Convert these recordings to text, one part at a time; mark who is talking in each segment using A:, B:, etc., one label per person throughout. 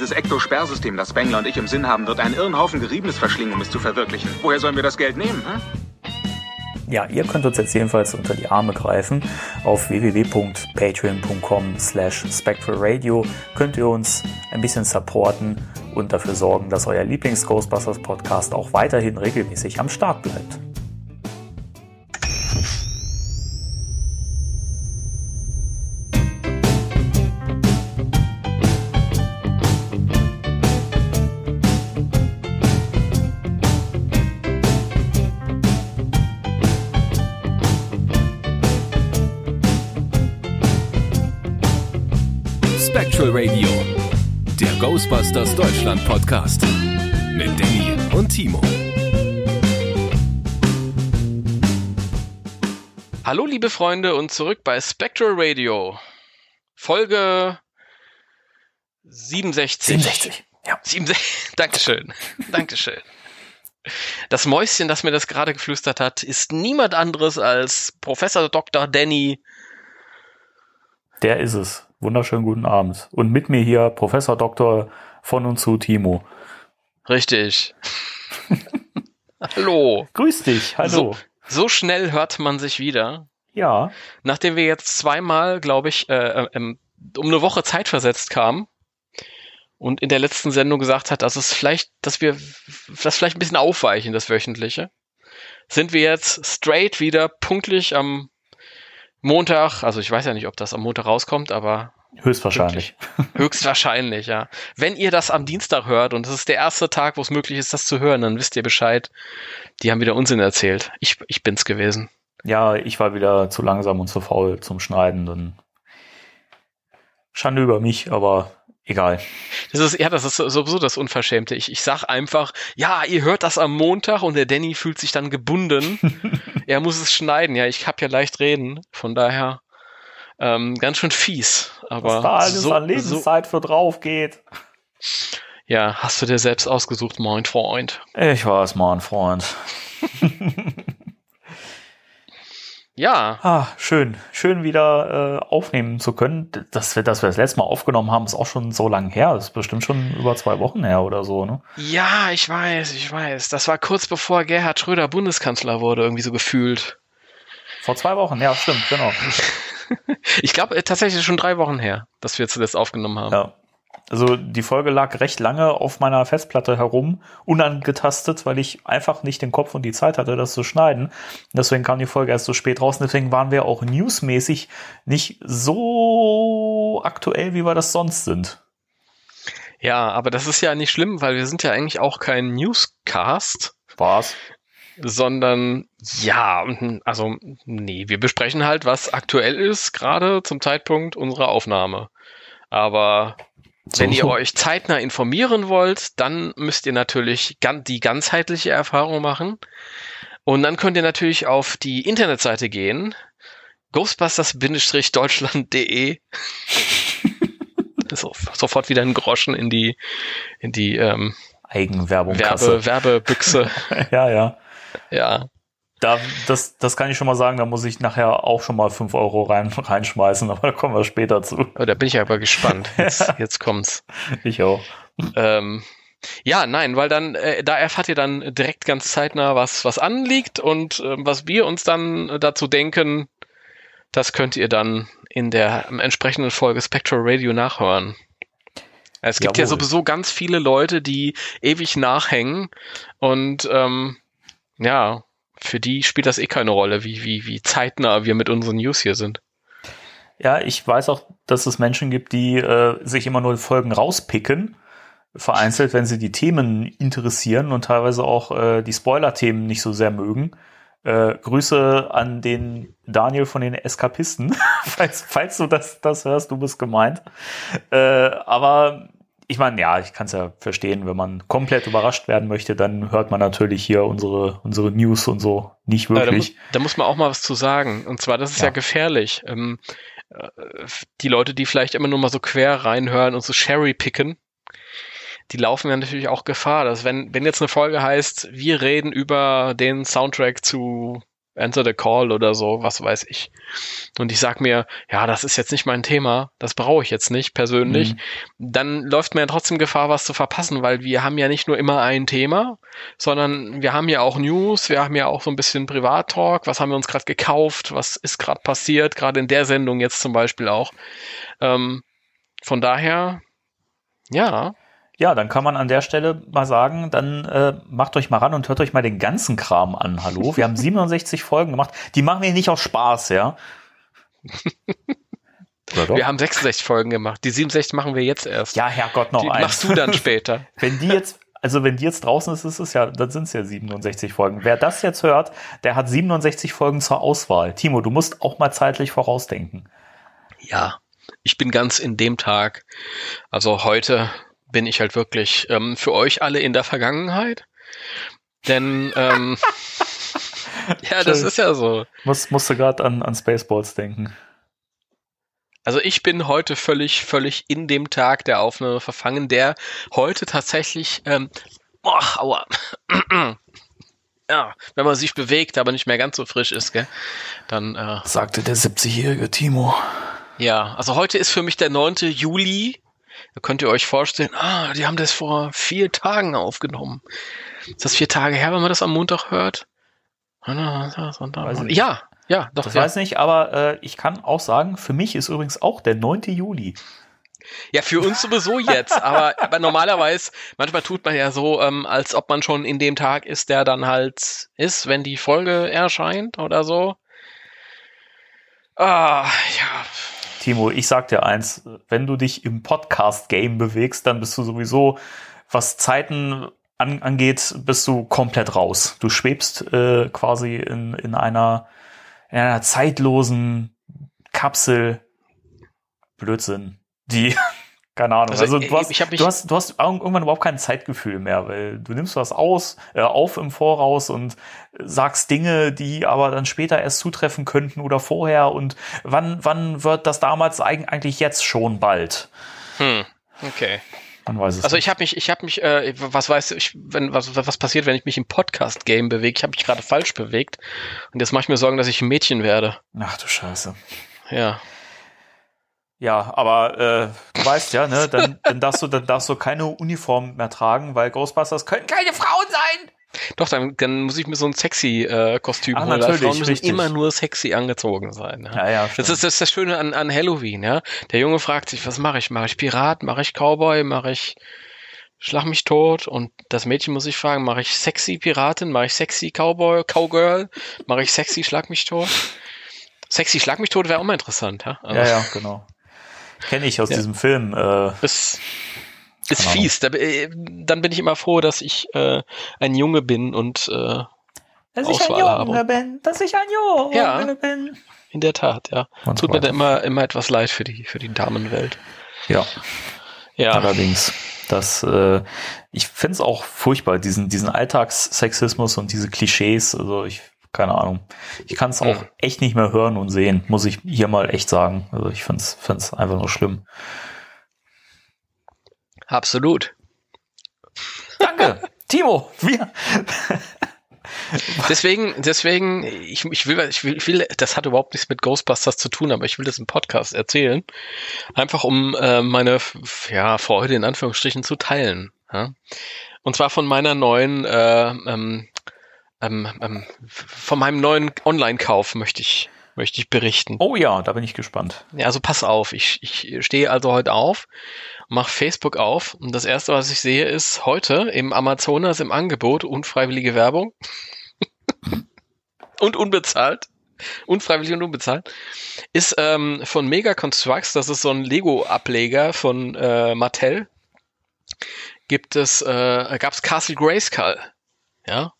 A: Dieses Ektosperrsystem, das Spengler und ich im Sinn haben, wird einen Irrenhaufen Geriebenes verschlingen, um es zu verwirklichen. Woher sollen wir das Geld nehmen? Hm?
B: Ja, ihr könnt uns jetzt jedenfalls unter die Arme greifen. Auf www.patreon.com slash spectralradio könnt ihr uns ein bisschen supporten und dafür sorgen, dass euer Lieblings-Ghostbusters Podcast auch weiterhin regelmäßig am Start bleibt.
C: Podcast mit Danny und Timo.
D: Hallo liebe Freunde und zurück bei Spectral Radio. Folge 67.
B: 67. Ja.
D: 67. Dankeschön. Dankeschön. Das Mäuschen, das mir das gerade geflüstert hat, ist niemand anderes als Professor Dr. Danny.
B: Der ist es. Wunderschönen guten Abend. Und mit mir hier Professor Dr. von und zu Timo.
D: Richtig. Hallo.
B: Grüß dich. Hallo.
D: So, so schnell hört man sich wieder.
B: Ja.
D: Nachdem wir jetzt zweimal, glaube ich, äh, ähm, um eine Woche Zeit versetzt kamen und in der letzten Sendung gesagt hat, dass es vielleicht, dass wir das vielleicht ein bisschen aufweichen, das wöchentliche, sind wir jetzt straight wieder pünktlich am Montag, also ich weiß ja nicht, ob das am Montag rauskommt, aber
B: Höchstwahrscheinlich.
D: höchstwahrscheinlich, ja. Wenn ihr das am Dienstag hört und es ist der erste Tag, wo es möglich ist, das zu hören, dann wisst ihr Bescheid. Die haben wieder Unsinn erzählt. Ich, ich bin's gewesen.
B: Ja, ich war wieder zu langsam und zu faul zum Schneiden. Dann Schande über mich, aber egal.
D: Das ist, ja, das ist sowieso das Unverschämte. Ich, ich sag einfach, ja, ihr hört das am Montag und der Danny fühlt sich dann gebunden. er muss es schneiden. Ja, ich hab ja leicht reden. Von daher ähm, ganz schön fies. Aber
B: Was da alles
D: so,
B: an Lebenszeit für drauf geht.
D: Ja, hast du dir selbst ausgesucht, mein Freund.
B: Ich war es mal ein Freund.
D: Ja,
B: Ah, schön. Schön wieder äh, aufnehmen zu können. Dass wir, dass wir das letzte Mal aufgenommen haben, ist auch schon so lang her. Das ist bestimmt schon über zwei Wochen her oder so, ne?
D: ja, ich weiß, ich weiß. Das war kurz bevor Gerhard Schröder Bundeskanzler wurde, irgendwie so gefühlt.
B: Vor zwei Wochen, ja, stimmt, genau.
D: Ich glaube tatsächlich schon drei Wochen her, dass wir zuletzt aufgenommen haben.
B: Ja. Also die Folge lag recht lange auf meiner Festplatte herum, unangetastet, weil ich einfach nicht den Kopf und die Zeit hatte, das zu schneiden. Deswegen kam die Folge erst so spät raus. Deswegen waren wir auch newsmäßig nicht so aktuell, wie wir das sonst sind.
D: Ja, aber das ist ja nicht schlimm, weil wir sind ja eigentlich auch kein Newscast,
B: War's?
D: Sondern ja, also nee, wir besprechen halt, was aktuell ist, gerade zum Zeitpunkt unserer Aufnahme. Aber wenn ihr euch zeitnah informieren wollt, dann müsst ihr natürlich die ganzheitliche Erfahrung machen. Und dann könnt ihr natürlich auf die Internetseite gehen, ghostbusters-deutschland.de. so, sofort wieder ein Groschen in die, in die ähm,
B: Eigenwerbung.
D: Werbe, Werbebüchse.
B: ja, ja.
D: Ja.
B: Da, das, das kann ich schon mal sagen, da muss ich nachher auch schon mal fünf Euro rein, reinschmeißen, aber da kommen wir später zu.
D: Oh, da bin ich aber gespannt. Jetzt, jetzt kommt's.
B: Ich auch.
D: Ähm, ja, nein, weil dann, äh, da erfahrt ihr dann direkt ganz zeitnah, was, was anliegt und äh, was wir uns dann dazu denken, das könnt ihr dann in der entsprechenden Folge Spectral Radio nachhören. Es gibt ja
B: Jawohl.
D: sowieso ganz viele Leute, die ewig nachhängen und ähm, ja, für die spielt das eh keine Rolle, wie, wie, wie zeitnah wir mit unseren News hier sind.
B: Ja, ich weiß auch, dass es Menschen gibt, die äh, sich immer nur Folgen rauspicken, vereinzelt, wenn sie die Themen interessieren und teilweise auch äh, die Spoiler-Themen nicht so sehr mögen. Äh, Grüße an den Daniel von den Eskapisten, falls, falls du das, das hörst, du bist gemeint. Äh, aber ich meine, ja, ich kann es ja verstehen, wenn man komplett überrascht werden möchte, dann hört man natürlich hier unsere, unsere News und so nicht
D: Ja, da,
B: wirklich.
D: da muss man auch mal was zu sagen. Und zwar, das ist ja,
B: Ja.
D: gefährlich. Ähm, äh, die Leute, die vielleicht immer nur mal so quer reinhören und so Sherry picken, die laufen ja natürlich auch Gefahr, dass wenn, wenn jetzt eine Folge heißt, wir reden über den Soundtrack zu Answer the Call oder so, was weiß ich. Und ich sag mir, ja, das ist jetzt nicht mein Thema, das brauche ich jetzt nicht persönlich. Mhm. Dann läuft mir ja trotzdem Gefahr, was zu verpassen, weil wir haben ja nicht nur immer ein Thema, sondern wir haben ja auch News, wir haben ja auch so ein bisschen Privattalk, was haben wir uns gerade gekauft, was ist gerade passiert, gerade in der Sendung jetzt zum Beispiel auch. Ähm, von daher, ja,
B: ja, dann kann man an der Stelle mal sagen, dann äh, macht euch mal ran und hört euch mal den ganzen Kram an. Hallo, wir haben 67 Folgen gemacht. Die machen wir nicht aus Spaß, ja.
D: Wir haben 66 Folgen gemacht. Die 67 machen wir jetzt erst.
B: Ja, Herrgott, noch
D: die eins. machst du dann später.
B: Wenn die jetzt, also wenn die jetzt draußen ist, ist es ja, dann sind es ja 67 Folgen. Wer das jetzt hört, der hat 67 Folgen zur Auswahl. Timo, du musst auch mal zeitlich vorausdenken.
D: Ja, ich bin ganz in dem Tag. Also heute bin ich halt wirklich ähm, für euch alle in der Vergangenheit. Denn ähm, ja, das ist ja so.
B: Muss, musste gerade an, an Spaceballs denken.
D: Also ich bin heute völlig, völlig in dem Tag der Aufnahme verfangen, der heute tatsächlich, ähm, oh, aua. ja, wenn man sich bewegt, aber nicht mehr ganz so frisch ist, gell, dann äh,
B: sagte der 70-jährige Timo.
D: Ja, also heute ist für mich der 9. Juli könnt ihr euch vorstellen, ah, die haben das vor vier Tagen aufgenommen. Ist das vier Tage her, wenn man das am Montag hört? Ja, ja,
B: doch. Das ja. weiß nicht, aber äh, ich kann auch sagen, für mich ist übrigens auch der 9. Juli.
D: Ja, für uns sowieso jetzt, aber, aber normalerweise, manchmal tut man ja so, ähm, als ob man schon in dem Tag ist, der dann halt ist, wenn die Folge erscheint oder so. Ah, ja,
B: Timo, ich sag dir eins, wenn du dich im Podcast-Game bewegst, dann bist du sowieso, was Zeiten an, angeht, bist du komplett raus. Du schwebst äh, quasi in, in, einer, in einer zeitlosen Kapsel. Blödsinn. Die keine Ahnung. Also, also du, hast, du, hast, du hast irgendwann überhaupt kein Zeitgefühl mehr, weil du nimmst was aus, äh, auf im Voraus und sagst Dinge, die aber dann später erst zutreffen könnten oder vorher. Und wann, wann wird das damals eigentlich jetzt schon bald?
D: Hm, okay.
B: Man weiß es
D: also ich habe mich, ich habe mich, äh, was weiß ich, wenn was was passiert, wenn ich mich im Podcast-Game bewege? Ich habe mich gerade falsch bewegt und jetzt mache ich mir Sorgen, dass ich ein Mädchen werde.
B: Ach du Scheiße.
D: Ja.
B: Ja, aber äh, du weißt ja, ne, dann, dann, darfst du, dann darfst du keine Uniform mehr tragen, weil Ghostbusters können keine Frauen sein.
D: Doch, dann, dann muss ich mir so ein sexy äh, Kostüm
B: Ach, holen. Natürlich,
D: Frauen müssen
B: richtig.
D: immer nur sexy angezogen sein.
B: Ja, ja, ja
D: das, ist, das ist das Schöne an, an Halloween, ja. Der Junge fragt sich, was mache ich? Mache ich Pirat? Mache ich Cowboy? Mache ich Schlag mich tot? Und das Mädchen muss sich fragen, mache ich sexy Piratin? Mache ich sexy Cowboy? Cowgirl? Mache ich sexy Schlag mich tot? Sexy Schlag mich tot wäre auch mal interessant, ja?
B: Also, ja, ja, genau. Kenne ich aus ja. diesem Film. Äh,
D: ist, ist fies. Da, äh, dann bin ich immer froh, dass ich äh, ein Junge bin und äh,
B: dass Auswahl ich ein Junge habe. bin, dass ich ein Junge
D: ja,
B: bin.
D: In der Tat, ja. Und Tut mir da immer, immer etwas leid für die, für die Damenwelt.
B: Ja. Ja. Allerdings. Das, äh, ich finde es auch furchtbar, diesen, diesen Alltagssexismus und diese Klischees. Also ich keine Ahnung. Ich kann es auch echt nicht mehr hören und sehen, muss ich hier mal echt sagen. Also ich finde es einfach nur schlimm.
D: Absolut.
B: Danke, Timo. Wir.
D: deswegen, deswegen, ich, ich, will, ich, will, ich will, das hat überhaupt nichts mit Ghostbusters zu tun, aber ich will das im Podcast erzählen. Einfach um äh, meine ja, Freude in Anführungsstrichen zu teilen. Ja? Und zwar von meiner neuen äh, ähm, ähm, ähm, von meinem neuen Online-Kauf möchte ich, möchte ich berichten.
B: Oh ja, da bin ich gespannt.
D: Ja, also pass auf, ich, ich stehe also heute auf, mache Facebook auf und das erste, was ich sehe, ist heute im Amazonas im Angebot unfreiwillige Werbung und unbezahlt. Unfreiwillig und unbezahlt, ist ähm, von Mega Constructs, das ist so ein Lego-Ableger von äh, Mattel, gibt es, äh, gab es Castle Grayskull. Ja,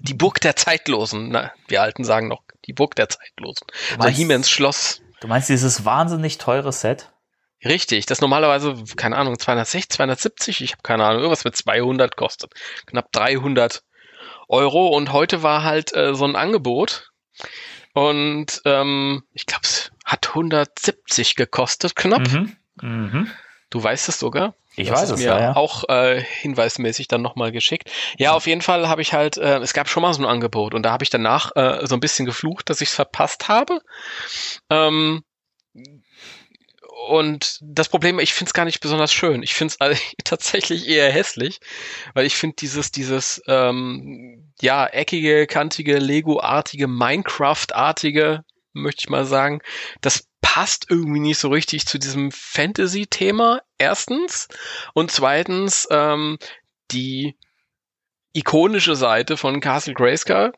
D: die Burg der Zeitlosen. Na, wir Alten sagen noch, die Burg der Zeitlosen. Du meinst, also Hiemens Schloss.
B: Du meinst dieses wahnsinnig teure Set?
D: Richtig, das normalerweise, keine Ahnung, 260, 270, ich habe keine Ahnung, irgendwas mit 200 kostet. Knapp 300 Euro und heute war halt äh, so ein Angebot und ähm, ich glaube, es hat 170 gekostet, knapp. Mhm. Mhm. Du weißt es sogar.
B: Ich weiß es,
D: mir
B: ja, ja.
D: auch äh, hinweismäßig dann nochmal geschickt. Ja, auf jeden Fall habe ich halt, äh, es gab schon mal so ein Angebot und da habe ich danach äh, so ein bisschen geflucht, dass ich es verpasst habe. Ähm, und das Problem, ich finde es gar nicht besonders schön. Ich finde es tatsächlich eher hässlich, weil ich finde dieses, dieses, ähm, ja, eckige, kantige, Lego-artige, Minecraft-artige, möchte ich mal sagen, das passt irgendwie nicht so richtig zu diesem Fantasy-Thema, erstens. Und zweitens, ähm, die ikonische Seite von Castle Grayskull,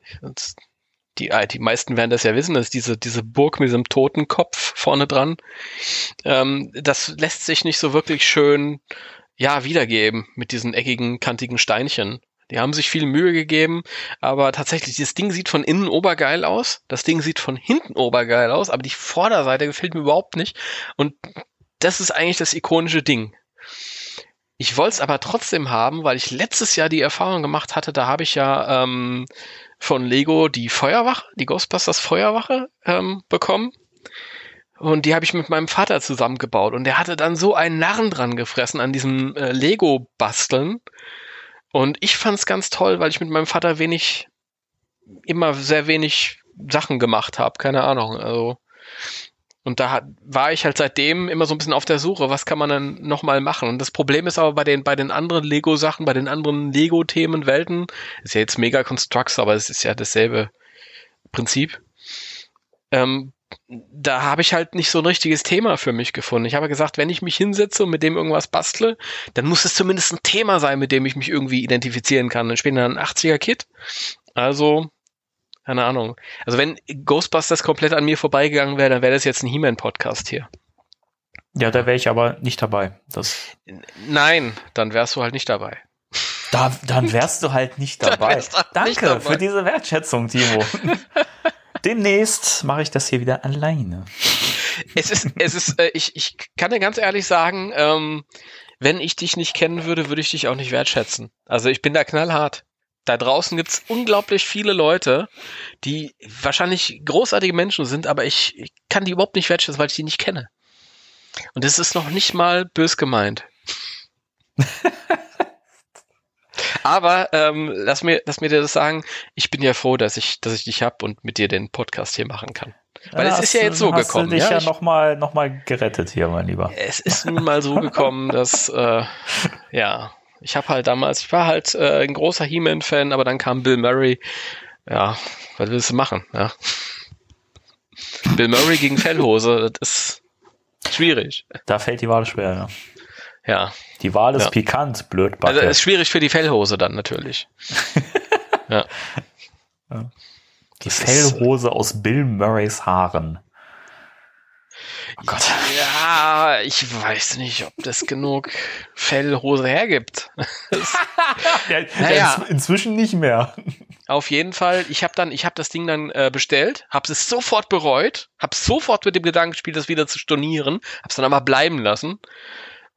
D: die, äh, die meisten werden das ja wissen, das ist diese, diese Burg mit diesem Totenkopf vorne dran. Ähm, das lässt sich nicht so wirklich schön, ja, wiedergeben mit diesen eckigen, kantigen Steinchen. Die haben sich viel Mühe gegeben, aber tatsächlich, dieses Ding sieht von innen obergeil aus, das Ding sieht von hinten obergeil aus, aber die Vorderseite gefällt mir überhaupt nicht. Und das ist eigentlich das ikonische Ding. Ich wollte es aber trotzdem haben, weil ich letztes Jahr die Erfahrung gemacht hatte, da habe ich ja ähm, von Lego die Feuerwache, die Ghostbusters Feuerwache ähm, bekommen. Und die habe ich mit meinem Vater zusammengebaut. Und der hatte dann so einen Narren dran gefressen an diesem äh, Lego-Basteln. Und ich fand es ganz toll, weil ich mit meinem Vater wenig, immer sehr wenig Sachen gemacht habe. Keine Ahnung. Also und da hat, war ich halt seitdem immer so ein bisschen auf der Suche, was kann man dann nochmal machen. Und das Problem ist aber bei den, bei den anderen Lego-Sachen, bei den anderen Lego-Themen, Welten, ist ja jetzt Mega Constructs, aber es ist ja dasselbe Prinzip. Ähm, da habe ich halt nicht so ein richtiges Thema für mich gefunden. Ich habe gesagt, wenn ich mich hinsetze und mit dem irgendwas bastle, dann muss es zumindest ein Thema sein, mit dem ich mich irgendwie identifizieren kann. Ich bin dann ein 80er-Kid. Also, keine Ahnung. Also wenn Ghostbusters komplett an mir vorbeigegangen wäre, dann wäre das jetzt ein He-Man-Podcast hier.
B: Ja, da wäre ich aber nicht dabei. Das,
D: Nein, dann wärst du halt nicht dabei.
B: da, dann wärst du halt nicht dabei.
D: halt
B: Danke
D: nicht dabei.
B: für diese Wertschätzung, Timo. Demnächst mache ich das hier wieder alleine.
D: Es ist, es ist, äh, ich, ich kann dir ganz ehrlich sagen, ähm, wenn ich dich nicht kennen würde, würde ich dich auch nicht wertschätzen. Also ich bin da knallhart. Da draußen gibt's unglaublich viele Leute, die wahrscheinlich großartige Menschen sind, aber ich, ich kann die überhaupt nicht wertschätzen, weil ich die nicht kenne. Und das ist noch nicht mal bös gemeint. Aber ähm, lass mir, lass mir dir das sagen. Ich bin ja froh, dass ich, dass ich dich hab und mit dir den Podcast hier machen kann. Weil es
B: hast
D: ist ja jetzt so
B: hast
D: gekommen.
B: Du dich
D: ja?
B: ja,
D: Ich-
B: noch mal, noch mal gerettet hier, mein Lieber.
D: es ist nun mal so gekommen, dass äh, ja, ich habe halt damals, ich war halt äh, ein großer He-Man-Fan, aber dann kam Bill Murray. Ja, was willst du machen? Ja. Bill Murray gegen Fellhose, das ist schwierig.
B: Da fällt die Wahl schwer. Ja.
D: Ja,
B: Die Wahl ist
D: Ja.
B: pikant, Blödbacke.
D: also es ist schwierig für die Fellhose dann natürlich. ja.
B: die
D: das ist-
B: Fellhose aus Bill Murrays Haaren. Oh Gott.
D: Ja, ich weiß nicht, ob das genug Fellhose hergibt.
B: Ja,
D: Naja.
B: Inzwischen nicht mehr.
D: Auf jeden Fall, ich habe dann, ich habe das Ding dann äh, bestellt, habe es sofort bereut, habe sofort mit dem Gedanken gespielt, das wieder zu stornieren, habe es dann aber bleiben lassen,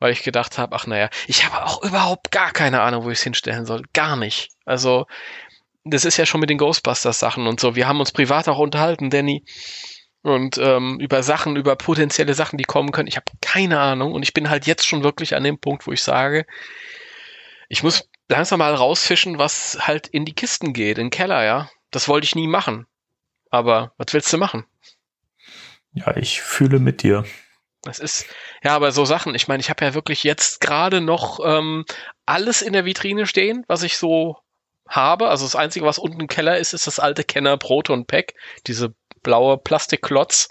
D: weil ich gedacht habe, ach naja, ich habe auch überhaupt gar keine Ahnung, wo ich es hinstellen soll, gar nicht. Also das ist ja schon mit den Ghostbusters Sachen und so. Wir haben uns privat auch unterhalten, Danny, und ähm, über Sachen, über potenzielle Sachen, die kommen können. Ich habe keine Ahnung und ich bin halt jetzt schon wirklich an dem Punkt, wo ich sage, ich muss langsam mal rausfischen, was halt in die Kisten geht, in den Keller, ja. Das wollte ich nie machen. Aber was willst du machen?
B: Ja, ich fühle mit dir.
D: Es ist, ja, aber so Sachen, ich meine, ich habe ja wirklich jetzt gerade noch ähm, alles in der Vitrine stehen, was ich so habe. Also das Einzige, was unten im Keller ist, ist das alte Kenner Proton Pack, diese blaue Plastikklotz.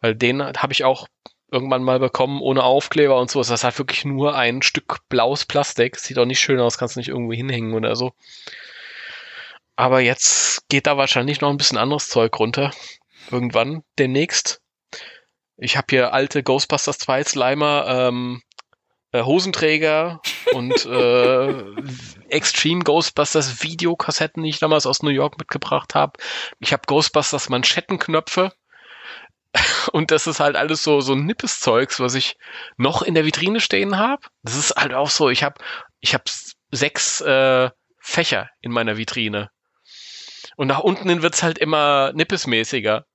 D: Weil den habe ich auch irgendwann mal bekommen, ohne Aufkleber und so. Das ist halt wirklich nur ein Stück blaues Plastik. Sieht auch nicht schön aus, kannst nicht irgendwo hinhängen oder so. Aber jetzt geht da wahrscheinlich noch ein bisschen anderes Zeug runter. Irgendwann, demnächst. Ich habe hier alte Ghostbusters 2 Slimer, ähm, äh, Hosenträger und äh, Extreme Ghostbusters Videokassetten, die ich damals aus New York mitgebracht habe. Ich habe Ghostbusters Manschettenknöpfe. Und das ist halt alles so so nippes Zeugs, was ich noch in der Vitrine stehen habe. Das ist halt auch so. Ich habe ich habe sechs äh, Fächer in meiner Vitrine. Und nach unten hin wird's halt immer nippesmäßiger.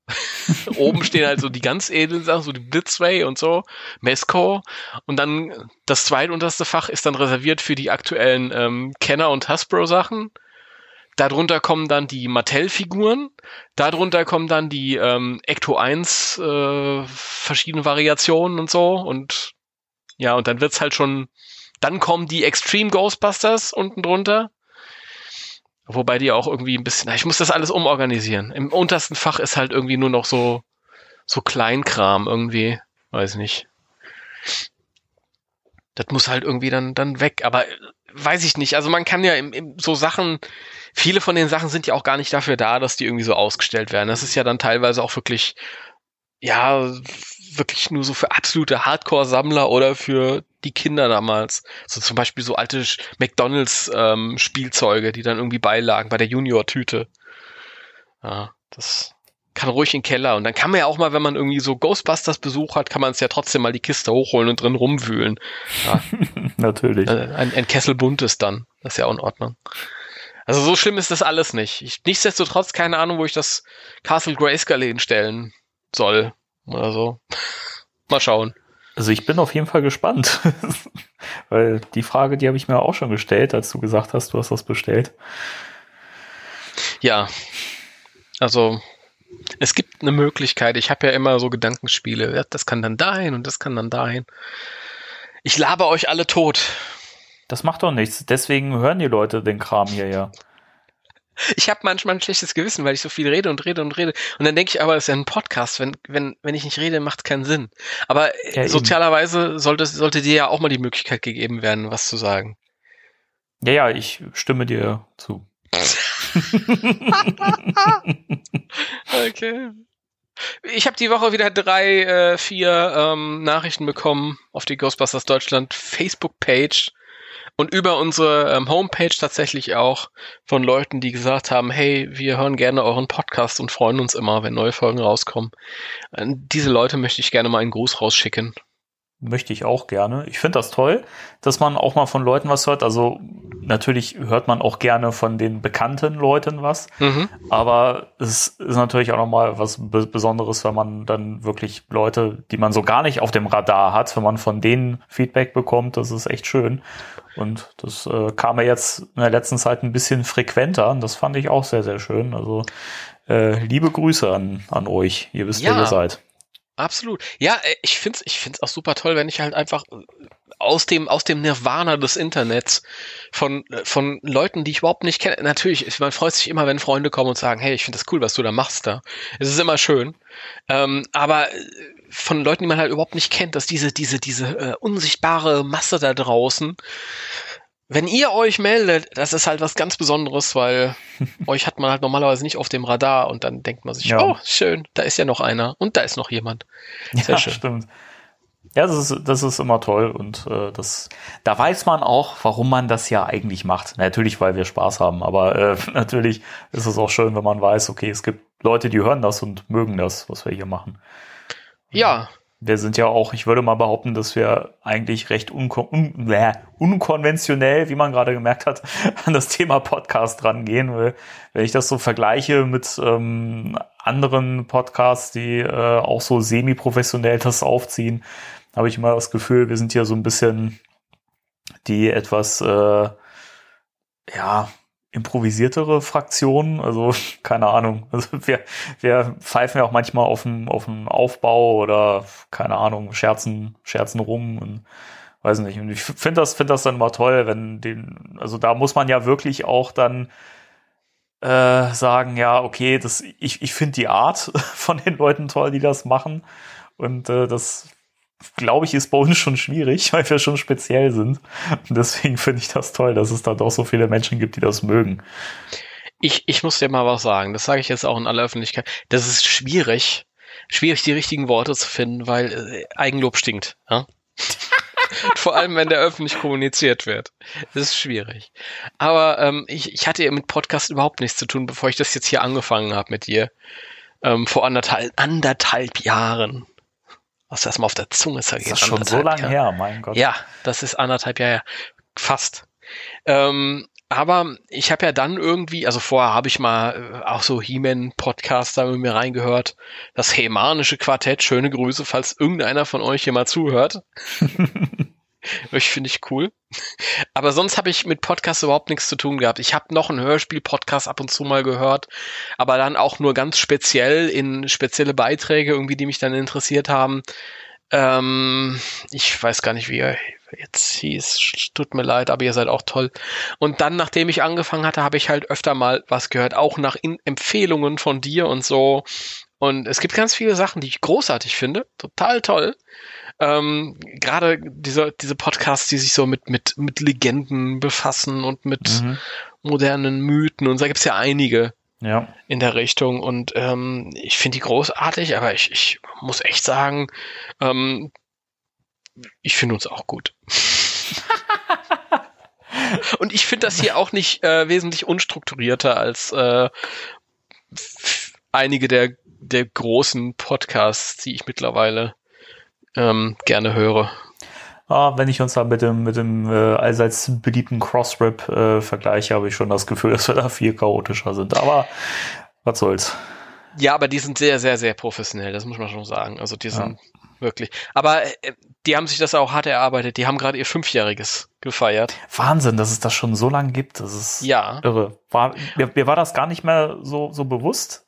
D: Oben stehen halt so die ganz edlen Sachen, so die Blitzway und so, Mesco. Und dann das zweitunterste Fach ist dann reserviert für die aktuellen ähm, Kenner- und Hasbro-Sachen. Darunter kommen dann die Mattel-Figuren. Darunter kommen dann die ähm, Ecto 1 äh, verschiedene Variationen und so. Und ja, und dann wird's halt schon. Dann kommen die Extreme Ghostbusters unten drunter. Wobei die auch irgendwie ein bisschen, ich muss das alles umorganisieren. Im untersten Fach ist halt irgendwie nur noch so, so Kleinkram irgendwie. Weiß nicht. Das muss halt irgendwie dann, dann weg. Aber äh, weiß ich nicht. Also man kann ja im, im, so Sachen, viele von den Sachen sind ja auch gar nicht dafür da, dass die irgendwie so ausgestellt werden. Das ist ja dann teilweise auch wirklich, ja, wirklich nur so für absolute Hardcore-Sammler oder für die Kinder damals. So zum Beispiel so alte McDonalds-Spielzeuge, ähm, die dann irgendwie beilagen bei der Junior-Tüte. Ja, das kann ruhig in den Keller. Und dann kann man ja auch mal, wenn man irgendwie so Ghostbusters-Besuch hat, kann man es ja trotzdem mal die Kiste hochholen und drin rumwühlen. Ja.
B: Natürlich.
D: Äh, ein, ein Kessel buntes dann. Das ist ja auch in Ordnung. Also so schlimm ist das alles nicht. Ich, nichtsdestotrotz keine Ahnung, wo ich das Castle Grayskull hinstellen soll oder so. Mal schauen.
B: Also ich bin auf jeden Fall gespannt, weil die Frage, die habe ich mir auch schon gestellt, als du gesagt hast, du hast das bestellt.
D: Ja, also es gibt eine Möglichkeit. Ich habe ja immer so Gedankenspiele. Das kann dann dahin und das kann dann dahin. Ich labe euch alle tot.
B: Das macht doch nichts. Deswegen hören die Leute den Kram hier ja.
D: Ich habe manchmal ein schlechtes Gewissen, weil ich so viel rede und rede und rede. Und dann denke ich aber, es ist ja ein Podcast. Wenn, wenn, wenn ich nicht rede, macht es keinen Sinn. Aber ja, sozialerweise sollte, sollte dir ja auch mal die Möglichkeit gegeben werden, was zu sagen.
B: Ja, ja, ich stimme dir zu.
D: okay. Ich habe die Woche wieder drei, äh, vier ähm, Nachrichten bekommen auf die Ghostbusters Deutschland Facebook-Page und über unsere ähm, Homepage tatsächlich auch von Leuten, die gesagt haben, hey, wir hören gerne euren Podcast und freuen uns immer, wenn neue Folgen rauskommen. An diese Leute möchte ich gerne mal einen Gruß rausschicken
B: möchte ich auch gerne. Ich finde das toll, dass man auch mal von Leuten was hört. Also natürlich hört man auch gerne von den bekannten Leuten was, mhm. aber es ist natürlich auch nochmal was Besonderes, wenn man dann wirklich Leute, die man so gar nicht auf dem Radar hat, wenn man von denen Feedback bekommt, das ist echt schön. Und das äh, kam mir jetzt in der letzten Zeit ein bisschen frequenter und das fand ich auch sehr, sehr schön. Also äh, liebe Grüße an, an euch. Ihr wisst, ja. wer ihr seid.
D: Absolut. Ja, äh, ich find's, ich find's auch super toll, wenn ich halt einfach äh, aus dem, aus dem Nirvana des Internets von, äh, von Leuten, die ich überhaupt nicht kenne. Natürlich, man freut sich immer, wenn Freunde kommen und sagen, hey, ich finde das cool, was du da machst da. Es ist immer schön. Ähm, aber von Leuten, die man halt überhaupt nicht kennt, dass diese, diese, diese äh, unsichtbare Masse da draußen wenn ihr euch meldet, das ist halt was ganz Besonderes, weil euch hat man halt normalerweise nicht auf dem Radar und dann denkt man sich, ja. oh, schön, da ist ja noch einer und da ist noch jemand.
B: Sehr ja, schön. stimmt. Ja, das ist, das ist immer toll und äh, das, da weiß man auch, warum man das ja eigentlich macht. Natürlich, weil wir Spaß haben, aber äh, natürlich ist es auch schön, wenn man weiß, okay, es gibt Leute, die hören das und mögen das, was wir hier machen.
D: Ja,
B: wir sind ja auch, ich würde mal behaupten, dass wir eigentlich recht unkon un äh, unkonventionell, wie man gerade gemerkt hat, an das Thema Podcast rangehen. Weil, wenn ich das so vergleiche mit ähm, anderen Podcasts, die äh, auch so semi-professionell das aufziehen, habe ich immer das Gefühl, wir sind hier so ein bisschen die etwas äh, ja improvisiertere Fraktionen. Also keine Ahnung. Also wir, wir pfeifen ja auch manchmal auf dem, auf dem Aufbau oder keine Ahnung, scherzen, scherzen rum und weiß nicht. Und ich finde das, finde das dann mal toll, wenn den, also da muss man ja wirklich auch dann äh, sagen, ja, okay, das, ich, ich finde die Art von den Leuten toll, die das machen. Und äh, das glaube ich, ist bei uns schon schwierig, weil wir schon speziell sind. Und deswegen finde ich das toll, dass es da doch so viele Menschen gibt, die das mögen.
D: Ich, ich muss dir mal was sagen, das sage ich jetzt auch in aller Öffentlichkeit. Das ist schwierig, schwierig die richtigen Worte zu finden, weil äh, Eigenlob stinkt. Ja? Vor allem, wenn der öffentlich kommuniziert wird. Das ist schwierig. Aber ähm, ich, ich hatte ja mit Podcast überhaupt nichts zu tun, bevor ich das jetzt hier angefangen habe mit dir. Ähm, vor anderthalb, anderthalb Jahren was erstmal auf der Zunge zergeht.
B: Das ist schon so lange her, mein Gott.
D: Ja, das ist anderthalb Jahre. Fast. Ähm, aber ich habe ja dann irgendwie, also vorher habe ich mal äh, auch so He-Man-Podcaster mit mir reingehört. Das Hemanische Quartett, schöne Grüße, falls irgendeiner von euch hier mal zuhört. ich finde ich cool. Aber sonst habe ich mit Podcasts überhaupt nichts zu tun gehabt. Ich habe noch einen Hörspiel-Podcast ab und zu mal gehört, aber dann auch nur ganz speziell in spezielle Beiträge irgendwie, die mich dann interessiert haben. Ähm, ich weiß gar nicht, wie er jetzt hieß. Tut mir leid, aber ihr seid auch toll. Und dann, nachdem ich angefangen hatte, habe ich halt öfter mal was gehört, auch nach in Empfehlungen von dir und so. Und es gibt ganz viele Sachen, die ich großartig finde. Total toll. Ähm, Gerade diese, diese Podcasts, die sich so mit, mit, mit Legenden befassen und mit mhm. modernen Mythen. Und da gibt es ja einige
B: ja.
D: in der Richtung. Und ähm, ich finde die großartig, aber ich, ich muss echt sagen, ähm, ich finde uns auch gut. Und ich finde das hier auch nicht äh, wesentlich unstrukturierter als äh, einige der, der großen Podcasts, die ich mittlerweile ähm, gerne höre.
B: Ah, wenn ich uns da mit dem, mit dem äh, allseits beliebten Crossrip äh, vergleiche, habe ich schon das Gefühl, dass wir da viel chaotischer sind. Aber was soll's.
D: Ja, aber die sind sehr, sehr, sehr professionell, das muss man schon sagen. Also die sind ja. wirklich. Aber äh, die haben sich das auch hart erarbeitet. Die haben gerade ihr Fünfjähriges gefeiert.
B: Wahnsinn, dass es das schon so lange gibt. Das ist
D: ja.
B: irre. War, mir, mir war das gar nicht mehr so, so bewusst.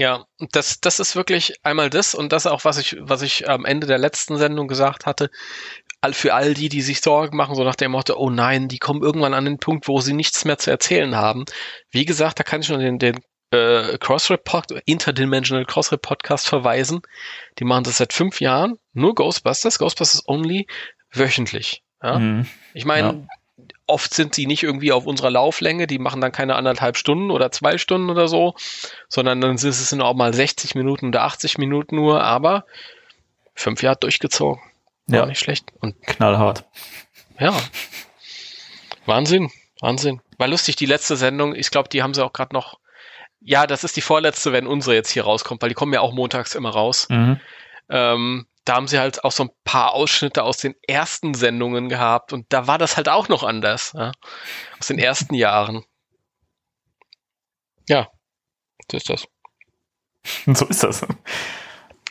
D: Ja, das, das ist wirklich einmal das und das auch, was ich, was ich am Ende der letzten Sendung gesagt hatte. Für all die, die sich Sorgen machen, so nach dem Motto, oh nein, die kommen irgendwann an den Punkt, wo sie nichts mehr zu erzählen haben. Wie gesagt, da kann ich nur den, den äh, Crossrip Interdimensional Crossrip Podcast verweisen. Die machen das seit fünf Jahren, nur Ghostbusters, Ghostbusters only, wöchentlich. Ja? Mhm. Ich meine, ja oft sind sie nicht irgendwie auf unserer Lauflänge, die machen dann keine anderthalb Stunden oder zwei Stunden oder so, sondern dann sind es auch mal 60 Minuten oder 80 Minuten nur, aber fünf Jahre durchgezogen. War ja. nicht schlecht.
B: Und knallhart.
D: Ja. Wahnsinn. Wahnsinn. War lustig, die letzte Sendung, ich glaube, die haben sie auch gerade noch. Ja, das ist die vorletzte, wenn unsere jetzt hier rauskommt, weil die kommen ja auch montags immer raus. Mhm. Ähm, da haben sie halt auch so ein paar Ausschnitte aus den ersten Sendungen gehabt und da war das halt auch noch anders, ja? aus den ersten Jahren. Ja, so ist das.
B: so ist das.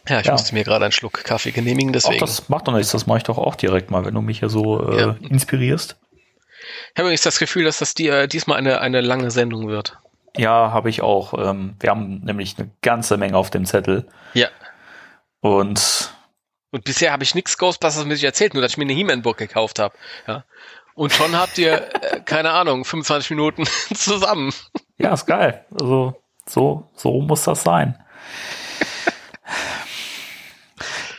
D: Ja, ich ja. musste mir gerade einen Schluck Kaffee genehmigen, deswegen.
B: Ach, das macht doch nichts, das mache ich doch auch direkt mal, wenn du mich hier so äh, ja. inspirierst.
D: Ich habe übrigens das Gefühl, dass das die, äh, diesmal eine, eine lange Sendung wird.
B: Ja, habe ich auch. Ähm, wir haben nämlich eine ganze Menge auf dem Zettel.
D: Ja.
B: Und
D: und bisher habe ich nichts Ghostbusters mit sich erzählt, nur dass ich mir eine He-Man-Book gekauft habe. Ja. Und schon habt ihr, äh, keine Ahnung, 25 Minuten zusammen.
B: Ja, ist geil. Also so, so muss das sein.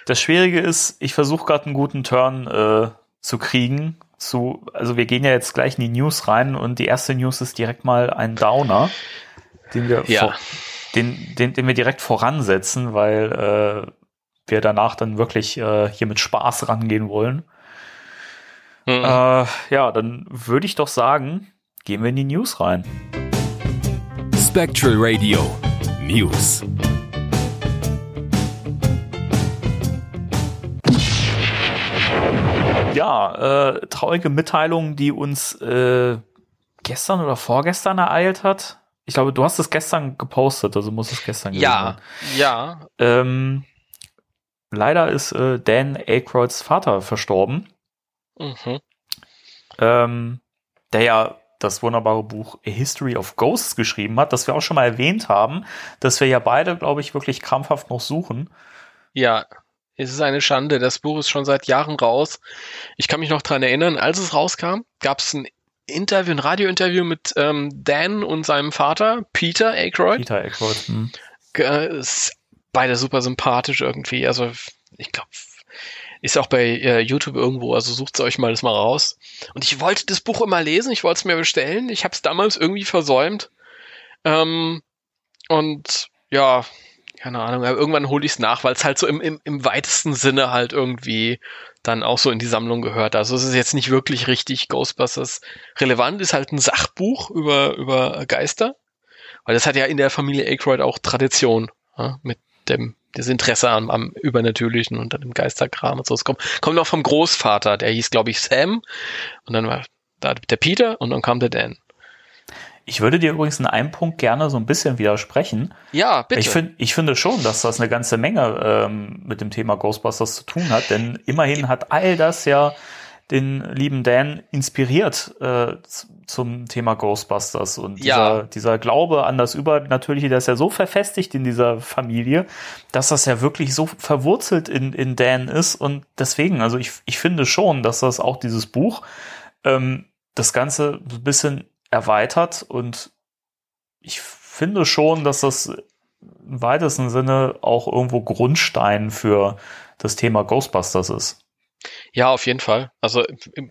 B: Das Schwierige ist, ich versuche gerade einen guten Turn äh, zu kriegen. Zu, also wir gehen ja jetzt gleich in die News rein und die erste News ist direkt mal ein Downer, den wir,
D: ja.
B: vor, den, den, den wir direkt voransetzen, weil äh, wir danach dann wirklich äh, hier mit Spaß rangehen wollen. Mhm. Äh, ja, dann würde ich doch sagen, gehen wir in die News rein.
C: Spectral Radio News.
B: Ja, äh, traurige Mitteilung, die uns äh, gestern oder vorgestern ereilt hat. Ich glaube, du hast es gestern gepostet, also muss es gestern
D: gewesen Ja, ja.
B: Ähm, leider ist äh, Dan Aykroyds Vater verstorben.
D: Mhm.
B: Ähm, der ja das wunderbare Buch A History of Ghosts geschrieben hat, das wir auch schon mal erwähnt haben, dass wir ja beide, glaube ich, wirklich krampfhaft noch suchen.
D: Ja, es ist eine Schande. Das Buch ist schon seit Jahren raus. Ich kann mich noch dran erinnern, als es rauskam, gab es ein Interview, ein Radiointerview mit ähm, Dan und seinem Vater, Peter Aykroyd.
B: Peter Aykroyd. Hm
D: beide super sympathisch irgendwie. Also ich glaube, ist auch bei äh, YouTube irgendwo, also sucht euch mal das mal raus. Und ich wollte das Buch immer lesen, ich wollte es mir bestellen. Ich habe es damals irgendwie versäumt. Ähm, und ja, keine Ahnung, irgendwann hole ich es nach, weil es halt so im, im, im weitesten Sinne halt irgendwie dann auch so in die Sammlung gehört. Also es ist jetzt nicht wirklich richtig Ghostbusters relevant, ist halt ein Sachbuch über, über Geister. Weil das hat ja in der Familie Aykroyd auch Tradition ja, mit dem das Interesse am, am Übernatürlichen und an dem Geisterkram und so. Es kommt, kommt auch vom Großvater, der hieß, glaube ich, Sam. Und dann war Da der Peter und dann kam der Dan.
B: Ich würde dir übrigens in einem Punkt gerne so ein bisschen widersprechen.
D: Ja, bitte.
B: Ich, find, ich finde schon, dass das eine ganze Menge ähm, mit dem Thema Ghostbusters zu tun hat, denn immerhin hat all das ja den lieben Dan inspiriert äh, zum Thema Ghostbusters. Und
D: Ja.
B: dieser, dieser Glaube an das Übernatürliche, der ist ja so verfestigt in dieser Familie, dass das ja wirklich so verwurzelt in, in Dan ist. Und deswegen, also ich, ich finde schon, dass das auch dieses Buch ähm, das Ganze so ein bisschen erweitert und ich finde schon, dass das im weitesten Sinne auch irgendwo Grundstein für das Thema Ghostbusters ist.
D: Ja, auf jeden Fall. Also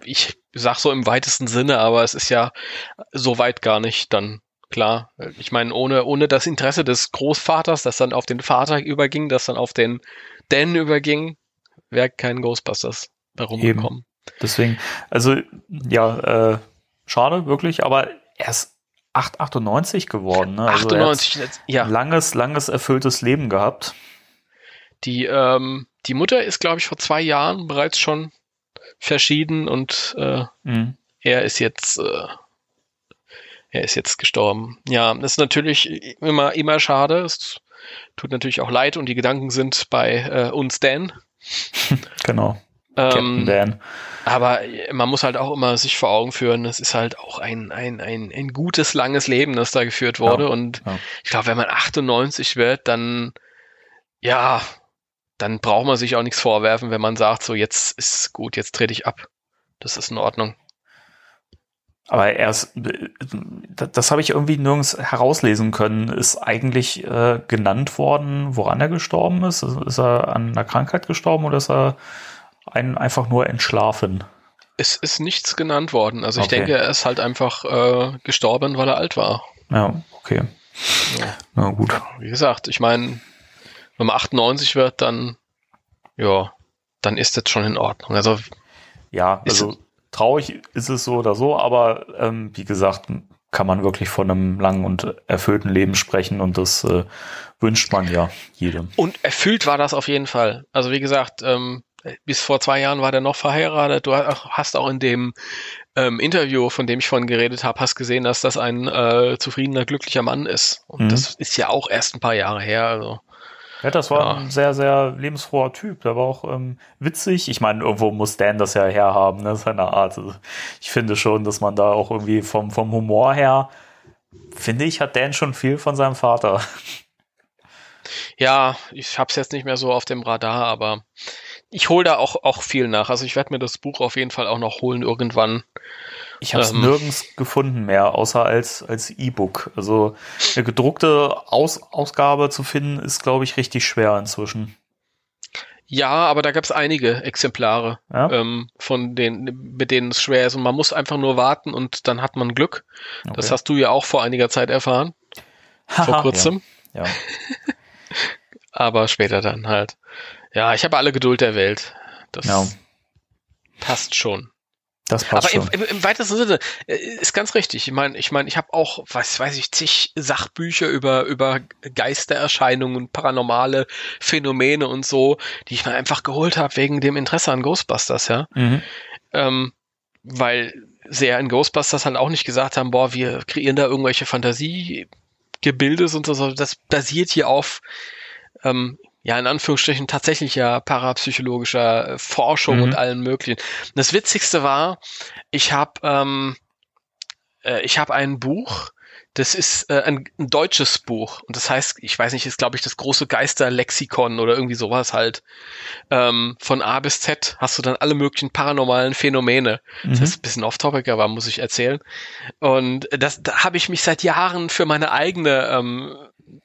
D: ich sag so im weitesten Sinne, aber es ist ja so weit gar nicht dann klar. Ich meine, ohne, ohne das Interesse des Großvaters, das dann auf den Vater überging, das dann auf den Dan überging, wäre kein Ghostbusters herumgekommen.
B: Deswegen, also ja, äh, schade, wirklich, aber er ist 898 geworden. Ne? Also er hat
D: 98, ja.
B: langes, langes erfülltes Leben gehabt.
D: Die, ähm, die Mutter ist, glaube ich, vor zwei Jahren bereits schon verschieden und äh,
B: Mhm.
D: er ist jetzt äh, er ist jetzt gestorben. Ja, das ist natürlich immer immer schade. Es tut natürlich auch leid und die Gedanken sind bei äh, uns Dan.
B: Genau. Captain
D: Ähm,
B: Dan.
D: aber man muss halt auch immer sich vor Augen führen, es ist halt auch ein, ein, ein, ein gutes, langes Leben, das da geführt wurde.
B: Ja,
D: und
B: ja.
D: ich glaube, wenn man 98 wird, dann, ja, dann braucht man sich auch nichts vorwerfen, wenn man sagt, so jetzt ist gut, jetzt trete ich ab. Das ist in Ordnung.
B: Aber er ist, das, habe ich irgendwie nirgends herauslesen können. Ist eigentlich äh, genannt worden, woran er gestorben ist? Ist ist er an einer Krankheit gestorben oder ist er ein, einfach nur entschlafen?
D: Es ist nichts genannt worden. Also ich
B: Okay.
D: denke, er ist halt einfach äh, gestorben, weil er alt war.
B: Ja, okay.
D: Ja.
B: Na gut.
D: Wie gesagt, ich meine, wenn man 98 wird, dann, ja, dann ist das schon in Ordnung. Also
B: Ja, also traurig ist es so oder so, aber ähm, wie gesagt, kann man wirklich von einem langen und erfüllten Leben sprechen und das äh, wünscht man ja jedem.
D: Und erfüllt war das auf jeden Fall. Also wie gesagt, ähm, bis vor zwei Jahren war der noch verheiratet. Du hast auch in dem ähm, Interview, von dem ich vorhin geredet habe, hast gesehen, dass das ein äh, zufriedener, glücklicher Mann ist. Und
B: Mhm.
D: das ist ja auch erst ein paar Jahre her. Also
B: Ja, das war
D: Ja.
B: ein sehr, sehr lebensfroher Typ. Der war auch ähm, witzig. Ich meine, irgendwo muss Dan das ja herhaben, ne, seine Art. Also ich finde schon, dass man da auch irgendwie vom, vom Humor her, finde ich, hat Dan schon viel von seinem Vater.
D: ja, ich habe es jetzt nicht mehr so auf dem Radar, aber ich hole da auch, auch viel nach. Also ich werde mir das Buch auf jeden Fall auch noch holen irgendwann.
B: Ich habe es
D: Ähm.
B: nirgends gefunden mehr, außer als als E-Book. Also eine gedruckte Aus Ausgabe zu finden, ist, glaube ich, richtig schwer inzwischen.
D: Ja, aber da gab es einige Exemplare,
B: Ja?
D: ähm, von denen, mit denen es schwer ist. Und man muss einfach nur warten und dann hat man Glück. Das
B: Okay.
D: hast du ja auch vor einiger Zeit erfahren, vor kurzem.
B: Ja, ja.
D: Aber später dann halt. Ja, ich habe alle Geduld der Welt. Das
B: Ja.
D: passt schon.
B: Das passt
D: Aber im,
B: schon.
D: im, im weitesten Sinne äh, ist ganz richtig. Ich meine, ich meine, ich habe auch, was weiß ich, zig Sachbücher über über Geistererscheinungen, paranormale Phänomene und so, die ich mir einfach geholt habe wegen dem Interesse an Ghostbusters, ja.
B: Mhm.
D: Ähm, weil sie ja in Ghostbusters halt auch nicht gesagt haben, boah, wir kreieren da irgendwelche Fantasiegebilde und so, das basiert hier auf, ähm, ja, in Anführungsstrichen tatsächlicher parapsychologischer äh, Forschung
B: Mhm.
D: und allen möglichen. Das Witzigste war, ich habe ähm, äh, ich habe ein Buch, das ist äh, ein, ein deutsches Buch und das heißt, ich weiß nicht, ist glaube ich das große Geisterlexikon oder irgendwie sowas halt. Ähm, von A bis Z hast du dann alle möglichen paranormalen Phänomene. Das
B: Mhm.
D: ist ein bisschen off-topic, aber muss ich erzählen. Und das da habe ich mich seit Jahren für meine eigene, ähm,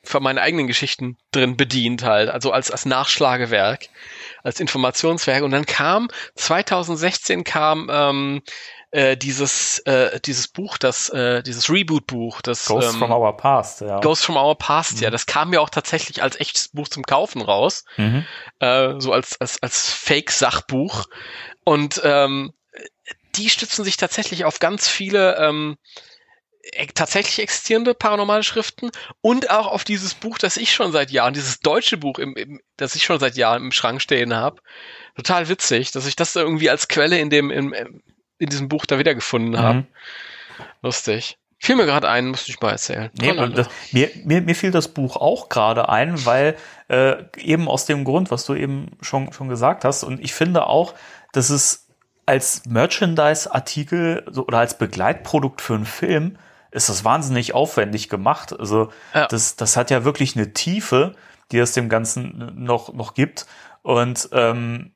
D: für meine eigenen Geschichten drin bedient halt, also als, als Nachschlagewerk, als Informationswerk. Und dann kam, 2016 kam ähm, äh, dieses, äh, dieses Buch, das, äh, dieses Reboot-Buch, das
B: Ghosts
D: ähm,
B: from Our Past, ja.
D: Ghosts from Our Past, ja,
B: Mhm.
D: das kam ja auch tatsächlich als echtes Buch zum Kaufen raus
B: Mhm.
D: äh, so als, als, als Fake-Sachbuch. Und ähm, die stützen sich tatsächlich auf ganz viele ähm, tatsächlich existierende paranormale Schriften und auch auf dieses Buch, das ich schon seit Jahren, dieses deutsche Buch, im, im, das ich schon seit Jahren im Schrank stehen habe. Total witzig, dass ich das irgendwie als Quelle in dem, im, in diesem Buch da wiedergefunden habe.
B: Mhm.
D: Lustig. Fiel mir gerade ein, musste ich mal erzählen.
B: Nee, das, mir, mir, mir fiel das Buch auch gerade ein, weil äh, eben aus dem Grund, was du eben schon, schon gesagt hast, und ich finde auch, dass es als Merchandise-Artikel so, oder als Begleitprodukt für einen Film ist das wahnsinnig aufwendig gemacht. Also
D: Ja.
B: das, das hat ja wirklich eine Tiefe, die es dem Ganzen noch, noch gibt. Und ähm,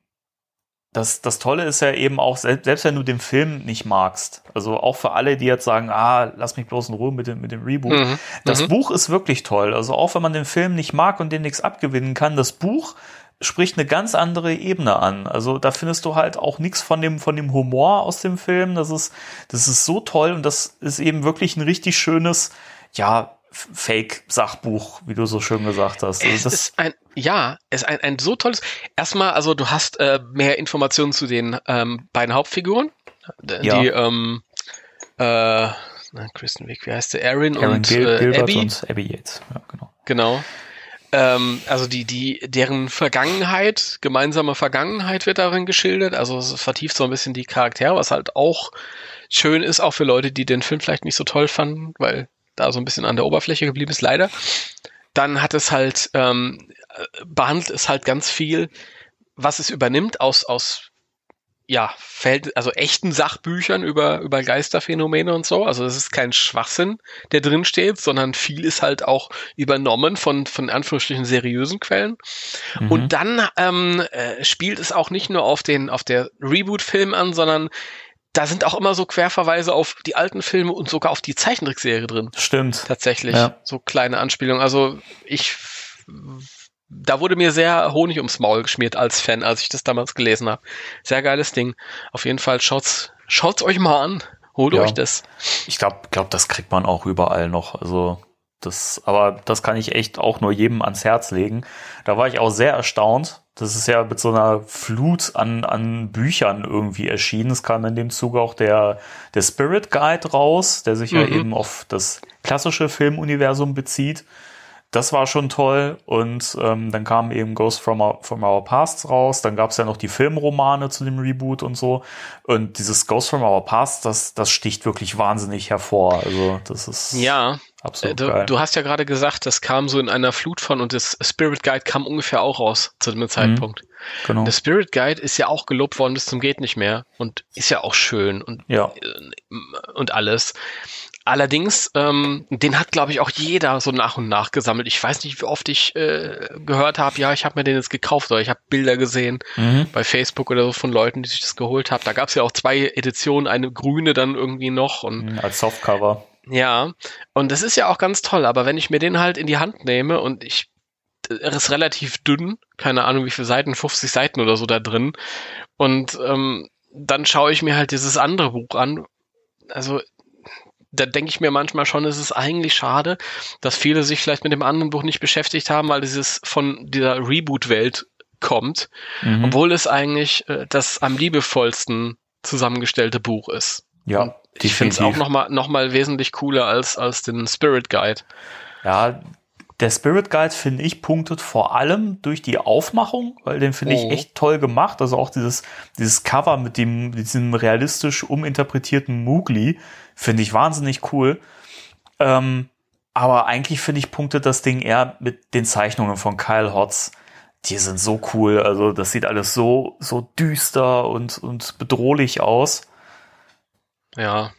B: das, das Tolle ist ja eben auch, selbst, selbst wenn du den Film nicht magst, also auch für alle, die jetzt sagen, ah, lass mich bloß in Ruhe mit dem, mit dem Reboot.
D: Mhm.
B: Das
D: Mhm.
B: Buch ist wirklich toll. Also auch wenn man den Film nicht mag und dem nichts abgewinnen kann, das Buch spricht eine ganz andere Ebene an. Also da findest du halt auch nichts von dem, von dem Humor aus dem Film. Das ist, das ist so toll und das ist eben wirklich ein richtig schönes, ja, Fake-Sachbuch, wie du so schön gesagt hast. Also
D: Es ist ein, ja, es ist ein, ein so tolles. Erstmal, also du hast äh, mehr Informationen zu den ähm, beiden Hauptfiguren. D-
B: Ja.
D: Die, ähm, äh, na, Kristen Wiig, wie heißt der? Erin,
B: Aaron
D: und
B: Gil
D: äh, Abby.
B: und Abby Yates. Ja, genau.
D: Genau. Ähm, also die, die, deren Vergangenheit, gemeinsame Vergangenheit wird darin geschildert. Also es vertieft so ein bisschen die Charaktere, was halt auch schön ist, auch für Leute, die den Film vielleicht nicht so toll fanden, weil da so ein bisschen an der Oberfläche geblieben ist, leider. Dann hat es halt, ähm, äh, behandelt es halt ganz viel, was es übernimmt aus, aus ja, Feld, also echten Sachbüchern über, über Geisterphänomene und so. Also es ist kein Schwachsinn, der drin steht, sondern viel ist halt auch übernommen von, von Anführungsstrichen seriösen Quellen.
B: Mhm.
D: Und dann ähm, äh, spielt es auch nicht nur auf den, auf der Reboot-Film an, sondern da sind auch immer so Querverweise auf die alten Filme und sogar auf die Zeichentrickserie drin.
B: Stimmt.
D: Tatsächlich.
B: Ja.
D: So kleine Anspielungen. Also ich, da wurde mir sehr Honig ums Maul geschmiert als Fan, als ich das damals gelesen habe. Sehr geiles Ding. Auf jeden Fall schaut's, schaut's euch mal an. Holt
B: Ja.
D: euch das.
B: Ich glaube, glaub, das kriegt man auch überall noch. Also das, aber das kann ich echt auch nur jedem ans Herz legen. Da war ich auch sehr erstaunt. Das ist ja mit so einer Flut an, an Büchern irgendwie erschienen. Es kam in dem Zuge auch der, der Spirit Guide raus, der sich ja
D: Mhm.
B: eben auf das klassische Filmuniversum bezieht. Das war schon toll. Und ähm, dann kam eben Ghost from Our, from Our Pasts raus. Dann gab es ja noch die Filmromane zu dem Reboot und so. Und dieses Ghost from Our Past, das, das sticht wirklich wahnsinnig hervor. Also das ist
D: Ja, äh,
B: absolut
D: du,
B: geil.
D: du hast ja gerade gesagt, das kam so in einer Flut von und das Spirit Guide kam ungefähr auch raus zu dem Zeitpunkt.
B: genau.
D: Der Spirit Guide ist ja auch gelobt worden bis zum geht nicht mehr und ist ja auch schön und
B: Ja,
D: und alles. Allerdings, ähm, den hat, glaube ich, auch jeder so nach und nach gesammelt. Ich weiß nicht, wie oft ich äh, gehört habe, ja, ich habe mir den jetzt gekauft oder ich habe Bilder gesehen
B: mhm.
D: bei Facebook oder so von Leuten, die sich das geholt haben. Da gab es ja auch zwei Editionen, eine grüne dann irgendwie noch und
B: als Softcover.
D: ja, und das ist ja auch ganz toll, aber wenn ich mir den halt in die Hand nehme und ich, er ist relativ dünn, keine Ahnung wie viele Seiten, 50 Seiten oder so da drin, und ähm, dann schaue ich mir halt dieses andere Buch an. Also da denke ich mir manchmal schon, es ist eigentlich schade, dass viele sich vielleicht mit dem anderen Buch nicht beschäftigt haben, weil dieses von dieser Reboot-Welt kommt,
B: Mhm.
D: obwohl es eigentlich äh, das am liebevollsten zusammengestellte Buch ist.
B: ja,
D: Ich finde es auch noch mal, noch mal wesentlich cooler als, als den Spirit Guide.
B: Ja, der Spirit Guide, finde ich, punktet vor allem durch die Aufmachung, weil den finde ich
D: Oh.
B: echt toll gemacht. Also auch dieses, dieses Cover mit dem, diesem realistisch uminterpretierten Mowgli finde ich wahnsinnig cool. Ähm, aber eigentlich finde ich, punktet das Ding eher mit den Zeichnungen von Kyle Hotz. Die sind so cool. Also das sieht alles so, so düster und, und bedrohlich aus.
D: Ja.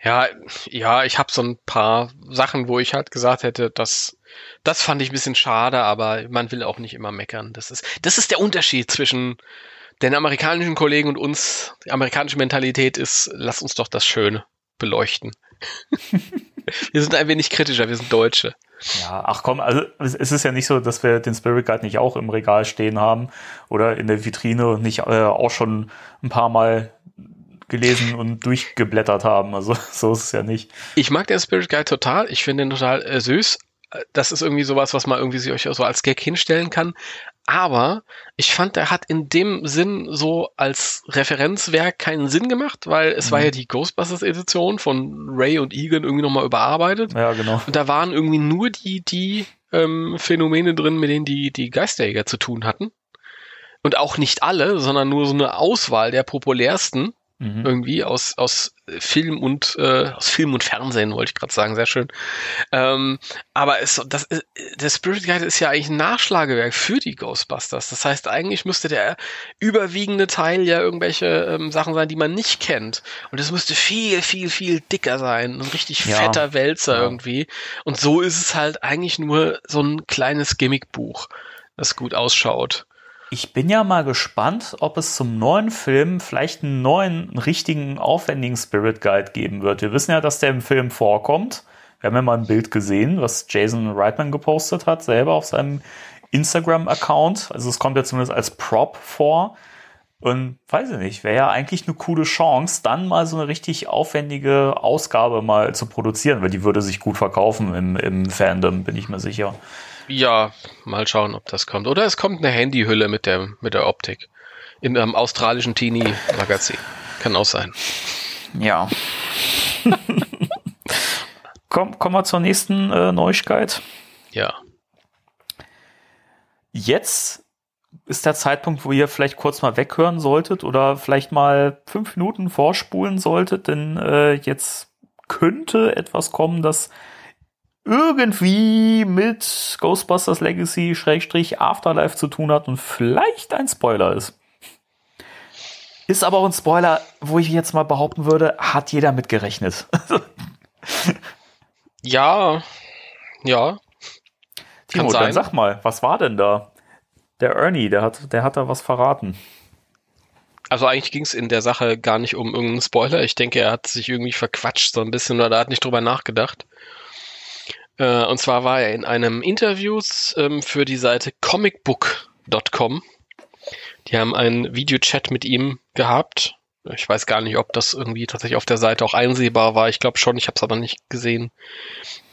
D: Ja, ja, ich habe so ein paar Sachen, wo ich halt gesagt hätte, das, das fand ich ein bisschen schade, aber man will auch nicht immer meckern. Das ist, das ist der Unterschied zwischen den amerikanischen Kollegen und uns. Die amerikanische Mentalität ist, lass uns doch das Schöne beleuchten. wir sind ein wenig kritischer, wir sind Deutsche.
B: Ja, ach komm, also es ist ja nicht so, dass wir den Spirit Guide nicht auch im Regal stehen haben oder in der Vitrine und nicht äh, auch schon ein paar Mal gelesen und durchgeblättert haben. Also so ist es ja nicht.
D: Ich mag den Spirit Guide total. Ich finde den total äh, süß. Das ist irgendwie sowas, was man irgendwie sich euch so als Gag hinstellen kann. Aber ich fand, der hat in dem Sinn so als Referenzwerk keinen Sinn gemacht, weil es war
B: Mhm.
D: ja die Ghostbusters Edition von Ray und Egan irgendwie nochmal überarbeitet.
B: Ja, genau.
D: Und da waren irgendwie nur die, die ähm, Phänomene drin, mit denen die, die Geisterjäger zu tun hatten. Und auch nicht alle, sondern nur so eine Auswahl der populärsten. Mhm. irgendwie aus, aus Film und äh, aus Film und Fernsehen, wollte ich gerade sagen, sehr schön. Ähm, aber es, das, äh, der Spirit Guide ist ja eigentlich ein Nachschlagewerk für die Ghostbusters. Das heißt, eigentlich müsste der überwiegende Teil ja irgendwelche ähm, Sachen sein, die man nicht kennt. Und es müsste viel, viel, viel dicker sein. Ein richtig ja. fetter Wälzer ja. irgendwie. Und so ist es halt eigentlich nur so ein kleines Gimmickbuch, das gut ausschaut.
B: Ich bin ja mal gespannt, ob es zum neuen Film vielleicht einen neuen, richtigen, aufwendigen Spirit Guide geben wird. Wir wissen ja, dass der im Film vorkommt. Wir haben ja mal ein Bild gesehen, was Jason Reitman gepostet hat, selber auf seinem Instagram-Account. Also es kommt ja zumindest als Prop vor. Und weiß ich nicht, wäre ja eigentlich eine coole Chance, dann mal so eine richtig aufwendige Ausgabe mal zu produzieren, weil die würde sich gut verkaufen im, im Fandom, bin ich mir sicher.
D: Ja, mal schauen, ob das kommt. Oder es kommt eine Handyhülle mit der, mit der Optik. In einem australischen Teenie-Magazin. Kann auch sein.
B: Ja. Komm, kommen wir zur nächsten äh, Neuigkeit.
D: Ja.
B: Jetzt ist der Zeitpunkt, wo ihr vielleicht kurz mal weghören solltet oder vielleicht mal fünf Minuten vorspulen solltet, denn äh, jetzt könnte etwas kommen, das irgendwie mit Ghostbusters Legacy Schrägstrich Afterlife zu tun hat und vielleicht ein Spoiler ist. Ist aber auch ein Spoiler, wo ich jetzt mal behaupten würde, hat jeder mit gerechnet.
D: ja, ja.
B: Timo, dann sag mal, was war denn da? Der Ernie, der hat, der hat da was verraten.
D: Also eigentlich ging es in der Sache gar nicht um irgendeinen Spoiler. Ich denke, er hat sich irgendwie verquatscht so ein bisschen oder er hat nicht drüber nachgedacht. Äh, und zwar war er in einem Interview ähm, für die Seite comicbook.com. Die haben einen Videochat mit ihm gehabt. Ich weiß gar nicht, ob das irgendwie tatsächlich auf der Seite auch einsehbar war. Ich glaube schon, ich habe es aber nicht gesehen,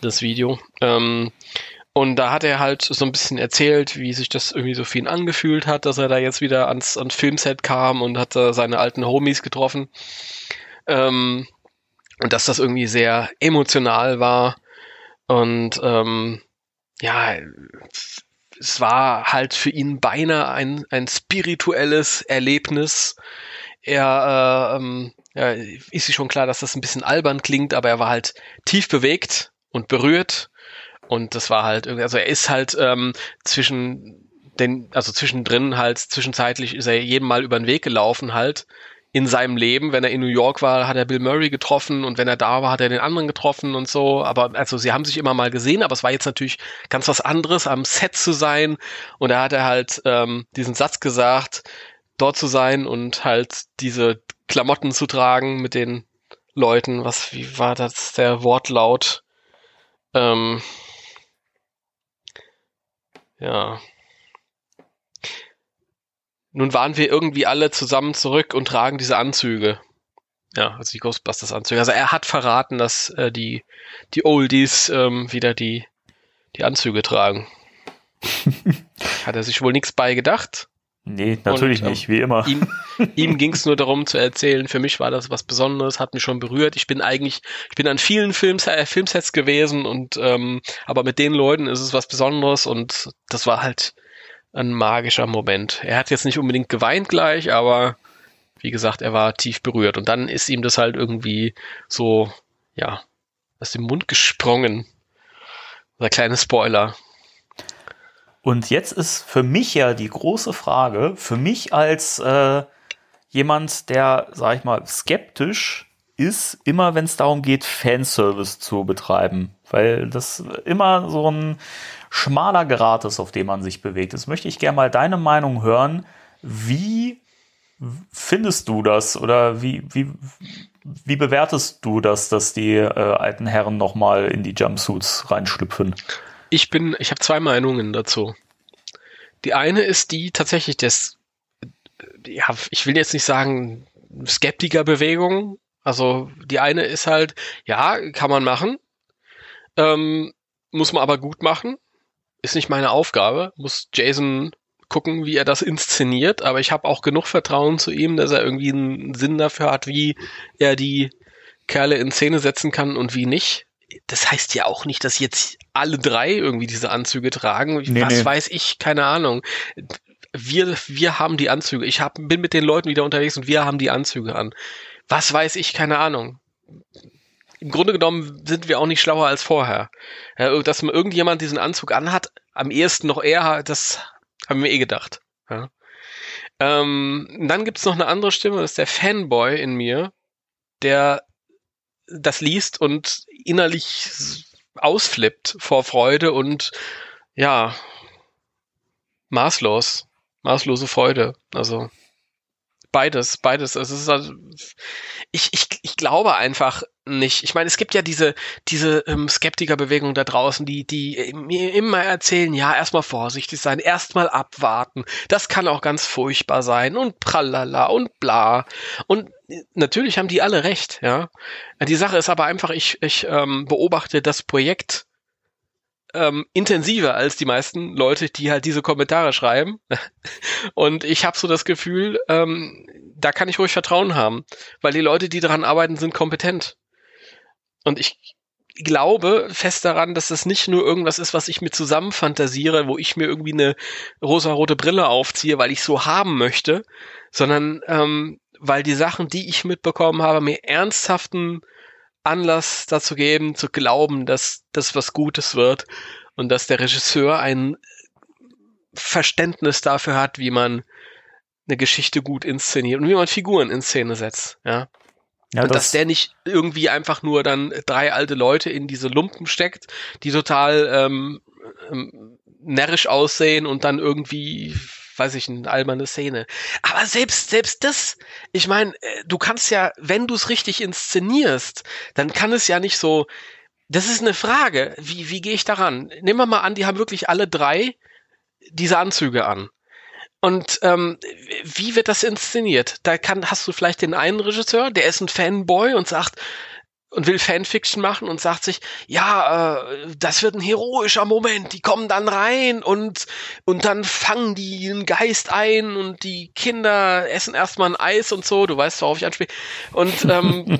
D: das Video. Ähm, und da hat er halt so ein bisschen erzählt, wie sich das irgendwie so für angefühlt hat, dass er da jetzt wieder ans, ans Filmset kam und hat da seine alten Homies getroffen. Ähm, und dass das irgendwie sehr emotional war und ähm, ja, es war halt für ihn beinahe ein, ein spirituelles Erlebnis. Er äh, ähm, ja, ist sich schon klar, dass das ein bisschen albern klingt, aber er war halt tief bewegt und berührt. Und das war halt irgendwie, also er ist halt ähm, zwischen den, also zwischendrin halt, zwischenzeitlich ist er jedem Mal über den Weg gelaufen halt in seinem Leben. Wenn er in New York war, hat er Bill Murray getroffen und wenn er da war, hat er den anderen getroffen und so. Aber also sie haben sich immer mal gesehen, aber es war jetzt natürlich ganz was anderes, am Set zu sein. Und da hat er halt ähm, diesen Satz gesagt, dort zu sein und halt diese Klamotten zu tragen mit den Leuten. Was, wie war das der Wortlaut? Ähm, ja. Nun waren wir irgendwie alle zusammen zurück und tragen diese Anzüge. Ja, also die Ghostbusters-Anzüge. Also er hat verraten, dass äh, die, die Oldies ähm, wieder die, die Anzüge tragen. hat er sich wohl nichts bei gedacht.
B: Nee, natürlich und, ähm, nicht, wie immer.
D: Ihm, ihm ging es nur darum zu erzählen, für mich war das was Besonderes, hat mich schon berührt. Ich bin eigentlich, ich bin an vielen Films, äh, Filmsets gewesen und ähm, aber mit den Leuten ist es was Besonderes und das war halt ein magischer Moment. Er hat jetzt nicht unbedingt geweint gleich, aber wie gesagt, er war tief berührt. Und dann ist ihm das halt irgendwie so, ja, aus dem Mund gesprungen. Der kleine Spoiler.
B: Und jetzt ist für mich ja die große Frage, für mich als äh, jemand, der, sag ich mal, skeptisch ist, immer wenn es darum geht, Fanservice zu betreiben. Weil das immer so ein schmaler Grat ist, auf dem man sich bewegt. Jetzt möchte ich gerne mal deine Meinung hören. Wie findest du das oder wie, wie, wie bewertest du das, dass die äh, alten Herren nochmal in die Jumpsuits reinschlüpfen?
D: Ich bin, ich habe zwei Meinungen dazu. Die eine ist die tatsächlich des, ja, ich will jetzt nicht sagen Skeptikerbewegung. Also die eine ist halt, ja, kann man machen, ähm, muss man aber gut machen ist nicht meine Aufgabe, muss Jason gucken, wie er das inszeniert, aber ich habe auch genug Vertrauen zu ihm, dass er irgendwie einen Sinn dafür hat, wie er die Kerle in Szene setzen kann und wie nicht. Das heißt ja auch nicht, dass jetzt alle drei irgendwie diese Anzüge tragen. Nee, Was nee. weiß ich, keine Ahnung. Wir, wir haben die Anzüge. Ich hab, bin mit den Leuten wieder unterwegs und wir haben die Anzüge an was weiß ich, keine Ahnung. Im Grunde genommen sind wir auch nicht schlauer als vorher. Ja, dass man irgendjemand diesen Anzug anhat, am ehesten noch er, das haben wir eh gedacht. Ja. Ähm, dann gibt's noch eine andere Stimme, das ist der Fanboy in mir, der das liest und innerlich ausflippt vor Freude und ja, maßlos, maßlose Freude. Also beides, beides. Es ist also, ich, ich, ich glaube einfach nicht. Ich meine, es gibt ja diese, diese ähm, Skeptikerbewegung da draußen, die, die mir immer erzählen, ja, erstmal vorsichtig sein, erstmal abwarten. Das kann auch ganz furchtbar sein und prallala und bla. Und natürlich haben die alle recht, ja. Die Sache ist aber einfach, ich, ich ähm, beobachte das Projekt ähm, intensiver als die meisten Leute, die halt diese Kommentare schreiben. Und ich habe so das Gefühl, ähm, da kann ich ruhig Vertrauen haben, weil die Leute, die daran arbeiten, sind kompetent. Und ich glaube fest daran, dass das nicht nur irgendwas ist, was ich mir zusammenfantasiere, wo ich mir irgendwie eine rosa-rote Brille aufziehe, weil ich so haben möchte, sondern ähm, weil die Sachen, die ich mitbekommen habe, mir ernsthaften Anlass dazu geben, zu glauben, dass das was Gutes wird und dass der Regisseur ein Verständnis dafür hat, wie man eine Geschichte gut inszeniert und wie man Figuren in Szene setzt, ja. Ja, und das dass der nicht irgendwie einfach nur dann drei alte Leute in diese Lumpen steckt, die total ähm, ähm, närrisch aussehen und dann irgendwie weiß ich, eine alberne Szene. Aber selbst, selbst das, ich meine, äh, du kannst ja, wenn du es richtig inszenierst, dann kann es ja nicht so, das ist eine Frage, wie, wie gehe ich daran? Nehmen wir mal an, die haben wirklich alle drei diese Anzüge an. Und ähm, wie wird das inszeniert? Da kann, hast du vielleicht den einen Regisseur, der ist ein Fanboy und sagt, und will Fanfiction machen und sagt sich, ja, äh, das wird ein heroischer Moment, die kommen dann rein und, und dann fangen die einen Geist ein und die Kinder essen erstmal ein Eis und so, du weißt, worauf ich anspiele. Und ähm,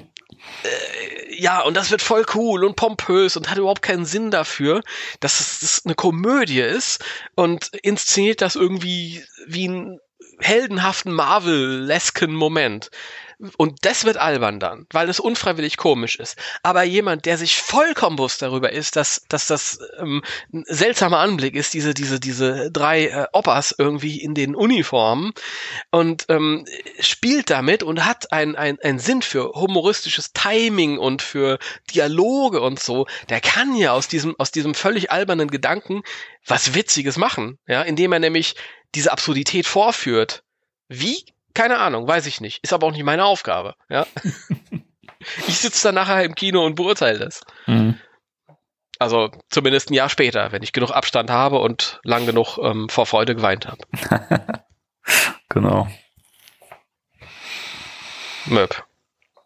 D: äh, ja, und das wird voll cool und pompös und hat überhaupt keinen Sinn dafür, dass es das eine Komödie ist und inszeniert das irgendwie wie einen heldenhaften Marvel-lesken Moment. Und das wird albern dann, weil es unfreiwillig komisch ist. Aber jemand, der sich vollkommen bewusst darüber ist, dass, dass das ähm, ein seltsamer Anblick ist, diese, diese, diese drei äh, Oppas irgendwie in den Uniformen und ähm, spielt damit und hat einen ein Sinn für humoristisches Timing und für Dialoge und so, der kann ja aus diesem, aus diesem völlig albernen Gedanken was Witziges machen, ja, indem er nämlich diese Absurdität vorführt. Wie keine Ahnung, weiß ich nicht. Ist aber auch nicht meine Aufgabe. Ja. ich sitze dann nachher im Kino und beurteile das. Mhm. Also zumindest ein Jahr später, wenn ich genug Abstand habe und lang genug ähm, vor Freude geweint habe.
B: genau.
D: Möb.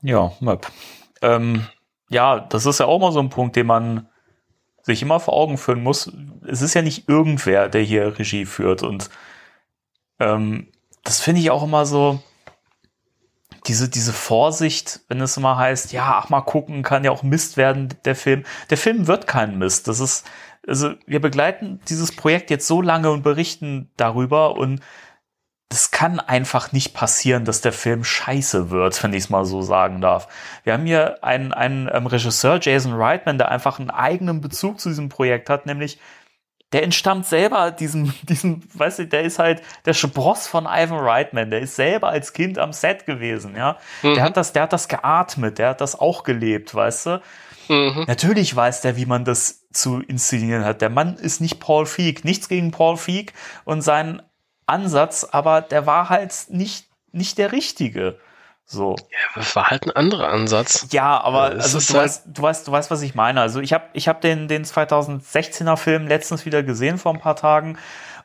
B: Ja, Möb. Ähm, ja, das ist ja auch mal so ein Punkt, den man sich immer vor Augen führen muss. Es ist ja nicht irgendwer, der hier Regie führt und ähm, das finde ich auch immer so, diese, diese Vorsicht, wenn es immer heißt, ja, ach mal gucken, kann ja auch Mist werden, der Film. Der Film wird kein Mist. Das ist, also wir begleiten dieses Projekt jetzt so lange und berichten darüber und das kann einfach nicht passieren, dass der Film scheiße wird, wenn ich es mal so sagen darf. Wir haben hier einen, einen ähm, Regisseur, Jason Reitman, der einfach einen eigenen Bezug zu diesem Projekt hat, nämlich der entstammt selber diesem, diesem, weißt du, der ist halt der Spross von Ivan Reitman, der ist selber als Kind am Set gewesen, ja. Mhm. Der hat das, der hat das geatmet, der hat das auch gelebt, weißt du. Mhm. Natürlich weiß der, wie man das zu inszenieren hat. Der Mann ist nicht Paul Feig, nichts gegen Paul Feig und seinen Ansatz, aber der war halt nicht, nicht der richtige. So.
D: Ja, das war halt ein anderer Ansatz.
B: Ja, aber ja, also du, halt weißt, du weißt, du weißt, was ich meine. Also ich habe ich hab den, den 2016er Film letztens wieder gesehen vor ein paar Tagen.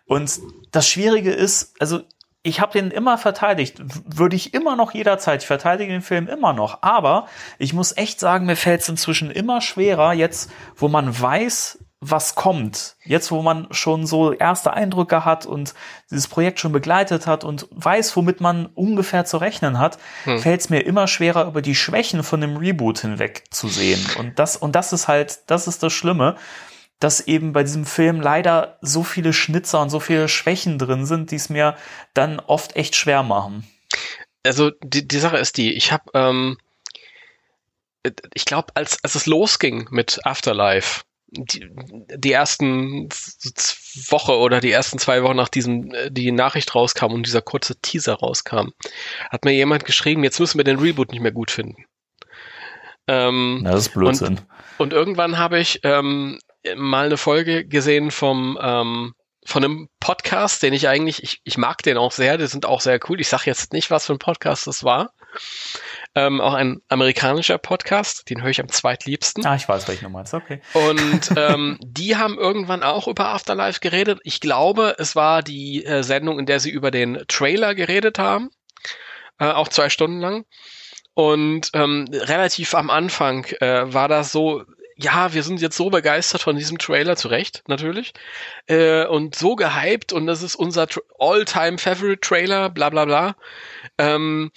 B: Und das Schwierige ist, also ich habe den immer verteidigt, würde ich immer noch jederzeit, ich verteidige den Film immer noch, aber ich muss echt sagen, mir fällt es inzwischen immer schwerer, jetzt, wo man weiß, was kommt. Jetzt, wo man schon so erste Eindrücke hat und dieses Projekt schon begleitet hat und weiß, womit man ungefähr zu rechnen hat, hm. fällt es mir immer schwerer, über die Schwächen von dem Reboot hinweg zu sehen. Und das, und das ist halt, das ist das Schlimme, dass eben bei diesem Film leider so viele Schnitzer und so viele Schwächen drin sind, die es mir dann oft echt schwer machen.
D: also die, die Sache ist die, ich habe, ähm, ich glaube, als, als es losging mit Afterlife, die, die ersten Woche oder die ersten zwei Wochen nach diesem äh, die Nachricht rauskam und dieser kurze Teaser rauskam, hat mir jemand geschrieben, jetzt müssen wir den Reboot nicht mehr gut finden.
B: Ähm, das ist Blödsinn.
D: Und, und irgendwann habe ich ähm, mal eine Folge gesehen vom ähm, von einem Podcast, den ich eigentlich, ich, ich mag den auch sehr, die sind auch sehr cool. Ich sage jetzt nicht, was für ein Podcast das war. Ähm, auch ein amerikanischer Podcast, den höre ich am zweitliebsten.
B: Ah, ich weiß, welchen du meinst, okay.
D: Und ähm, die haben irgendwann auch über Afterlife geredet. Ich glaube, es war die äh, Sendung, in der sie über den Trailer geredet haben, äh, auch zwei Stunden lang. Und ähm, relativ am Anfang äh, war das so, ja, wir sind jetzt so begeistert von diesem Trailer, zu Recht, natürlich, äh, und so gehypt und das ist unser All-Time-Favorite-Trailer, bla bla bla. Ähm,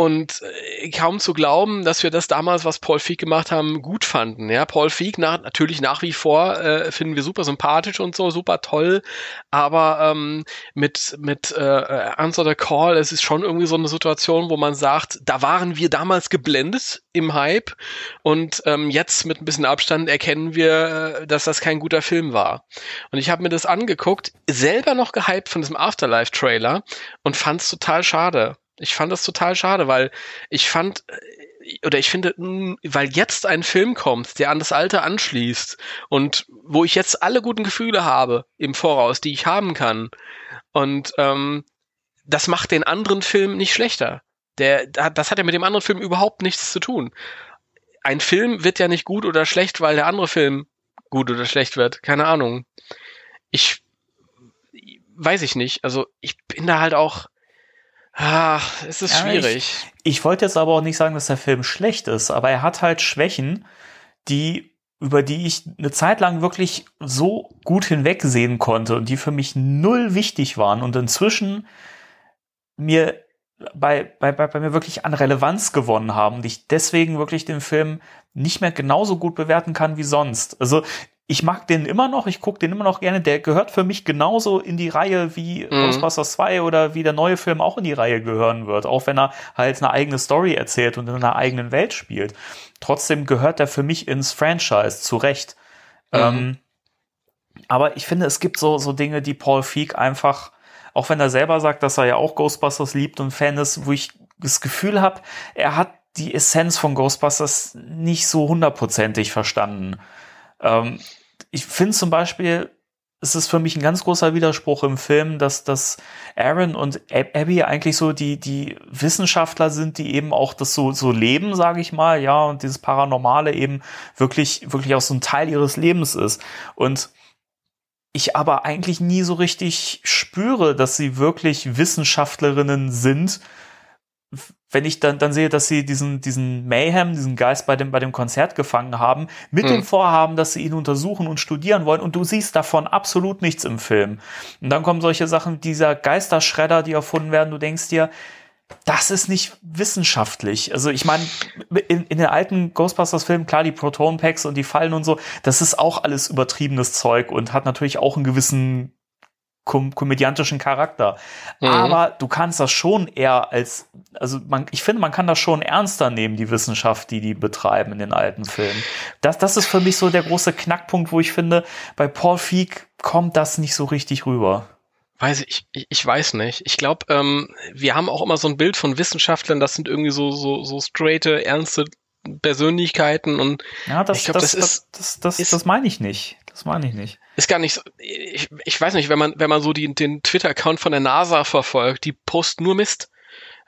D: und äh, kaum zu glauben, dass wir das damals, was Paul Feig gemacht haben, gut fanden. Ja, Paul Feig nach, natürlich nach wie vor äh, finden wir super sympathisch und so, super toll. Aber ähm, mit mit äh, Answer the Call, es ist schon irgendwie so eine Situation, wo man sagt, da waren wir damals geblendet im Hype und ähm, jetzt mit ein bisschen Abstand erkennen wir, äh, dass das kein guter Film war. Und ich habe mir das angeguckt, selber noch gehypt von diesem Afterlife-Trailer und fand es total schade. Ich fand das total schade, weil ich fand, äh, oder ich finde, weil jetzt ein Film kommt, der an das Alte anschließt und wo ich jetzt alle guten Gefühle habe im Voraus, die ich haben kann. Und ähm, das macht den anderen Film nicht schlechter. Der, das hat ja mit dem anderen Film überhaupt nichts zu tun. Ein Film wird ja nicht gut oder schlecht, weil der andere Film gut oder schlecht wird. Keine Ahnung. Ich weiß ich nicht. Also ich bin da halt auch Ah, es ist ja, schwierig.
B: Ich, ich wollte jetzt aber auch nicht sagen, dass der Film schlecht ist, aber er hat halt Schwächen, die über die ich eine Zeit lang wirklich so gut hinwegsehen konnte und die für mich null wichtig waren und inzwischen mir bei, bei, bei, bei mir wirklich an Relevanz gewonnen haben und ich deswegen wirklich den Film nicht mehr genauso gut bewerten kann wie sonst. Also ich mag den immer noch, ich gucke den immer noch gerne. Der gehört für mich genauso in die Reihe wie mhm. Ghostbusters 2 oder wie der neue Film auch in die Reihe gehören wird, auch wenn er halt eine eigene Story erzählt und in einer eigenen Welt spielt. Trotzdem gehört er für mich ins Franchise, zu Recht. Mhm. Ähm, aber ich finde, es gibt so, so Dinge, die Paul Feig einfach, auch wenn er selber sagt, dass er ja auch Ghostbusters liebt und Fan ist, wo ich das Gefühl habe, er hat die Essenz von Ghostbusters nicht so hundertprozentig verstanden. Ähm, ich finde zum Beispiel, es ist für mich ein ganz großer Widerspruch im Film, dass, dass Aaron und Abby eigentlich so die, die Wissenschaftler sind, die eben auch das so, so leben, sage ich mal, ja, und dieses Paranormale eben wirklich, wirklich auch so ein Teil ihres Lebens ist. Und ich aber eigentlich nie so richtig spüre, dass sie wirklich Wissenschaftlerinnen sind, wenn ich dann, dann sehe, dass sie diesen, diesen Mayhem, diesen Geist bei dem, bei dem Konzert gefangen haben, mit mhm. dem Vorhaben, dass sie ihn untersuchen und studieren wollen und du siehst davon absolut nichts im Film. Und dann kommen solche Sachen, dieser Geisterschredder, die erfunden werden, du denkst dir, das ist nicht wissenschaftlich. Also ich meine, in, in den alten Ghostbusters-Filmen, klar, die Proton-Packs und die Fallen und so, das ist auch alles übertriebenes Zeug und hat natürlich auch einen gewissen kom komödiantischen Charakter. Mhm. Aber du kannst das schon eher als, also man, ich finde, man kann das schon ernster nehmen, die Wissenschaft, die die betreiben in den alten Filmen. Das, das ist für mich so der große Knackpunkt, wo ich finde, bei Paul Feig kommt das nicht so richtig rüber.
D: Weiß ich, ich, ich weiß nicht. Ich glaube, ähm, wir haben auch immer so ein Bild von Wissenschaftlern, das sind irgendwie so, so, so straighte, ernste Persönlichkeiten und
B: ja, das, ich glaube, das, das, ist, das, das, das, das meine ich nicht. Das meine ich nicht.
D: Ist gar nicht so, ich, ich weiß nicht, wenn man, wenn man so die, den Twitter-Account von der NASA verfolgt, die posten nur Mist.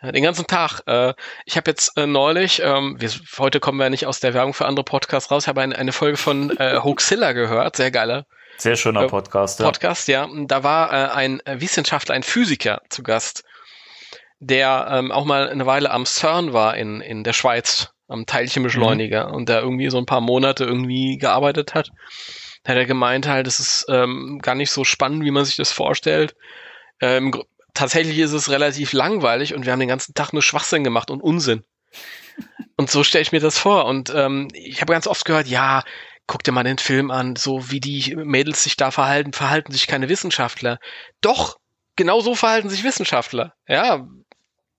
D: Den ganzen Tag. Äh, ich habe jetzt äh, neulich, ähm, wir, heute kommen wir nicht aus der Werbung für andere Podcasts raus, habe eine, eine Folge von äh, Hoaxilla gehört, sehr geiler.
B: Sehr schöner Podcast,
D: ja. Podcast, ja. Da war äh, ein Wissenschaftler, ein Physiker zu Gast, der ähm, auch mal eine Weile am CERN war in, in der Schweiz, am Teilchenbeschleuniger mhm. und da irgendwie so ein paar Monate irgendwie gearbeitet hat. Da hat er gemeint halt, es ist ähm, gar nicht so spannend, wie man sich das vorstellt. Ähm, tatsächlich ist es relativ langweilig und wir haben den ganzen Tag nur Schwachsinn gemacht und Unsinn. Und so stelle ich mir das vor. Und ähm, ich habe ganz oft gehört, ja, guck dir mal den Film an, so wie die Mädels sich da verhalten, verhalten sich keine Wissenschaftler. Doch, genau so verhalten sich Wissenschaftler. Ja,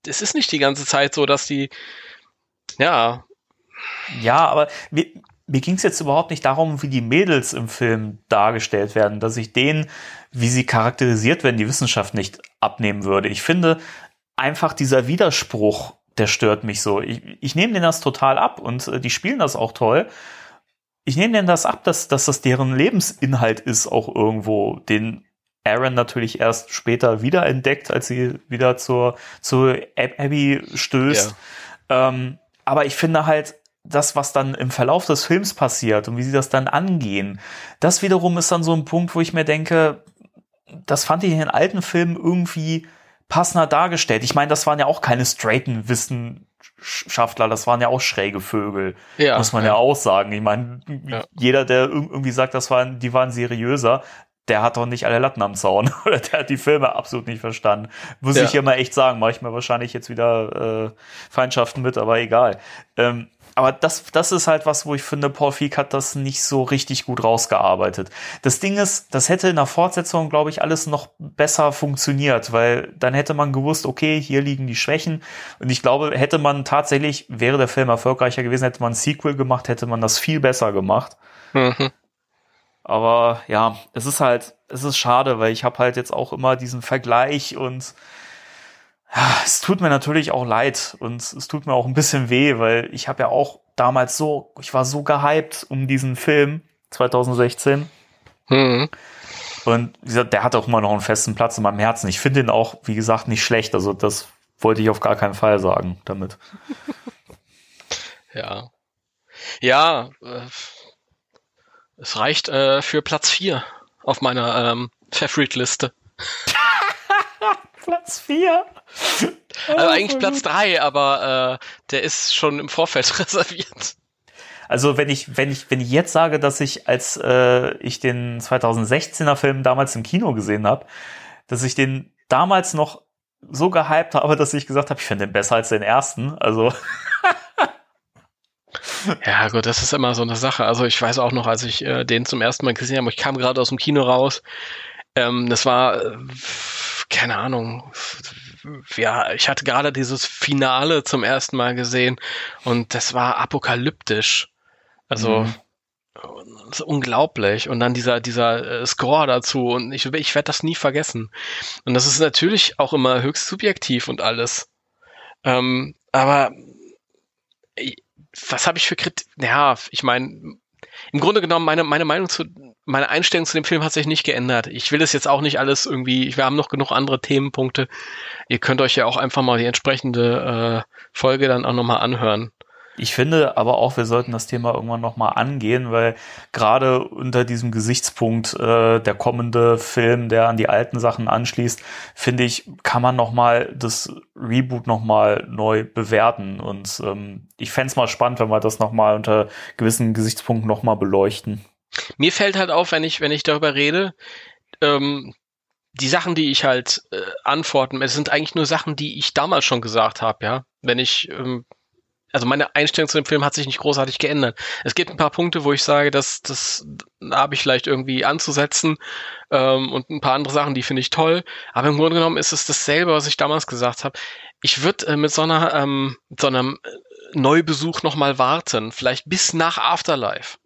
D: es ist nicht die ganze Zeit so, dass die, ja.
B: Ja, aber mir, mir ging es jetzt überhaupt nicht darum, wie die Mädels im Film dargestellt werden, dass ich denen, wie sie charakterisiert werden, die Wissenschaft nicht abnehmen würde. Ich finde einfach dieser Widerspruch, der stört mich so. Ich, ich nehme denen das total ab und äh, die spielen das auch toll. Ich nehme denen das ab, dass, dass das deren Lebensinhalt ist, auch irgendwo, den Aaron natürlich erst später wiederentdeckt, als sie wieder zur, zur Abby stößt. Ja. Ähm, aber ich finde halt, das, was dann im Verlauf des Films passiert und wie sie das dann angehen, das wiederum ist dann so ein Punkt, wo ich mir denke, das fand ich in den alten Filmen irgendwie passender dargestellt. Ich meine, das waren ja auch keine straighten Wissenschaftler, das waren ja auch schräge Vögel, ja, muss man ja, ja auch sagen. Ich meine, ja. jeder, der irgendwie sagt, das waren, die waren seriöser, der hat doch nicht alle Latten am Zaun oder der hat die Filme absolut nicht verstanden. Muss ja. ich immer echt sagen, mache ich mir wahrscheinlich jetzt wieder äh, Feindschaften mit, aber egal. Ähm, aber das, das ist halt was, wo ich finde, Paul Feig hat das nicht so richtig gut rausgearbeitet. Das Ding ist, das hätte in der Fortsetzung, glaube ich, alles noch besser funktioniert, weil dann hätte man gewusst, okay, hier liegen die Schwächen. Und ich glaube, hätte man tatsächlich, wäre der Film erfolgreicher gewesen, hätte man ein Sequel gemacht, hätte man das viel besser gemacht. Mhm. Aber ja, es ist halt, es ist schade, weil ich habe halt jetzt auch immer diesen Vergleich und ja, es tut mir natürlich auch leid und es tut mir auch ein bisschen weh, weil ich habe ja auch damals so, ich war so gehypt um diesen Film 2016. Mhm. Und wie gesagt, der hat auch immer noch einen festen Platz in meinem Herzen. Ich finde ihn auch, wie gesagt, nicht schlecht. Also das wollte ich auf gar keinen Fall sagen damit.
D: ja. Ja, äh, es reicht äh, für Platz 4 auf meiner ähm, Favorite-Liste.
B: Platz 4.
D: Also eigentlich Platz 3, aber äh, der ist schon im Vorfeld reserviert.
B: Also wenn ich, wenn ich, wenn ich jetzt sage, dass ich, als äh, ich den 2016er Film damals im Kino gesehen habe, dass ich den damals noch so gehypt habe, dass ich gesagt habe, ich finde den besser als den ersten. Also.
D: ja, gut, das ist immer so eine Sache. Also ich weiß auch noch, als ich äh, den zum ersten Mal gesehen habe, ich kam gerade aus dem Kino raus. Ähm, das war äh, keine Ahnung, ja, ich hatte gerade dieses Finale zum ersten Mal gesehen und das war apokalyptisch. Also mhm. das ist unglaublich. Und dann dieser, dieser äh, Score dazu und ich, ich werde das nie vergessen. Und das ist natürlich auch immer höchst subjektiv und alles. Ähm, aber was habe ich für Kritik? Ja, ich meine, im Grunde genommen, meine, meine Meinung zu, meine Einstellung zu dem Film hat sich nicht geändert. Ich will das jetzt auch nicht alles irgendwie, wir haben noch genug andere Themenpunkte. Ihr könnt euch ja auch einfach mal die entsprechende äh, Folge dann auch nochmal anhören.
B: Ich finde aber auch, wir sollten das Thema irgendwann nochmal angehen, weil gerade unter diesem Gesichtspunkt äh, der kommende Film, der an die alten Sachen anschließt, finde ich, kann man nochmal das Reboot nochmal neu bewerten. Und ähm, ich fände es mal spannend, wenn wir das nochmal unter gewissen Gesichtspunkten nochmal beleuchten.
D: Mir fällt halt auf, wenn ich, wenn ich darüber rede, ähm, die Sachen, die ich halt äh, antworten, es sind eigentlich nur Sachen, die ich damals schon gesagt habe, ja. Wenn ich ähm, also meine Einstellung zu dem Film hat sich nicht großartig geändert. Es gibt ein paar Punkte, wo ich sage, das da habe ich vielleicht irgendwie anzusetzen ähm, und ein paar andere Sachen, die finde ich toll. Aber im Grunde genommen ist es dasselbe, was ich damals gesagt habe. Ich würde äh, mit so einer ähm, mit so einem äh, Neubesuch noch mal warten, vielleicht bis nach Afterlife.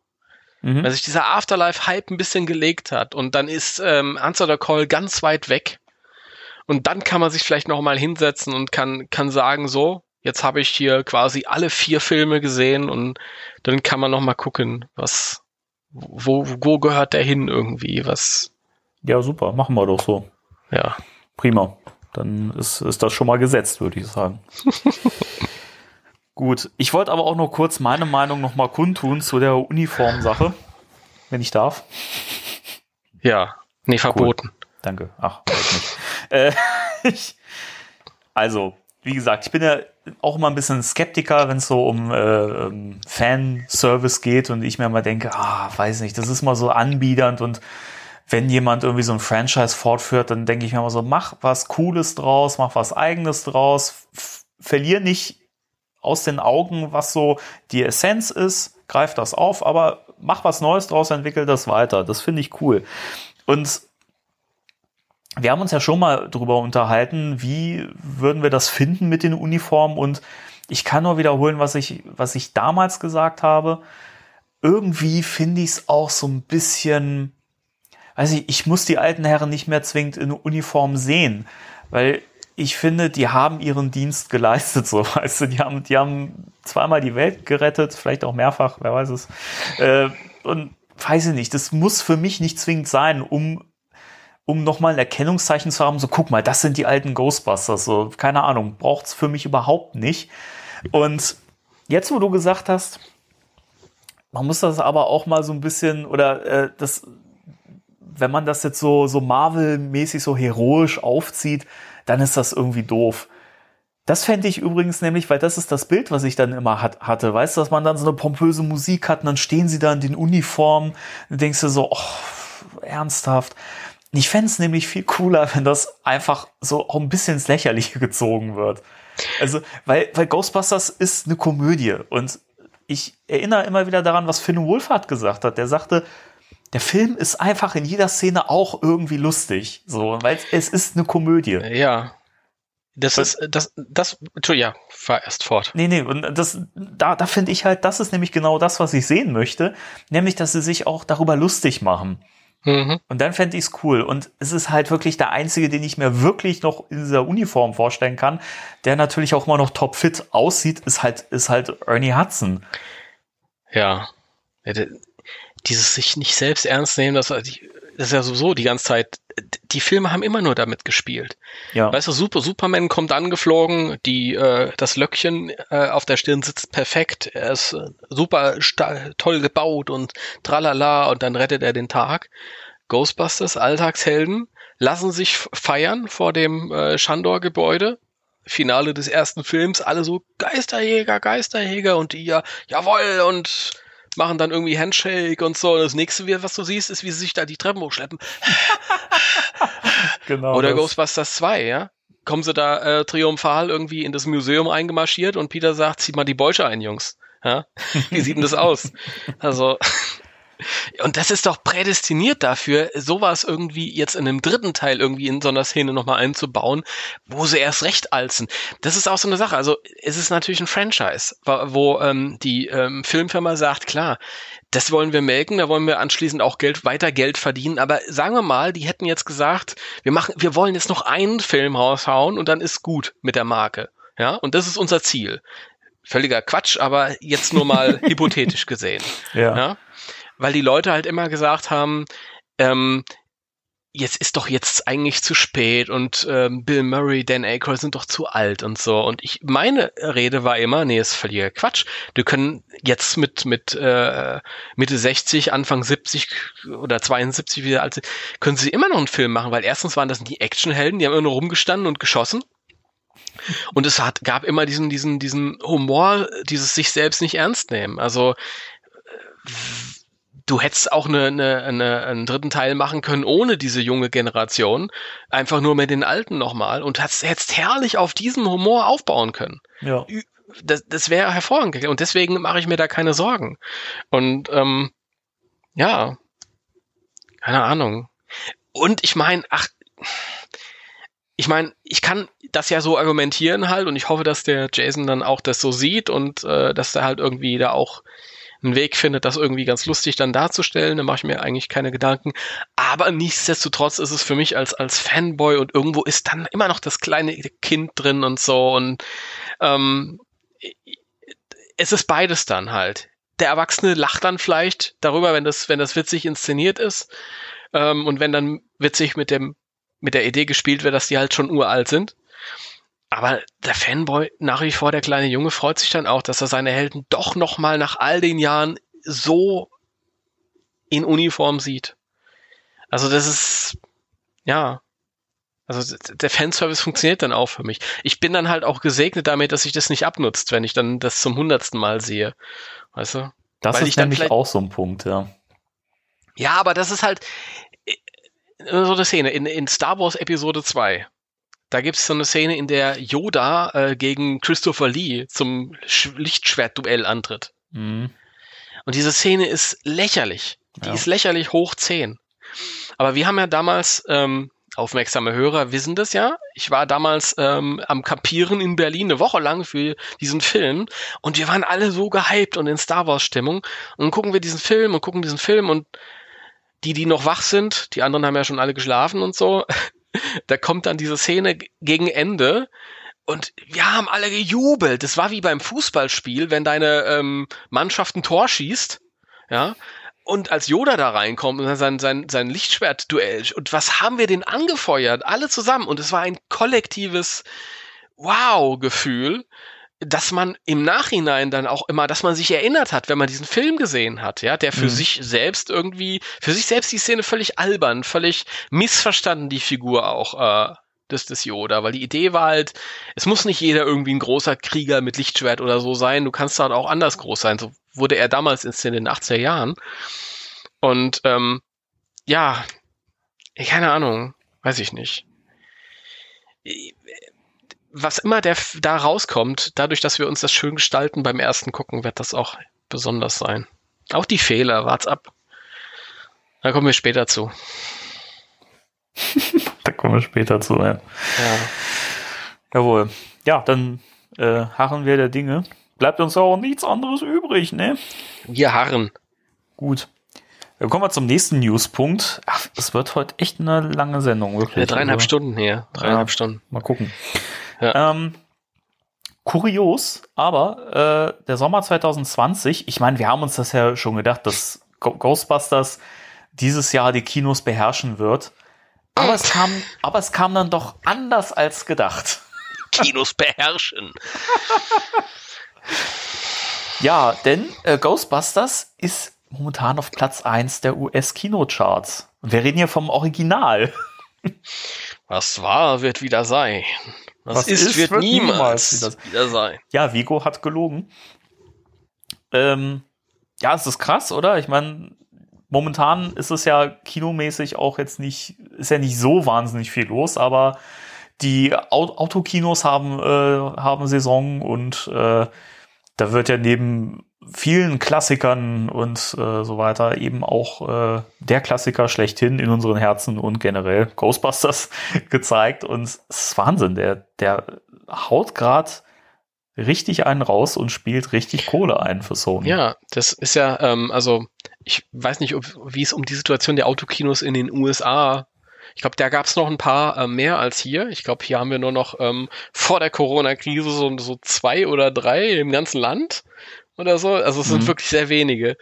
D: Mhm. Wenn sich dieser Afterlife-Hype ein bisschen gelegt hat und dann ist ähm, Answer the Call ganz weit weg. Und dann kann man sich vielleicht noch mal hinsetzen und kann, kann sagen, so, Jetzt habe ich hier quasi alle vier Filme gesehen und dann kann man noch mal gucken, was, wo, wo gehört der hin irgendwie, was.
B: Ja, super, machen wir doch so.
D: Ja.
B: Prima. Dann ist, ist das schon mal gesetzt, würde ich sagen. Gut, ich wollte aber auch noch kurz meine Meinung noch mal kundtun zu der Uniformsache, wenn ich darf.
D: Ja, nee, verboten.
B: Cool. Danke. Ach, nicht. äh, ich, also, wie gesagt, ich bin ja auch immer ein bisschen Skeptiker, wenn es so um äh, ähm, Fanservice geht und ich mir immer denke, ah, weiß nicht, das ist mal so anbiedernd und wenn jemand irgendwie so ein Franchise fortführt, dann denke ich mir immer so, mach was Cooles draus, mach was Eigenes draus, verlier nicht aus den Augen, was so die Essenz ist, greif das auf, aber mach was Neues draus, entwickel das weiter. Das finde ich cool. Und wir haben uns ja schon mal drüber unterhalten, wie würden wir das finden mit den Uniformen und ich kann nur wiederholen, was ich, was ich damals gesagt habe. Irgendwie finde ich es auch so ein bisschen, weiß ich, ich muss die alten Herren nicht mehr zwingend in Uniform sehen, weil ich finde, die haben ihren Dienst geleistet, so weißt du, die haben, die haben zweimal die Welt gerettet, vielleicht auch mehrfach, wer weiß es. Äh, und weiß ich nicht, das muss für mich nicht zwingend sein, um um nochmal ein Erkennungszeichen zu haben, so guck mal, das sind die alten Ghostbusters, so keine Ahnung, braucht's für mich überhaupt nicht. Und jetzt, wo du gesagt hast, man muss das aber auch mal so ein bisschen, oder äh, das, wenn man das jetzt so, so Marvel-mäßig so heroisch aufzieht, dann ist das irgendwie doof. Das fände ich übrigens nämlich, weil das ist das Bild, was ich dann immer hat, hatte. Weißt du, dass man dann so eine pompöse Musik hat und dann stehen sie da in den Uniformen und denkst du so, oh, ernsthaft. Ich fände es nämlich viel cooler, wenn das einfach so auch ein bisschen ins Lächerliche gezogen wird. Also, weil, weil Ghostbusters ist eine Komödie und ich erinnere immer wieder daran, was Finn Wolfhard gesagt hat. Der sagte, der Film ist einfach in jeder Szene auch irgendwie lustig, so, weil es ist eine Komödie.
D: Ja. Das ist, das, das, ja, fahr erst fort.
B: Nee, nee, und das, da, da finde ich halt, das ist nämlich genau das, was ich sehen möchte, nämlich, dass sie sich auch darüber lustig machen. Mhm. Und dann fände ich es cool. Und es ist halt wirklich der einzige, den ich mir wirklich noch in dieser Uniform vorstellen kann, der natürlich auch immer noch topfit aussieht, ist halt, ist halt Ernie Hudson.
D: Ja. Dieses sich nicht selbst ernst nehmen, das, das ist ja sowieso die ganze Zeit, die Filme haben immer nur damit gespielt. Ja. Weißt du, Super, Superman kommt angeflogen, die, äh, das Löckchen äh, auf der Stirn sitzt perfekt, er ist äh, super toll gebaut und tralala und dann rettet er den Tag. Ghostbusters, Alltagshelden, lassen sich feiern vor dem äh, Shandor-Gebäude. Finale des ersten Films, alle so Geisterjäger, Geisterjäger und die ja, jawoll und machen dann irgendwie Handshake und so. Und das nächste, was du siehst, ist, wie sie sich da die Treppen hochschleppen. genau. Oder das. Ghostbusters 2, ja? Kommen sie da äh, triumphal irgendwie in das Museum eingemarschiert und Peter sagt, zieht mal die Beute ein, Jungs. Ja? Wie sieht denn das aus? Also, und das ist doch prädestiniert dafür, sowas irgendwie jetzt in einem dritten Teil irgendwie in so einer Szene nochmal einzubauen, wo sie erst recht alzen. Das ist auch so eine Sache. Also es ist natürlich ein Franchise, wo ähm, die ähm, Filmfirma sagt, klar, das wollen wir melken, da wollen wir anschließend auch Geld, weiter Geld verdienen. Aber sagen wir mal, die hätten jetzt gesagt, wir machen, wir wollen jetzt noch einen Film raushauen und dann ist gut mit der Marke. Ja, und das ist unser Ziel. Völliger Quatsch, aber jetzt nur mal hypothetisch gesehen. Ja. ja weil die Leute halt immer gesagt haben, ähm, jetzt ist doch jetzt eigentlich zu spät und ähm, Bill Murray, Dan Aykroyd sind doch zu alt und so. Und ich meine Rede war immer, nee, ist völliger Quatsch. Wir können jetzt mit mit äh, Mitte 60, Anfang 70 oder 72 wieder alt sind, können sie immer noch einen Film machen, weil erstens waren das die Actionhelden, die haben immer nur rumgestanden und geschossen. Und es hat, gab immer diesen, diesen, diesen Humor, dieses sich selbst nicht ernst nehmen. Also du hättest auch eine, eine, eine, einen dritten Teil machen können ohne diese junge Generation, einfach nur mit den alten nochmal und hättest, hättest herrlich auf diesem Humor aufbauen können. Ja. Das, das wäre hervorragend und deswegen mache ich mir da keine Sorgen. Und ähm, ja, keine Ahnung. Und ich meine, ach, ich meine, ich kann das ja so argumentieren halt und ich hoffe, dass der Jason dann auch das so sieht und äh, dass er halt irgendwie da auch einen Weg findet, das irgendwie ganz lustig dann darzustellen, dann mache ich mir eigentlich keine Gedanken. Aber nichtsdestotrotz ist es für mich als, als Fanboy und irgendwo ist dann immer noch das kleine Kind drin und so und ähm, es ist beides dann halt. Der Erwachsene lacht dann vielleicht darüber, wenn das, wenn das witzig inszeniert ist ähm, und wenn dann witzig mit dem mit der Idee gespielt wird, dass die halt schon uralt sind. Aber der Fanboy, nach wie vor der kleine Junge, freut sich dann auch, dass er seine Helden doch nochmal nach all den Jahren so in Uniform sieht. Also das ist, ja, also der Fanservice funktioniert dann auch für mich. Ich bin dann halt auch gesegnet damit, dass sich das nicht abnutzt, wenn ich dann das zum hundertsten Mal sehe. Weißt du?
B: Das Weil ist nämlich auch so ein Punkt, ja.
D: Ja, aber das ist halt äh, so eine Szene in, in Star Wars Episode 2 da gibt es so eine Szene, in der Yoda äh, gegen Christopher Lee zum Sch Lichtschwertduell antritt. Mhm. Und diese Szene ist lächerlich. Die ja. ist lächerlich hoch 10. Aber wir haben ja damals, ähm, aufmerksame Hörer wissen das ja. Ich war damals ähm, am Kampieren in Berlin eine Woche lang für diesen Film und wir waren alle so gehypt und in Star Wars Stimmung. Und dann gucken wir diesen Film und gucken diesen Film und die, die noch wach sind, die anderen haben ja schon alle geschlafen und so, da kommt dann diese Szene gegen Ende und wir haben alle gejubelt. Das war wie beim Fußballspiel, wenn deine ähm, Mannschaft ein Tor schießt, ja, und als Yoda da reinkommt und sein, sein, sein Lichtschwert-Duell, und was haben wir denn angefeuert? Alle zusammen. Und es war ein kollektives Wow-Gefühl, dass man im Nachhinein dann auch immer, dass man sich erinnert hat, wenn man diesen Film gesehen hat, ja, der für mhm. sich selbst irgendwie, für sich selbst die Szene völlig albern, völlig missverstanden, die Figur auch, äh, des, des Yoda, weil die Idee war halt, es muss nicht jeder irgendwie ein großer Krieger mit Lichtschwert oder so sein, du kannst halt auch anders groß sein, so wurde er damals in den 80er Jahren. Und ähm, ja, keine Ahnung, weiß ich nicht. Was immer der da rauskommt, dadurch, dass wir uns das schön gestalten beim ersten Gucken, wird das auch besonders sein. Auch die Fehler, wart's ab. Da kommen wir später zu.
B: da kommen wir später zu, ja. ja. Jawohl. Ja, dann äh, harren wir der Dinge bleibt uns auch nichts anderes übrig, ne?
D: Wir harren.
B: Gut. Dann kommen wir zum nächsten Newspunkt. Ach, es wird heute echt eine lange Sendung, wirklich. Ja,
D: dreieinhalb also, Stunden her. Dreieinhalb ja, Stunden.
B: Mal gucken. Ja. Ähm, kurios, aber äh, der Sommer 2020, ich meine, wir haben uns das ja schon gedacht, dass Ghostbusters dieses Jahr die Kinos beherrschen wird. Aber es kam, aber es kam dann doch anders als gedacht.
D: Kinos beherrschen.
B: Ja, denn äh, Ghostbusters ist momentan auf Platz 1 der US-Kinocharts. Wir reden hier vom Original.
D: Was war, wird wieder sein. Was, Was ist, ist, wird, wird niemals, niemals wieder sein.
B: Ja, Vigo hat gelogen. Ähm, ja, es ist krass, oder? Ich meine, momentan ist es ja kinomäßig auch jetzt nicht, ist ja nicht so wahnsinnig viel los, aber die Autokinos haben, äh, haben Saison und äh, da wird ja neben vielen Klassikern und äh, so weiter eben auch äh, der Klassiker schlechthin in unseren Herzen und generell Ghostbusters gezeigt. Und es ist Wahnsinn, der, der haut gerade richtig einen raus und spielt richtig Kohle ein für Sony.
D: Ja, das ist ja, ähm, also ich weiß nicht, ob, wie es um die Situation der Autokinos in den USA ich glaube, da gab es noch ein paar äh, mehr als hier. Ich glaube, hier haben wir nur noch ähm, vor der Corona-Krise so, so zwei oder drei im ganzen Land oder so. Also es sind mhm. wirklich sehr wenige.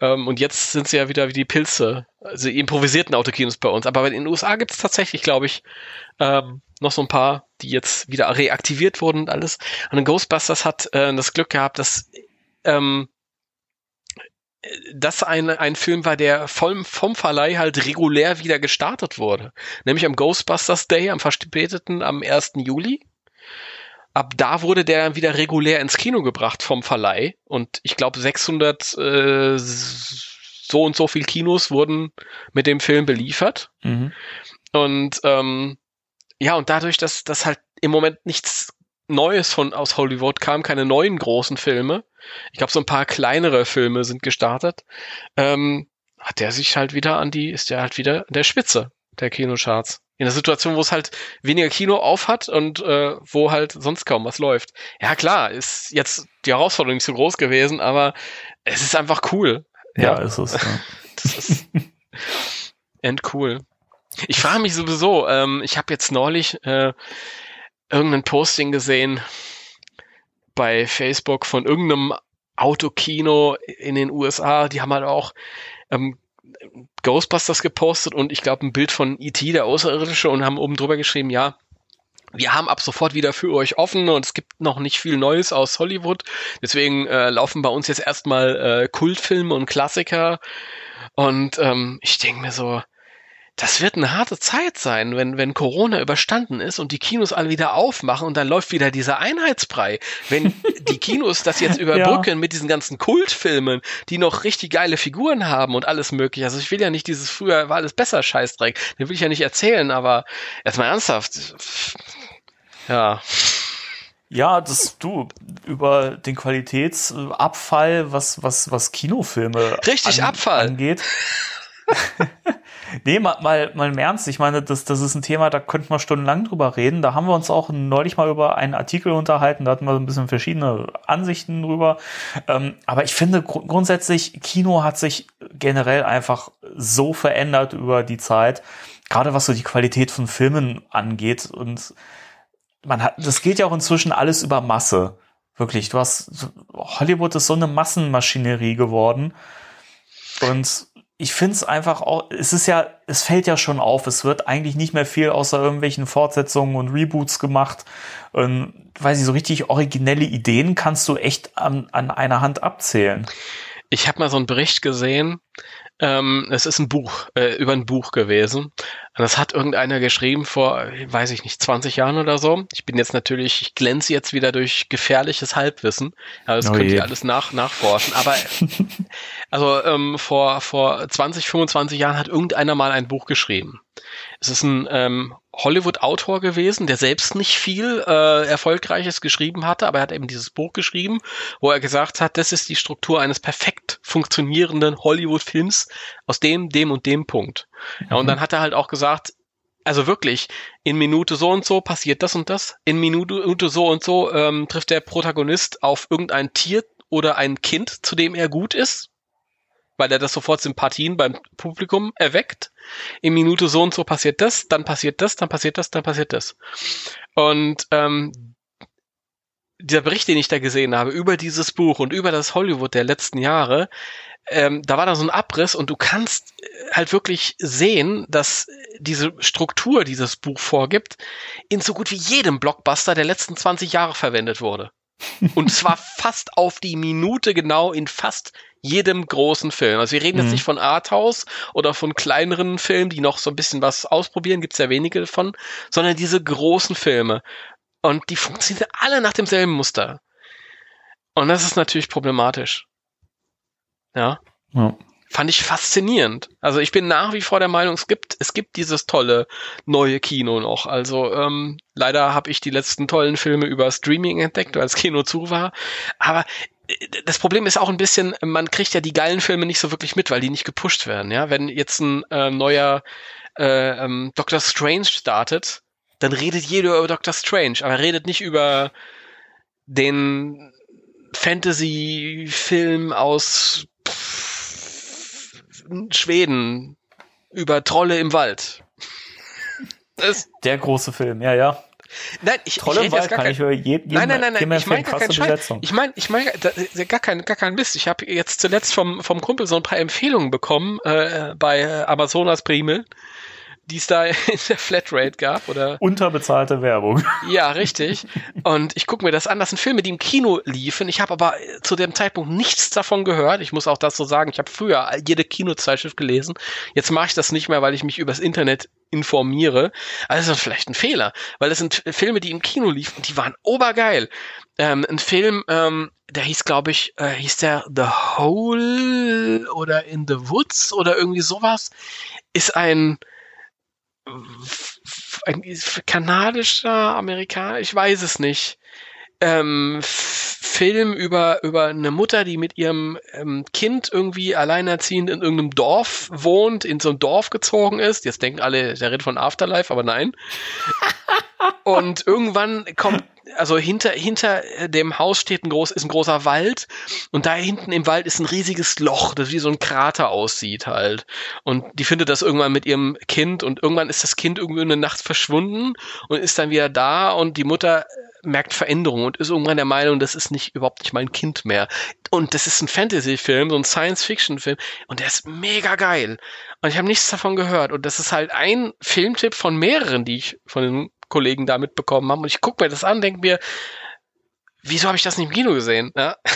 D: Ähm, und jetzt sind sie ja wieder wie die Pilze, also die improvisierten Autokinos bei uns. Aber in den USA gibt es tatsächlich, glaube ich, ähm, noch so ein paar, die jetzt wieder reaktiviert wurden und alles. Und Ghostbusters hat äh, das Glück gehabt, dass ähm, das ein, ein Film war, der vom, vom Verleih halt regulär wieder gestartet wurde. Nämlich am Ghostbusters Day, am verspäteten, am 1. Juli. Ab da wurde der dann wieder regulär ins Kino gebracht vom Verleih. Und ich glaube, 600 äh, so und so viel Kinos wurden mit dem Film beliefert. Mhm. Und ähm, ja, und dadurch, dass das halt im Moment nichts Neues von aus Hollywood kam, keine neuen großen Filme, ich glaube, so ein paar kleinere Filme sind gestartet. Ähm, hat der sich halt wieder an die, ist der halt wieder an der Spitze der Kinocharts. In der Situation, wo es halt weniger Kino auf hat und äh, wo halt sonst kaum was läuft. Ja, klar, ist jetzt die Herausforderung nicht so groß gewesen, aber es ist einfach cool.
B: Ja, ja ist es. Ja.
D: das ist endcool. Ich frage mich sowieso, ähm, ich habe jetzt neulich äh, irgendein Posting gesehen, bei Facebook von irgendeinem Autokino in den USA, die haben halt auch ähm, Ghostbusters gepostet und ich glaube ein Bild von E.T., der Außerirdische, und haben oben drüber geschrieben, ja, wir haben ab sofort wieder für euch offen und es gibt noch nicht viel Neues aus Hollywood. Deswegen äh, laufen bei uns jetzt erstmal äh, Kultfilme und Klassiker. Und ähm, ich denke mir so, das wird eine harte Zeit sein, wenn, wenn Corona überstanden ist und die Kinos alle wieder aufmachen und dann läuft wieder dieser Einheitsbrei. Wenn die Kinos das jetzt überbrücken ja. mit diesen ganzen Kultfilmen, die noch richtig geile Figuren haben und alles mögliche. Also ich will ja nicht dieses früher war alles besser Scheißdreck. Den will ich ja nicht erzählen, aber erstmal ernsthaft. Ja.
B: Ja, das du über den Qualitätsabfall, was was was Kinofilme
D: richtig an, Abfall
B: angeht. Nee, mal, mal, mal im Ernst. Ich meine, das, das ist ein Thema, da könnten wir stundenlang drüber reden. Da haben wir uns auch neulich mal über einen Artikel unterhalten. Da hatten wir so ein bisschen verschiedene Ansichten drüber. Ähm, aber ich finde gr grundsätzlich, Kino hat sich generell einfach so verändert über die Zeit. Gerade was so die Qualität von Filmen angeht. Und man hat, das geht ja auch inzwischen alles über Masse. Wirklich. Du hast, Hollywood ist so eine Massenmaschinerie geworden. Und ich finde es einfach auch, es ist ja, es fällt ja schon auf, es wird eigentlich nicht mehr viel außer irgendwelchen Fortsetzungen und Reboots gemacht. Und, weiß ich, so richtig originelle Ideen kannst du echt an, an einer Hand abzählen.
D: Ich habe mal so einen Bericht gesehen, ähm, es ist ein Buch, äh, über ein Buch gewesen. Das hat irgendeiner geschrieben vor, weiß ich nicht, 20 Jahren oder so. Ich bin jetzt natürlich, ich glänze jetzt wieder durch gefährliches Halbwissen. Ja, das oh könnt je. ihr alles nach, nachforschen. Aber also ähm, vor, vor 20, 25 Jahren hat irgendeiner mal ein Buch geschrieben. Es ist ein ähm, Hollywood-Autor gewesen, der selbst nicht viel äh, Erfolgreiches geschrieben hatte, aber er hat eben dieses Buch geschrieben, wo er gesagt hat, das ist die Struktur eines perfekt funktionierenden Hollywood-Films aus dem, dem und dem Punkt. Ja, und mhm. dann hat er halt auch gesagt, also wirklich, in Minute so und so passiert das und das, in Minute so und so ähm, trifft der Protagonist auf irgendein Tier oder ein Kind, zu dem er gut ist, weil er das sofort Sympathien beim Publikum erweckt. In Minute so und so passiert das, dann passiert das, dann passiert das, dann passiert das. Und ähm, dieser Bericht, den ich da gesehen habe über dieses Buch und über das Hollywood der letzten Jahre, ähm, da war da so ein Abriss und du kannst äh, halt wirklich sehen, dass diese Struktur dieses Buch vorgibt, in so gut wie jedem Blockbuster der letzten 20 Jahre verwendet wurde. Und zwar fast auf die Minute genau in fast jedem großen Film. Also wir reden mhm. jetzt nicht von Arthouse oder von kleineren Filmen, die noch so ein bisschen was ausprobieren, gibt's ja wenige davon, sondern diese großen Filme. Und die funktionieren alle nach demselben Muster. Und das ist natürlich problematisch. Ja. ja. Fand ich faszinierend. Also ich bin nach wie vor der Meinung, es gibt, es gibt dieses tolle neue Kino noch. Also ähm, leider habe ich die letzten tollen Filme über Streaming entdeckt, weil das Kino zu war. Aber das Problem ist auch ein bisschen, man kriegt ja die geilen Filme nicht so wirklich mit, weil die nicht gepusht werden. Ja, wenn jetzt ein äh, neuer äh, ähm, Doctor Strange startet, dann redet jeder über Doctor Strange, aber redet nicht über den Fantasy-Film aus Schweden über Trolle im Wald.
B: Das Der große Film, ja, ja.
D: Nein, ich,
B: Tolle
D: ich
B: Wahl kann kein, ich jedem
D: Nein, nein, nein, nein, ich meine gar keinen Besetzung. Ich meine, ich meine gar kein gar kein Mist. Ich habe jetzt zuletzt vom vom Kumpel so ein paar Empfehlungen bekommen äh, bei Amazonas Primel die es da in der Flatrate gab oder
B: unterbezahlte Werbung.
D: Ja, richtig. Und ich gucke mir das an. Das sind Filme, die im Kino liefen. Ich habe aber zu dem Zeitpunkt nichts davon gehört. Ich muss auch das so sagen. Ich habe früher jede Kinozeitschrift gelesen. Jetzt mache ich das nicht mehr, weil ich mich übers Internet informiere. Also das ist vielleicht ein Fehler, weil das sind Filme, die im Kino liefen, die waren obergeil. Ähm, ein Film, ähm, der hieß, glaube ich, äh, hieß der The Hole oder In the Woods oder irgendwie sowas, ist ein ein kanadischer, Amerikaner, ich weiß es nicht. Ähm, Film über, über eine Mutter, die mit ihrem ähm, Kind irgendwie alleinerziehend in irgendeinem Dorf wohnt, in so ein Dorf gezogen ist. Jetzt denken alle, der redet von Afterlife, aber nein. Und irgendwann kommt also hinter, hinter dem Haus steht ein groß, ist ein großer Wald und da hinten im Wald ist ein riesiges Loch, das wie so ein Krater aussieht halt. Und die findet das irgendwann mit ihrem Kind und irgendwann ist das Kind irgendwie eine Nacht verschwunden und ist dann wieder da und die Mutter merkt Veränderungen und ist irgendwann der Meinung, das ist nicht überhaupt nicht mein Kind mehr. Und das ist ein Fantasy-Film, so ein Science-Fiction-Film und der ist mega geil. Und ich habe nichts davon gehört. Und das ist halt ein Filmtipp von mehreren, die ich von den Kollegen da mitbekommen haben. Und ich gucke mir das an, denke mir, wieso habe ich das nicht im Kino gesehen? Ja?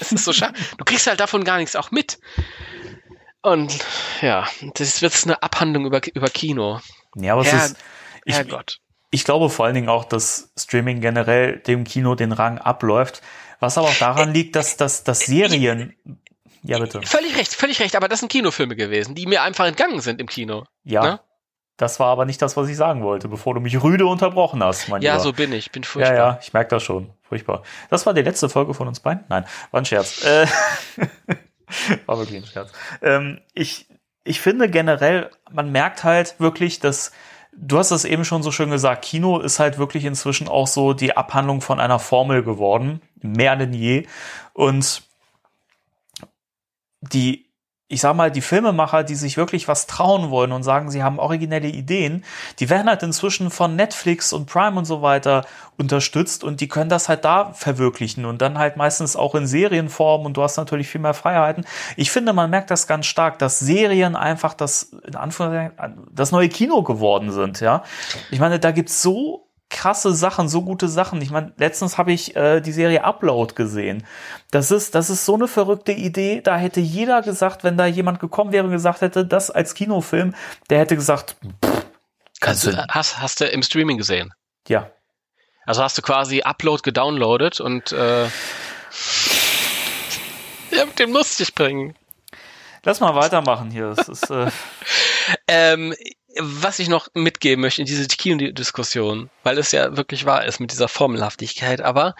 D: Es ist so schade. Du kriegst halt davon gar nichts auch mit. Und ja, das wird eine Abhandlung über, über Kino.
B: Ja, aber Herr, es ist. Ich, Herrgott. Ich glaube vor allen Dingen auch, dass Streaming generell dem Kino den Rang abläuft. Was aber auch daran liegt, dass, dass, dass Serien.
D: Ja, bitte. Völlig recht, völlig recht, aber das sind Kinofilme gewesen, die mir einfach entgangen sind im Kino.
B: Ja. Ne? Das war aber nicht das, was ich sagen wollte, bevor du mich rüde unterbrochen hast,
D: mein Ja, Lieber. so bin ich. Bin furchtbar.
B: Ja, ja, ich merke das schon. Furchtbar. Das war die letzte Folge von uns beiden? Nein, war ein Scherz. Äh, war wirklich ein Scherz. Ähm, ich ich finde generell, man merkt halt wirklich, dass du hast es eben schon so schön gesagt, Kino ist halt wirklich inzwischen auch so die Abhandlung von einer Formel geworden, mehr denn je. Und die ich sag mal, die Filmemacher, die sich wirklich was trauen wollen und sagen, sie haben originelle Ideen, die werden halt inzwischen von Netflix und Prime und so weiter unterstützt und die können das halt da verwirklichen und dann halt meistens auch in Serienform und du hast natürlich viel mehr Freiheiten. Ich finde, man merkt das ganz stark, dass Serien einfach das, in Anführungszeichen, das neue Kino geworden sind, ja. Ich meine, da gibt's so krasse Sachen, so gute Sachen. Ich meine, letztens habe ich äh, die Serie Upload gesehen. Das ist, das ist so eine verrückte Idee. Da hätte jeder gesagt, wenn da jemand gekommen wäre und gesagt hätte, das als Kinofilm, der hätte gesagt, pff,
D: kannst du, hast, hast du im Streaming gesehen?
B: Ja.
D: Also hast du quasi Upload gedownloadet und äh, ja, mit dem lustig bringen.
B: Lass mal weitermachen hier. Das ist, äh
D: ähm, was ich noch mitgeben möchte in diese Kino-Diskussion, weil es ja wirklich wahr ist mit dieser Formelhaftigkeit, aber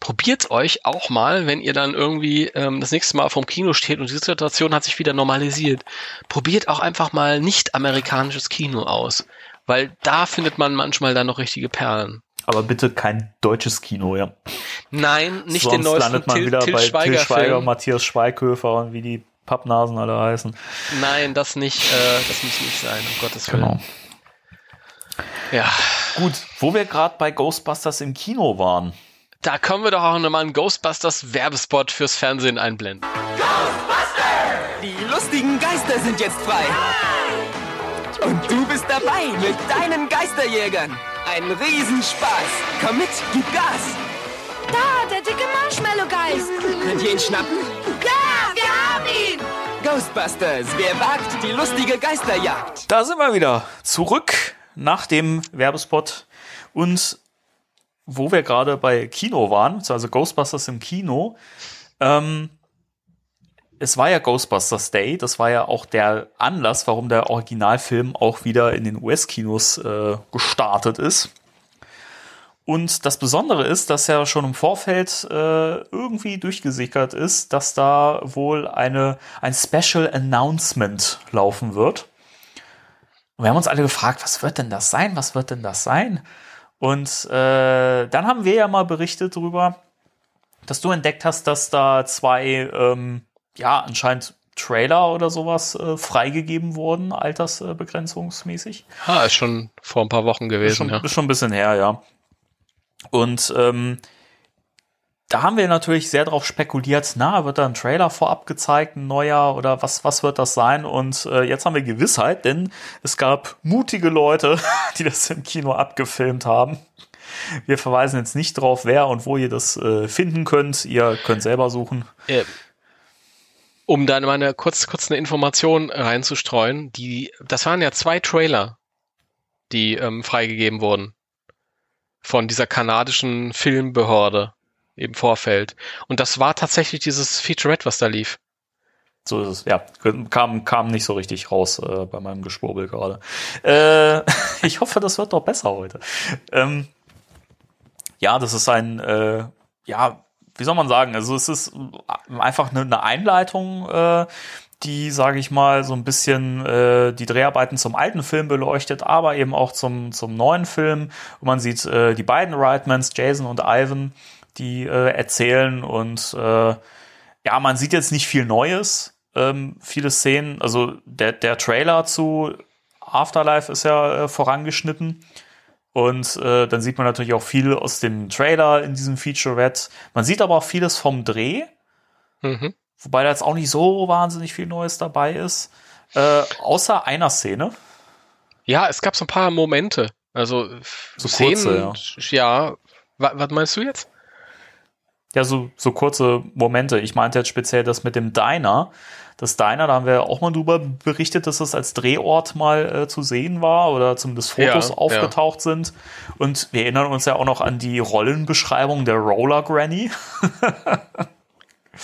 D: probiert euch auch mal, wenn ihr dann irgendwie ähm, das nächste Mal vom Kino steht und die Situation hat sich wieder normalisiert, probiert auch einfach mal nicht amerikanisches Kino aus, weil da findet man manchmal dann noch richtige Perlen.
B: Aber bitte kein deutsches Kino, ja.
D: Nein, nicht
B: Sonst
D: den neuesten
B: landet man
D: Til,
B: wieder
D: Til
B: bei
D: Schweiger,
B: Til Schweiger,
D: Film.
B: Matthias Schweighöfer und wie die Pappnasen alle heißen.
D: Nein, das nicht, äh, das muss nicht sein, um Gottes Willen.
B: Genau.
D: Ja,
B: Gut, wo wir gerade bei Ghostbusters im Kino waren.
D: da können wir doch auch nochmal einen Ghostbusters Werbespot fürs Fernsehen einblenden.
E: Die lustigen Geister sind jetzt frei. Und du bist dabei mit deinen Geisterjägern. Ein Riesenspaß. Komm mit, gib Gas.
F: Da, der dicke Marshmallow-Geist.
E: Könnt ihr ihn schnappen?
F: Ja.
E: Ghostbusters, wer wagt die lustige Geisterjagd?
B: Da sind wir wieder zurück nach dem Werbespot und wo wir gerade bei Kino waren, also Ghostbusters im Kino. Ähm, es war ja Ghostbusters Day, das war ja auch der Anlass, warum der Originalfilm auch wieder in den US-Kinos äh, gestartet ist. Und das Besondere ist, dass ja schon im Vorfeld äh, irgendwie durchgesickert ist, dass da wohl eine, ein Special Announcement laufen wird. Und wir haben uns alle gefragt, was wird denn das sein? Was wird denn das sein? Und äh, dann haben wir ja mal berichtet darüber, dass du entdeckt hast, dass da zwei, ähm, ja, anscheinend Trailer oder sowas äh, freigegeben wurden, altersbegrenzungsmäßig.
D: Ah, ist schon vor ein paar Wochen
B: Ist
D: gewesen,
B: schon,
D: ja.
B: ist schon ein bisschen her, ja. Und ähm, da haben wir natürlich sehr darauf spekuliert, na, wird da ein Trailer vorab gezeigt, ein neuer oder was, was wird das sein? Und äh, jetzt haben wir Gewissheit, denn es gab mutige Leute, die das im Kino abgefilmt haben. Wir verweisen jetzt nicht drauf, wer und wo ihr das äh, finden könnt. Ihr könnt selber suchen.
D: Äh, um da mal eine kurz, kurz eine Information reinzustreuen, die, das waren ja zwei Trailer, die ähm, freigegeben wurden von dieser kanadischen Filmbehörde im Vorfeld. Und das war tatsächlich dieses Featurette, was da lief.
B: So ist es, ja. Kam, kam nicht so richtig raus äh, bei meinem Geschwurbel gerade. Äh, ich hoffe, das wird doch besser heute. Ähm, ja, das ist ein, äh, ja, wie soll man sagen? Also es ist einfach eine, eine Einleitung, äh, die, sage ich mal, so ein bisschen äh, die Dreharbeiten zum alten Film beleuchtet, aber eben auch zum, zum neuen Film. Und man sieht äh, die beiden Reitmans, Jason und Ivan, die äh, erzählen und äh, ja, man sieht jetzt nicht viel Neues, ähm, viele Szenen. Also der, der Trailer zu Afterlife ist ja äh, vorangeschnitten. Und äh, dann sieht man natürlich auch viel aus dem Trailer in diesem Featurette. Man sieht aber auch vieles vom Dreh,
D: Mhm.
B: Wobei da jetzt auch nicht so wahnsinnig viel Neues dabei ist. Äh, außer einer Szene.
D: Ja, es gab so ein paar Momente. Also
B: So
D: Szenen,
B: kurze,
D: ja. Wa- Was meinst du jetzt?
B: Ja, so, so kurze Momente. Ich meinte jetzt speziell das mit dem Diner. Das Diner, da haben wir auch mal drüber berichtet, dass das als Drehort mal äh, zu sehen war oder zumindest Fotos
D: Ja,
B: aufgetaucht sind. Und wir erinnern uns ja auch noch an die Rollenbeschreibung der Roller Granny.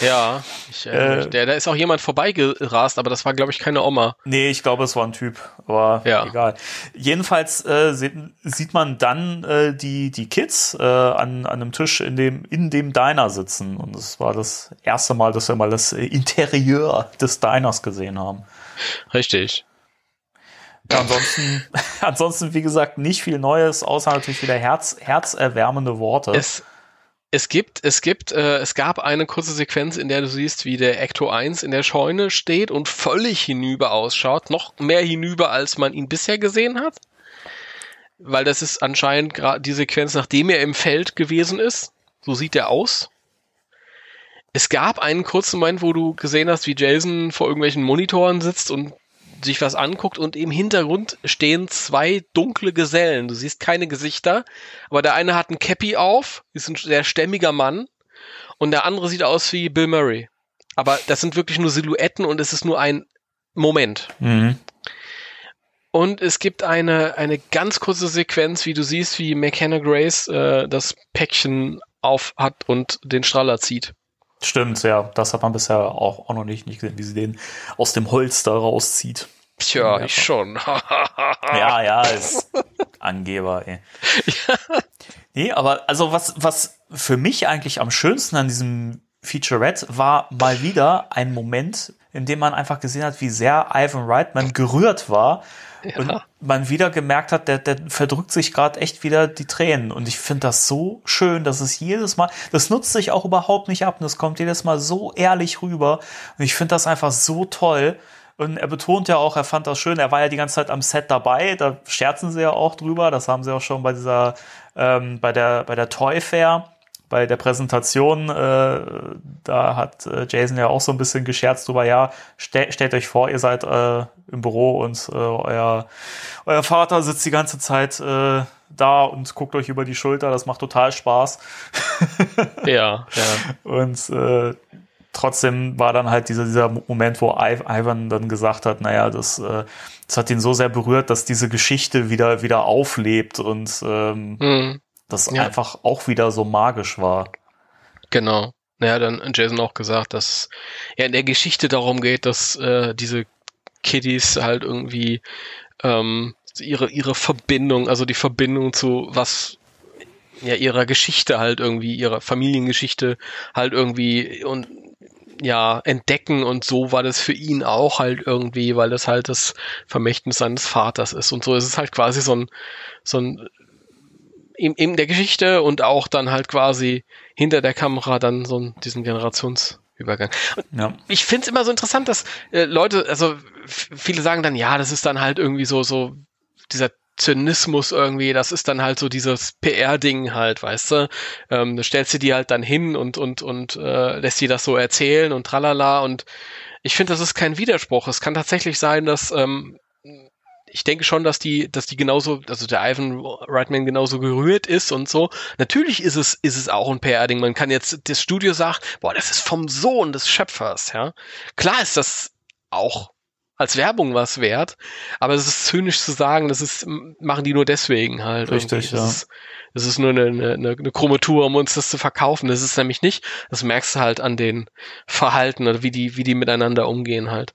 D: Ja, ich, äh,
B: Äh,
D: der, da ist auch jemand vorbeigerast, aber das war, glaube ich, keine Oma.
B: Nee, ich glaube, es war ein Typ, aber
D: Ja.
B: egal. Jedenfalls äh, sieht, sieht man dann äh, die, die Kids äh, an, an einem Tisch in dem, in dem Diner sitzen. Und das war das erste Mal, dass wir mal das äh, Interieur des Diners gesehen haben.
D: Richtig.
B: Ja, ansonsten, ansonsten, wie gesagt, nicht viel Neues, außer natürlich wieder Herz, herzerwärmende Worte.
D: Es, es gibt, es gibt, äh, es gab eine kurze Sequenz, in der du siehst, wie der Ecto 1 in der Scheune steht und völlig hinüber ausschaut. Noch mehr hinüber, als man ihn bisher gesehen hat. Weil das ist anscheinend gerade die Sequenz, nachdem er im Feld gewesen ist. So sieht er aus. Es gab einen kurzen Moment, wo du gesehen hast, wie Jason vor irgendwelchen Monitoren sitzt und sich was anguckt und im Hintergrund stehen zwei dunkle Gesellen. Du siehst keine Gesichter, aber der eine hat ein Cappy auf, ist ein sehr stämmiger Mann und der andere sieht aus wie Bill Murray. Aber das sind wirklich nur Silhouetten und es ist nur ein Moment.
B: Mhm.
D: Und es gibt eine, eine ganz kurze Sequenz, wie du siehst, wie McKenna Grace äh, das Päckchen auf hat und den Strahler zieht.
B: Stimmt, ja. Das hat man bisher auch, auch noch nicht, nicht gesehen, wie sie den aus dem Holster rauszieht.
D: Tja,
B: Ja.
D: ich schon.
B: Ja, ja, ist Angeber, ey. Nee, aber also was, was für mich eigentlich am schönsten an diesem Featurette war mal wieder ein Moment, in dem man einfach gesehen hat, wie sehr Ivan Reitman gerührt war. Und man wieder gemerkt hat, der, der verdrückt sich gerade echt wieder die Tränen. Und ich finde das so schön, dass es jedes Mal, das nutzt sich auch überhaupt nicht ab und es kommt jedes Mal so ehrlich rüber. Und ich finde das einfach so toll. Und er betont ja auch, er fand das schön. Er war ja die ganze Zeit am Set dabei. Da scherzen sie ja auch drüber. Das haben sie auch schon bei dieser, ähm, bei der, bei der Toy Fair, bei der Präsentation. Äh, da hat äh, Jason ja auch so ein bisschen gescherzt drüber. Ja, stell, stellt euch vor, ihr seid äh, im Büro und äh, euer, euer Vater sitzt die ganze Zeit äh, da und guckt euch über die Schulter. Das macht total Spaß.
D: ja, ja.
B: Und äh, trotzdem war dann halt dieser, dieser Moment, wo Ivan dann gesagt hat, naja, das, äh, das hat ihn so sehr berührt, dass diese Geschichte wieder, wieder auflebt und ähm,
D: Hm,
B: das
D: Ja.
B: einfach auch wieder so magisch war.
D: genau. Naja, dann hat Jason auch gesagt, dass ja in der Geschichte darum geht, dass äh, diese Kiddies halt irgendwie ähm, ihre, ihre Verbindung, also die Verbindung zu was ja ihrer Geschichte halt irgendwie, ihrer Familiengeschichte halt irgendwie und ja, entdecken und so war das für ihn auch halt irgendwie, weil das halt das Vermächtnis seines Vaters ist und so ist es halt quasi so ein, so ein in, in der Geschichte und auch dann halt quasi hinter der Kamera dann so diesen Generationsübergang. Und
B: Ja.
D: ich finde es immer so interessant, dass äh, Leute, also viele sagen dann, ja, das ist dann halt irgendwie so, so dieser Zynismus irgendwie, das ist dann halt so dieses PR-Ding halt, weißt du? Ähm, da stellst du die halt dann hin und, und, und äh, lässt die das so erzählen und tralala und ich finde, das ist kein Widerspruch. Es kann tatsächlich sein, dass ähm, ich denke schon, dass die, dass die genauso, also der Ivan Reitman genauso gerührt ist und so. Natürlich ist es, ist es auch ein PR-Ding. Man kann jetzt, das Studio sagt, boah, das ist vom Sohn des Schöpfers, ja. Klar ist das auch als Werbung was wert, aber es ist zynisch zu sagen, das ist, machen die nur deswegen halt.
B: Richtig, ja.
D: Das ist, das ist nur eine, eine, eine krumme Tour, um uns das zu verkaufen. Das ist nämlich nicht. Das merkst du halt an den Verhalten oder wie die, wie die miteinander umgehen halt.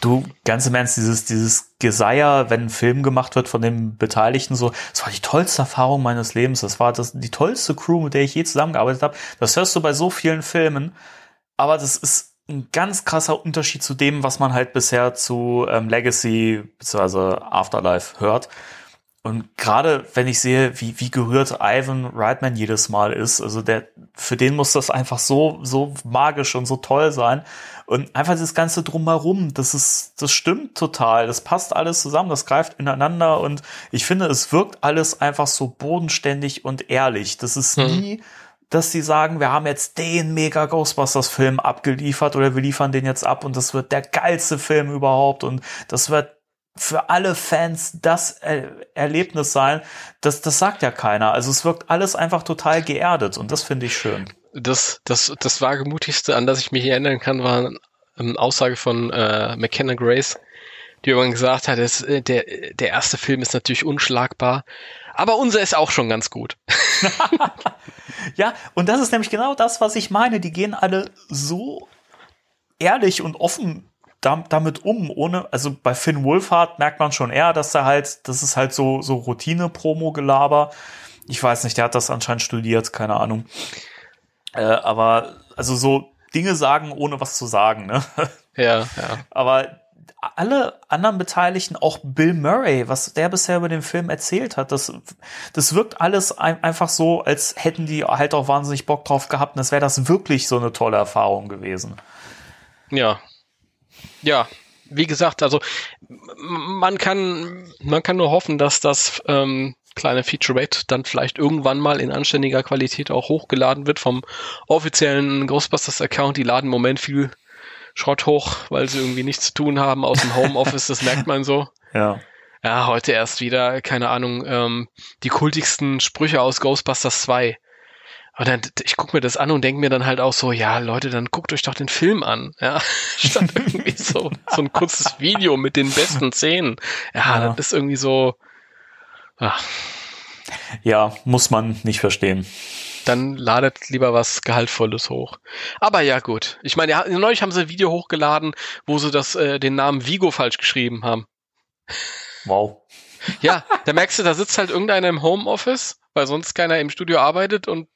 B: Du, ganz im Ernst, dieses, dieses Geseier, wenn ein Film gemacht wird von den Beteiligten, so, das war die tollste Erfahrung meines Lebens. Das war das, die tollste Crew, mit der ich je zusammengearbeitet habe. Das hörst du bei so vielen Filmen. Aber das ist ein ganz krasser Unterschied zu dem, was man halt bisher zu ähm, Legacy bzw. Afterlife hört. Und gerade wenn ich sehe, wie, wie gerührt Ivan Reitman jedes Mal ist, also der, für den muss das einfach so, so magisch und so toll sein. Und einfach das Ganze drumherum, das ist, das stimmt total. Das passt alles zusammen, das greift ineinander und ich finde, es wirkt alles einfach so bodenständig und ehrlich. Das ist
D: Mhm.
B: nie, dass sie sagen, wir haben jetzt den mega Ghostbusters-Film abgeliefert oder wir liefern den jetzt ab und das wird der geilste Film überhaupt und das wird für alle Fans das er Erlebnis sein. Das, das sagt ja keiner. Also es wirkt alles einfach total geerdet und das finde ich schön.
D: Das, das, das wagemutigste, an das ich mich erinnern kann, war eine Aussage von äh, McKenna Grace, die irgendwann gesagt hat, das, äh, der, der erste Film ist natürlich unschlagbar, aber unser ist auch schon ganz gut.
B: ja, und das ist nämlich genau das, was ich meine. Die gehen alle so ehrlich und offen damit um, ohne, also bei Finn Wolfhard merkt man schon eher, dass er halt, das ist halt so, so Routine-Promo-Gelaber. Ich weiß nicht, der hat das anscheinend studiert, keine Ahnung. Äh, aber, also so Dinge sagen, ohne was zu sagen, ne?
D: Ja, ja.
B: Aber alle anderen Beteiligten, auch Bill Murray, was der bisher über den Film erzählt hat, das, das wirkt alles ein, einfach so, als hätten die halt auch wahnsinnig Bock drauf gehabt und es wäre das wirklich so eine tolle Erfahrung gewesen.
D: Ja. Ja, wie gesagt, also man kann, man kann nur hoffen, dass das ähm, kleine Featurette dann vielleicht irgendwann mal in anständiger Qualität auch hochgeladen wird vom offiziellen Ghostbusters-Account. Die laden im Moment viel Schrott hoch, weil sie irgendwie nichts zu tun haben aus dem Homeoffice, das merkt man so.
B: Ja.
D: Ja, heute erst wieder, keine Ahnung, ähm, die kultigsten Sprüche aus Ghostbusters 2. Und dann, ich gucke mir das an und denke mir dann halt auch so, ja, Leute, dann guckt euch doch den Film an. Ja, statt irgendwie so, so ein kurzes Video mit den besten Szenen. Ja, ja. das ist irgendwie so. Ach.
B: Ja, muss man nicht verstehen.
D: Dann ladet lieber was Gehaltvolles hoch. Aber ja, gut. Ich meine, ja, neulich haben sie ein Video hochgeladen, wo sie das, äh, den Namen Vigo falsch geschrieben haben.
B: Wow.
D: Ja, da merkst du, da sitzt halt irgendeiner im Homeoffice, weil sonst keiner im Studio arbeitet und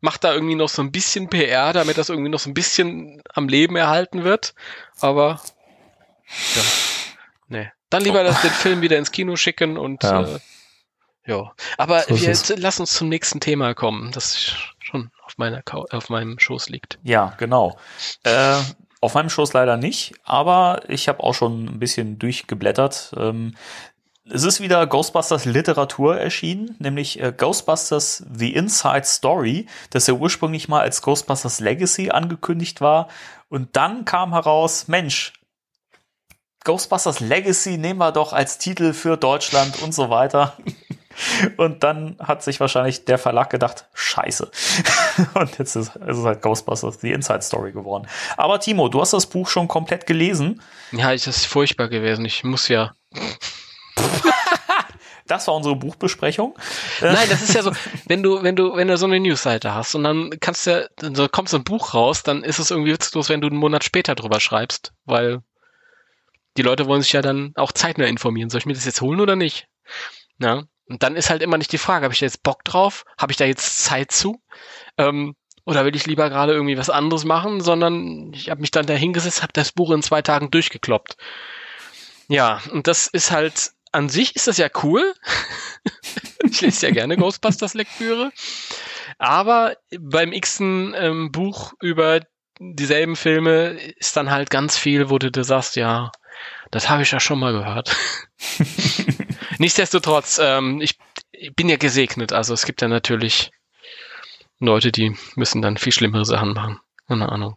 D: macht da irgendwie noch so ein bisschen PR, damit das irgendwie noch so ein bisschen am Leben erhalten wird. Aber ja, nee. Dann lieber oh. das, den Film wieder ins Kino schicken und ja. Äh, ja, aber so wir, jetzt, lass uns zum nächsten Thema kommen, das schon auf, meiner, auf meinem Schoß liegt.
B: Ja, genau. Äh, auf meinem Schoß leider nicht, aber ich habe auch schon ein bisschen durchgeblättert. Ähm, es ist wieder Ghostbusters Literatur erschienen, nämlich äh, Ghostbusters The Inside Story, das ja ursprünglich mal als Ghostbusters Legacy angekündigt war. Und dann kam heraus, Mensch, Ghostbusters Legacy nehmen wir doch als Titel für Deutschland und so weiter. Und dann hat sich wahrscheinlich der Verlag gedacht, scheiße. Und jetzt ist, ist es halt Ghostbusters, die Inside Story geworden. Aber Timo, du hast das Buch schon komplett gelesen.
D: Ja, es ist furchtbar gewesen. Ich muss ja.
B: Das war unsere Buchbesprechung.
D: Nein, das ist ja so, wenn du, wenn du, wenn du so eine Newsseite hast und dann kannst du ja, dann kommt so ein Buch raus, dann ist es irgendwie witzlos, wenn du einen Monat später drüber schreibst, weil die Leute wollen sich ja dann auch zeitnah informieren. Soll ich mir das jetzt holen oder nicht? Ja. Und dann ist halt immer nicht die Frage, habe ich da jetzt Bock drauf? Habe ich da jetzt Zeit zu? Ähm, oder will ich lieber gerade irgendwie was anderes machen, sondern ich habe mich dann da hingesetzt, habe das Buch in zwei Tagen durchgekloppt. Ja, und das ist halt, an sich ist das ja cool. ich lese ja gerne Ghostbusters-Lektüre. Aber beim x-ten ähm, Buch über dieselben Filme ist dann halt ganz viel, wo du dir sagst, ja, das habe ich ja schon mal gehört. Nichtsdestotrotz, ähm, ich, ich bin ja gesegnet. Also es gibt ja natürlich Leute, die müssen dann viel schlimmere Sachen machen. Keine Ahnung.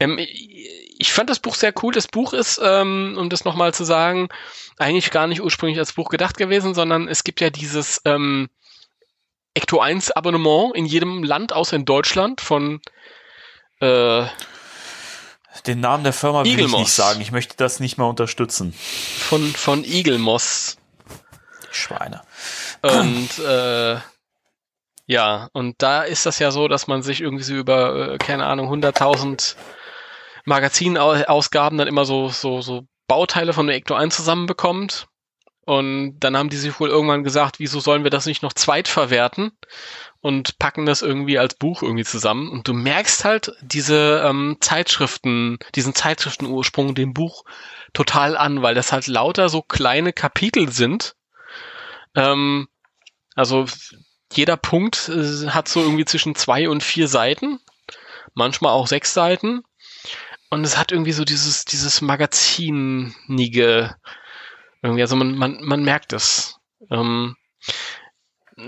D: Ähm, ich fand das Buch sehr cool. Das Buch ist, ähm, um das nochmal zu sagen, eigentlich gar nicht ursprünglich als Buch gedacht gewesen, sondern es gibt ja dieses ähm, Ecto 1 Abonnement in jedem Land außer in Deutschland von äh,
B: den Namen der Firma will Eagle ich Moss. nicht sagen. Ich möchte das nicht mehr unterstützen.
D: Von, von Eagle Moss.
B: Schweine.
D: Und äh, ja, und da ist das ja so, dass man sich irgendwie so über, äh, keine Ahnung, 100.000 Magazinausgaben dann immer so, so, so Bauteile von der Ecto 1 zusammenbekommt. Und dann haben die sich wohl irgendwann gesagt, wieso sollen wir das nicht noch zweitverwerten? Und packen das irgendwie als Buch irgendwie zusammen. Und du merkst halt diese ähm, Zeitschriften, diesen Zeitschriftenursprung dem Buch total an, weil das halt lauter so kleine Kapitel sind. Ähm, also jeder Punkt äh, hat so irgendwie zwischen zwei und vier Seiten, manchmal auch sechs Seiten. Und es hat irgendwie so dieses, dieses Magazinige, irgendwie, also man, man, man merkt es. Ähm,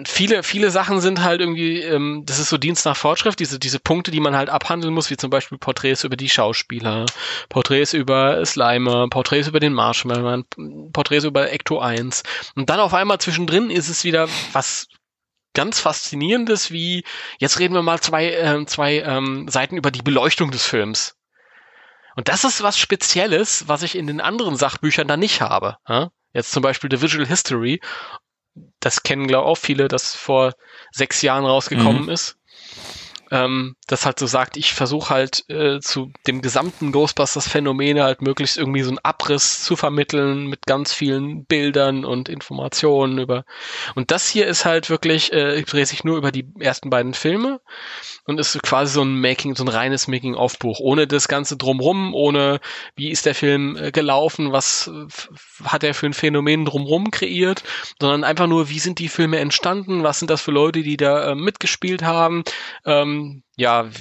D: viele, viele Sachen sind halt irgendwie, ähm, das ist so Dienst nach Fortschrift, diese, diese Punkte, die man halt abhandeln muss, wie zum Beispiel Porträts über die Schauspieler, Porträts über Slimer, Porträts über den Marshmallow, Porträts über Ecto 1. Und dann auf einmal zwischendrin ist es wieder was ganz Faszinierendes, wie jetzt reden wir mal zwei, äh, zwei ähm, Seiten über die Beleuchtung des Films. Und das ist was Spezielles, was ich in den anderen Sachbüchern da nicht habe. Ja? Jetzt zum Beispiel The Visual History. Das kennen, glaube ich, auch viele, das vor sechs Jahren rausgekommen mhm. ist ähm, das halt so sagt, ich versuche halt äh, zu dem gesamten Ghostbusters-Phänomen halt möglichst irgendwie so einen Abriss zu vermitteln mit ganz vielen Bildern und Informationen über. Und das hier ist halt wirklich, äh, dreht sich nur über die ersten beiden Filme und ist quasi so ein Making, so ein reines Making-of-Buch, ohne das Ganze drumrum, ohne wie ist der Film äh, gelaufen, was hat er für ein Phänomen drumrum kreiert, sondern einfach nur, wie sind die Filme entstanden, was sind das für Leute, die da äh, mitgespielt haben, ähm, ja,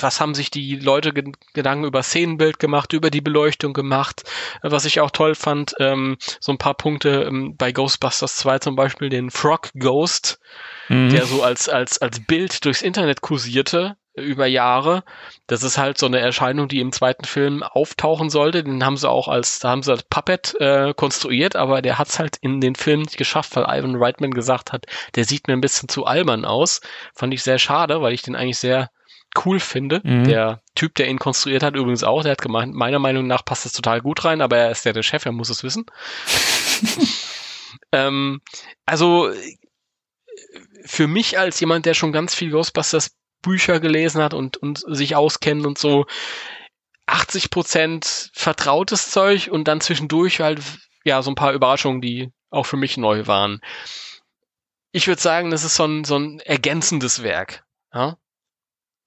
D: was haben sich die Leute Gedanken über Szenenbild gemacht, über die Beleuchtung gemacht, was ich auch toll fand, ähm, so ein paar Punkte ähm, bei Ghostbusters 2 zum Beispiel, den Frog Ghost, mhm. der so als, als, als Bild durchs Internet kursierte, über Jahre. Das ist halt so eine Erscheinung, die im zweiten Film auftauchen sollte. Den haben sie auch als, da haben sie als Puppet äh, konstruiert, aber der hat es halt in den Film nicht geschafft, weil Ivan Reitman gesagt hat, der sieht mir ein bisschen zu albern aus. Fand ich sehr schade, weil ich den eigentlich sehr cool finde. Mhm. Der Typ, der ihn konstruiert hat, übrigens auch, der hat gemeint, meiner Meinung nach passt das total gut rein, aber er ist ja der Chef, er muss es wissen. ähm, also für mich als jemand, der schon ganz viel Ghostbusters Bücher gelesen hat und, und sich auskennt und so 80 Prozent vertrautes Zeug und dann zwischendurch halt ja so ein paar Überraschungen, die auch für mich neu waren. Ich würde sagen, das ist so ein, so ein ergänzendes Werk. Ja?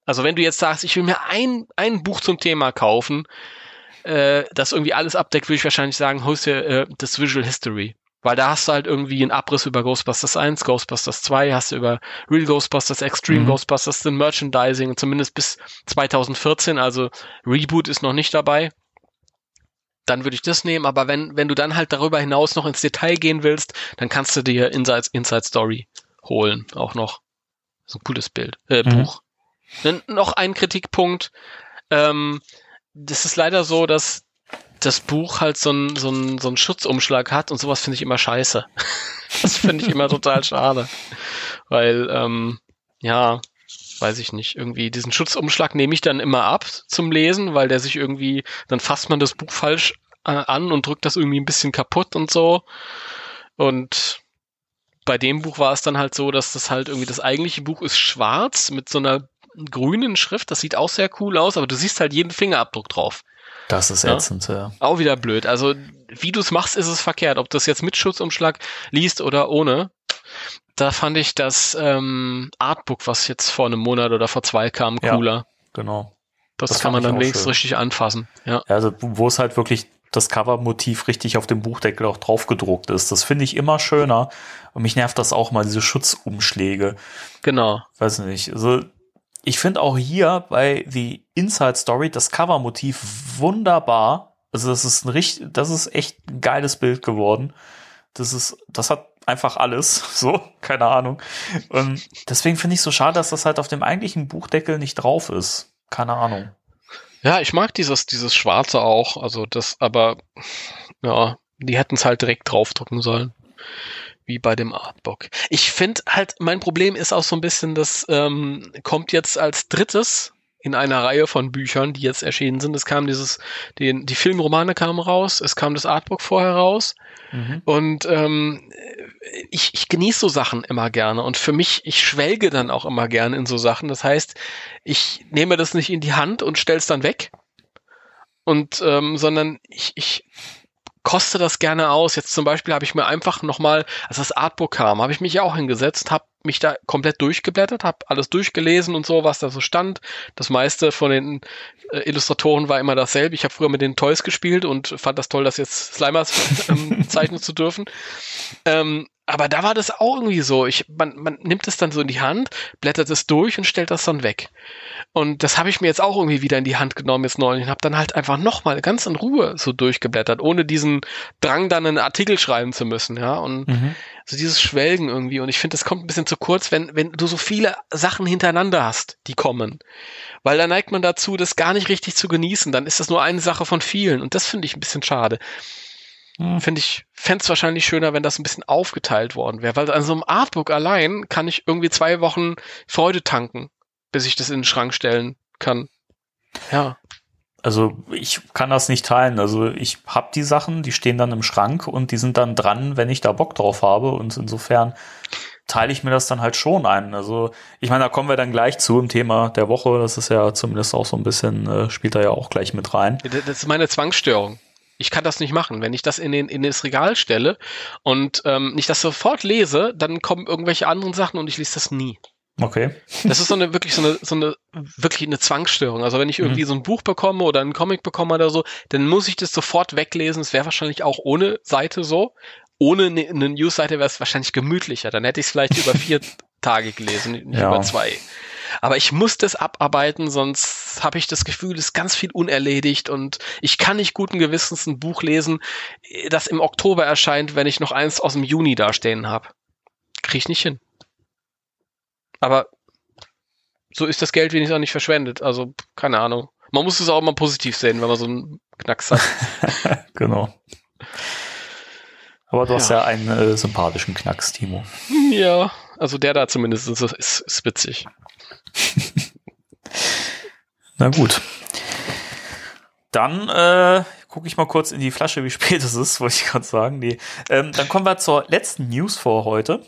D: Also wenn du jetzt sagst, ich will mir ein, ein Buch zum Thema kaufen, äh, das irgendwie alles abdeckt, würde ich wahrscheinlich sagen, holst dir äh, das Visual History. Weil da hast du halt irgendwie einen Abriss über Ghostbusters 1, Ghostbusters 2, hast du über Real Ghostbusters, Extreme mhm. Ghostbusters, den Merchandising, zumindest bis 2014, also Reboot ist noch nicht dabei. Dann würde ich das nehmen, aber wenn, wenn du dann halt darüber hinaus noch ins Detail gehen willst, dann kannst du dir Inside, Inside Story holen, auch noch. So ein cooles Bild, äh, mhm. Buch. Dann noch ein Kritikpunkt. Ähm, das ist leider so, dass das Buch halt so einen so ein, so ein Schutzumschlag hat und sowas finde ich immer scheiße. das finde ich immer total schade. Weil, ähm, ja, weiß ich nicht, irgendwie diesen Schutzumschlag nehme ich dann immer ab zum Lesen, weil der sich irgendwie, dann fasst man das Buch falsch äh, an und drückt das irgendwie ein bisschen kaputt und so. Und bei dem Buch war es dann halt so, dass das halt irgendwie das eigentliche Buch ist schwarz mit so einer grünen Schrift. Das sieht auch sehr cool aus, aber du siehst halt jeden Fingerabdruck drauf.
B: Das ist ätzend, ja. ja.
D: Auch wieder blöd. Also, wie du es machst, ist es verkehrt. Ob du das jetzt mit Schutzumschlag liest oder ohne. Da fand ich das ähm, Artbook, was jetzt vor einem Monat oder vor zwei kam, cooler. Ja,
B: genau.
D: Das, das kann man dann wenigstens schön. richtig anfassen. Ja.
B: Also, wo es halt wirklich das Covermotiv richtig auf dem Buchdeckel auch drauf gedruckt ist. Das finde ich immer schöner. Und mich nervt das auch mal, diese Schutzumschläge.
D: Genau.
B: Weiß nicht. Also, ich finde auch hier bei The Inside Story das Covermotiv wunderbar. Also das ist ein richtig, das ist echt ein geiles Bild geworden. Das ist, das hat einfach alles, so, keine Ahnung. Und deswegen finde ich so schade, dass das halt auf dem eigentlichen Buchdeckel nicht drauf ist. Keine Ahnung.
D: Ja, ich mag dieses, dieses Schwarze auch, also das, aber, ja, die hätten es halt direkt draufdrucken sollen wie bei dem Artbook. Ich finde halt, mein Problem ist auch so ein bisschen, das ähm, kommt jetzt als drittes in einer Reihe von Büchern, die jetzt erschienen sind. Es kam dieses, die, die Filmromane kamen raus, es kam das Artbook vorher raus. Mhm. Und ähm, ich, ich genieße so Sachen immer gerne. Und für mich, ich schwelge dann auch immer gerne in so Sachen. Das heißt, ich nehme das nicht in die Hand und stelle es dann weg. Und ähm, sondern ich, ich koste das gerne aus. Jetzt zum Beispiel habe ich mir einfach nochmal, als das Artbook kam, habe ich mich auch hingesetzt, habe mich da komplett durchgeblättert, habe alles durchgelesen und so, was da so stand. Das meiste von den äh, Illustratoren war immer dasselbe. Ich habe früher mit den Toys gespielt und fand das toll, das jetzt Slimers ähm, zeichnen zu dürfen. Ähm, aber da war das auch irgendwie so. Ich, man, man nimmt es dann so in die Hand, blättert es durch und stellt das dann weg. Und das habe ich mir jetzt auch irgendwie wieder in die Hand genommen jetzt neulich und habe dann halt einfach nochmal ganz in Ruhe so durchgeblättert, ohne diesen Drang dann einen Artikel schreiben zu müssen, ja. Und mhm. So dieses Schwelgen irgendwie. Und ich finde, das kommt ein bisschen zu kurz, wenn, wenn du so viele Sachen hintereinander hast, die kommen. Weil da neigt man dazu, das gar nicht richtig zu genießen. Dann ist das nur eine Sache von vielen. Und das finde ich ein bisschen schade. Hm. Finde ich, fände es wahrscheinlich schöner, wenn das ein bisschen aufgeteilt worden wäre, weil an so einem Artbook allein kann ich irgendwie zwei Wochen Freude tanken, bis ich das in den Schrank stellen kann. Ja.
B: Also ich kann das nicht teilen. Also ich habe die Sachen, die stehen dann im Schrank und die sind dann dran, wenn ich da Bock drauf habe. Und insofern teile ich mir das dann halt schon ein. Also ich meine, da kommen wir dann gleich zu im Thema der Woche. Das ist ja zumindest auch so ein bisschen, äh, spielt da ja auch gleich mit rein.
D: Das ist meine Zwangsstörung. Ich kann das nicht machen. Wenn ich das in, den, in das Regal stelle und ähm, nicht das sofort lese, dann kommen irgendwelche anderen Sachen und ich lese das nie.
B: Okay.
D: Das ist so eine wirklich so eine, so eine wirklich eine Zwangsstörung. Also wenn ich irgendwie
B: Mhm.
D: so ein Buch bekomme oder einen Comic bekomme oder so, dann muss ich das sofort weglesen. Es wäre wahrscheinlich auch ohne Seite so. Ohne ne- eine News-Seite wäre es wahrscheinlich gemütlicher. Dann hätte ich es vielleicht über vier Tage gelesen, nicht
B: Ja.
D: über zwei. Aber ich muss das abarbeiten, sonst habe ich das Gefühl, es ist ganz viel unerledigt und ich kann nicht guten Gewissens ein Buch lesen, das im Oktober erscheint, wenn ich noch eins aus dem Juni dastehen habe. Krieg ich nicht hin. Aber so ist das Geld wenigstens auch nicht verschwendet. Also, keine Ahnung. Man muss es auch mal positiv sehen, wenn man so einen Knacks hat.
B: Genau. Aber du hast
D: Ja.
B: ja einen äh, sympathischen Knacks, Timo.
D: ja, also der da zumindest ist, ist, ist witzig.
B: Na gut. Dann äh, gucke ich mal kurz in die Flasche, wie spät es ist, wollte ich gerade sagen. Nee. Ähm, dann kommen wir zur letzten News vor heute.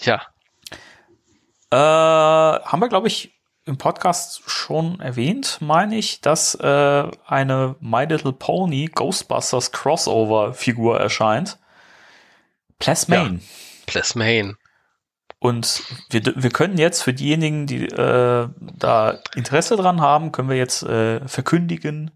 D: Ja,
B: Äh, haben wir, glaube ich, im Podcast schon erwähnt, meine ich, dass äh, eine My Little Pony Ghostbusters Crossover-Figur erscheint. Plasmane.
D: Plasmane.
B: Und wir, wir können jetzt für diejenigen, die äh, da Interesse dran haben, können wir jetzt äh, verkündigen,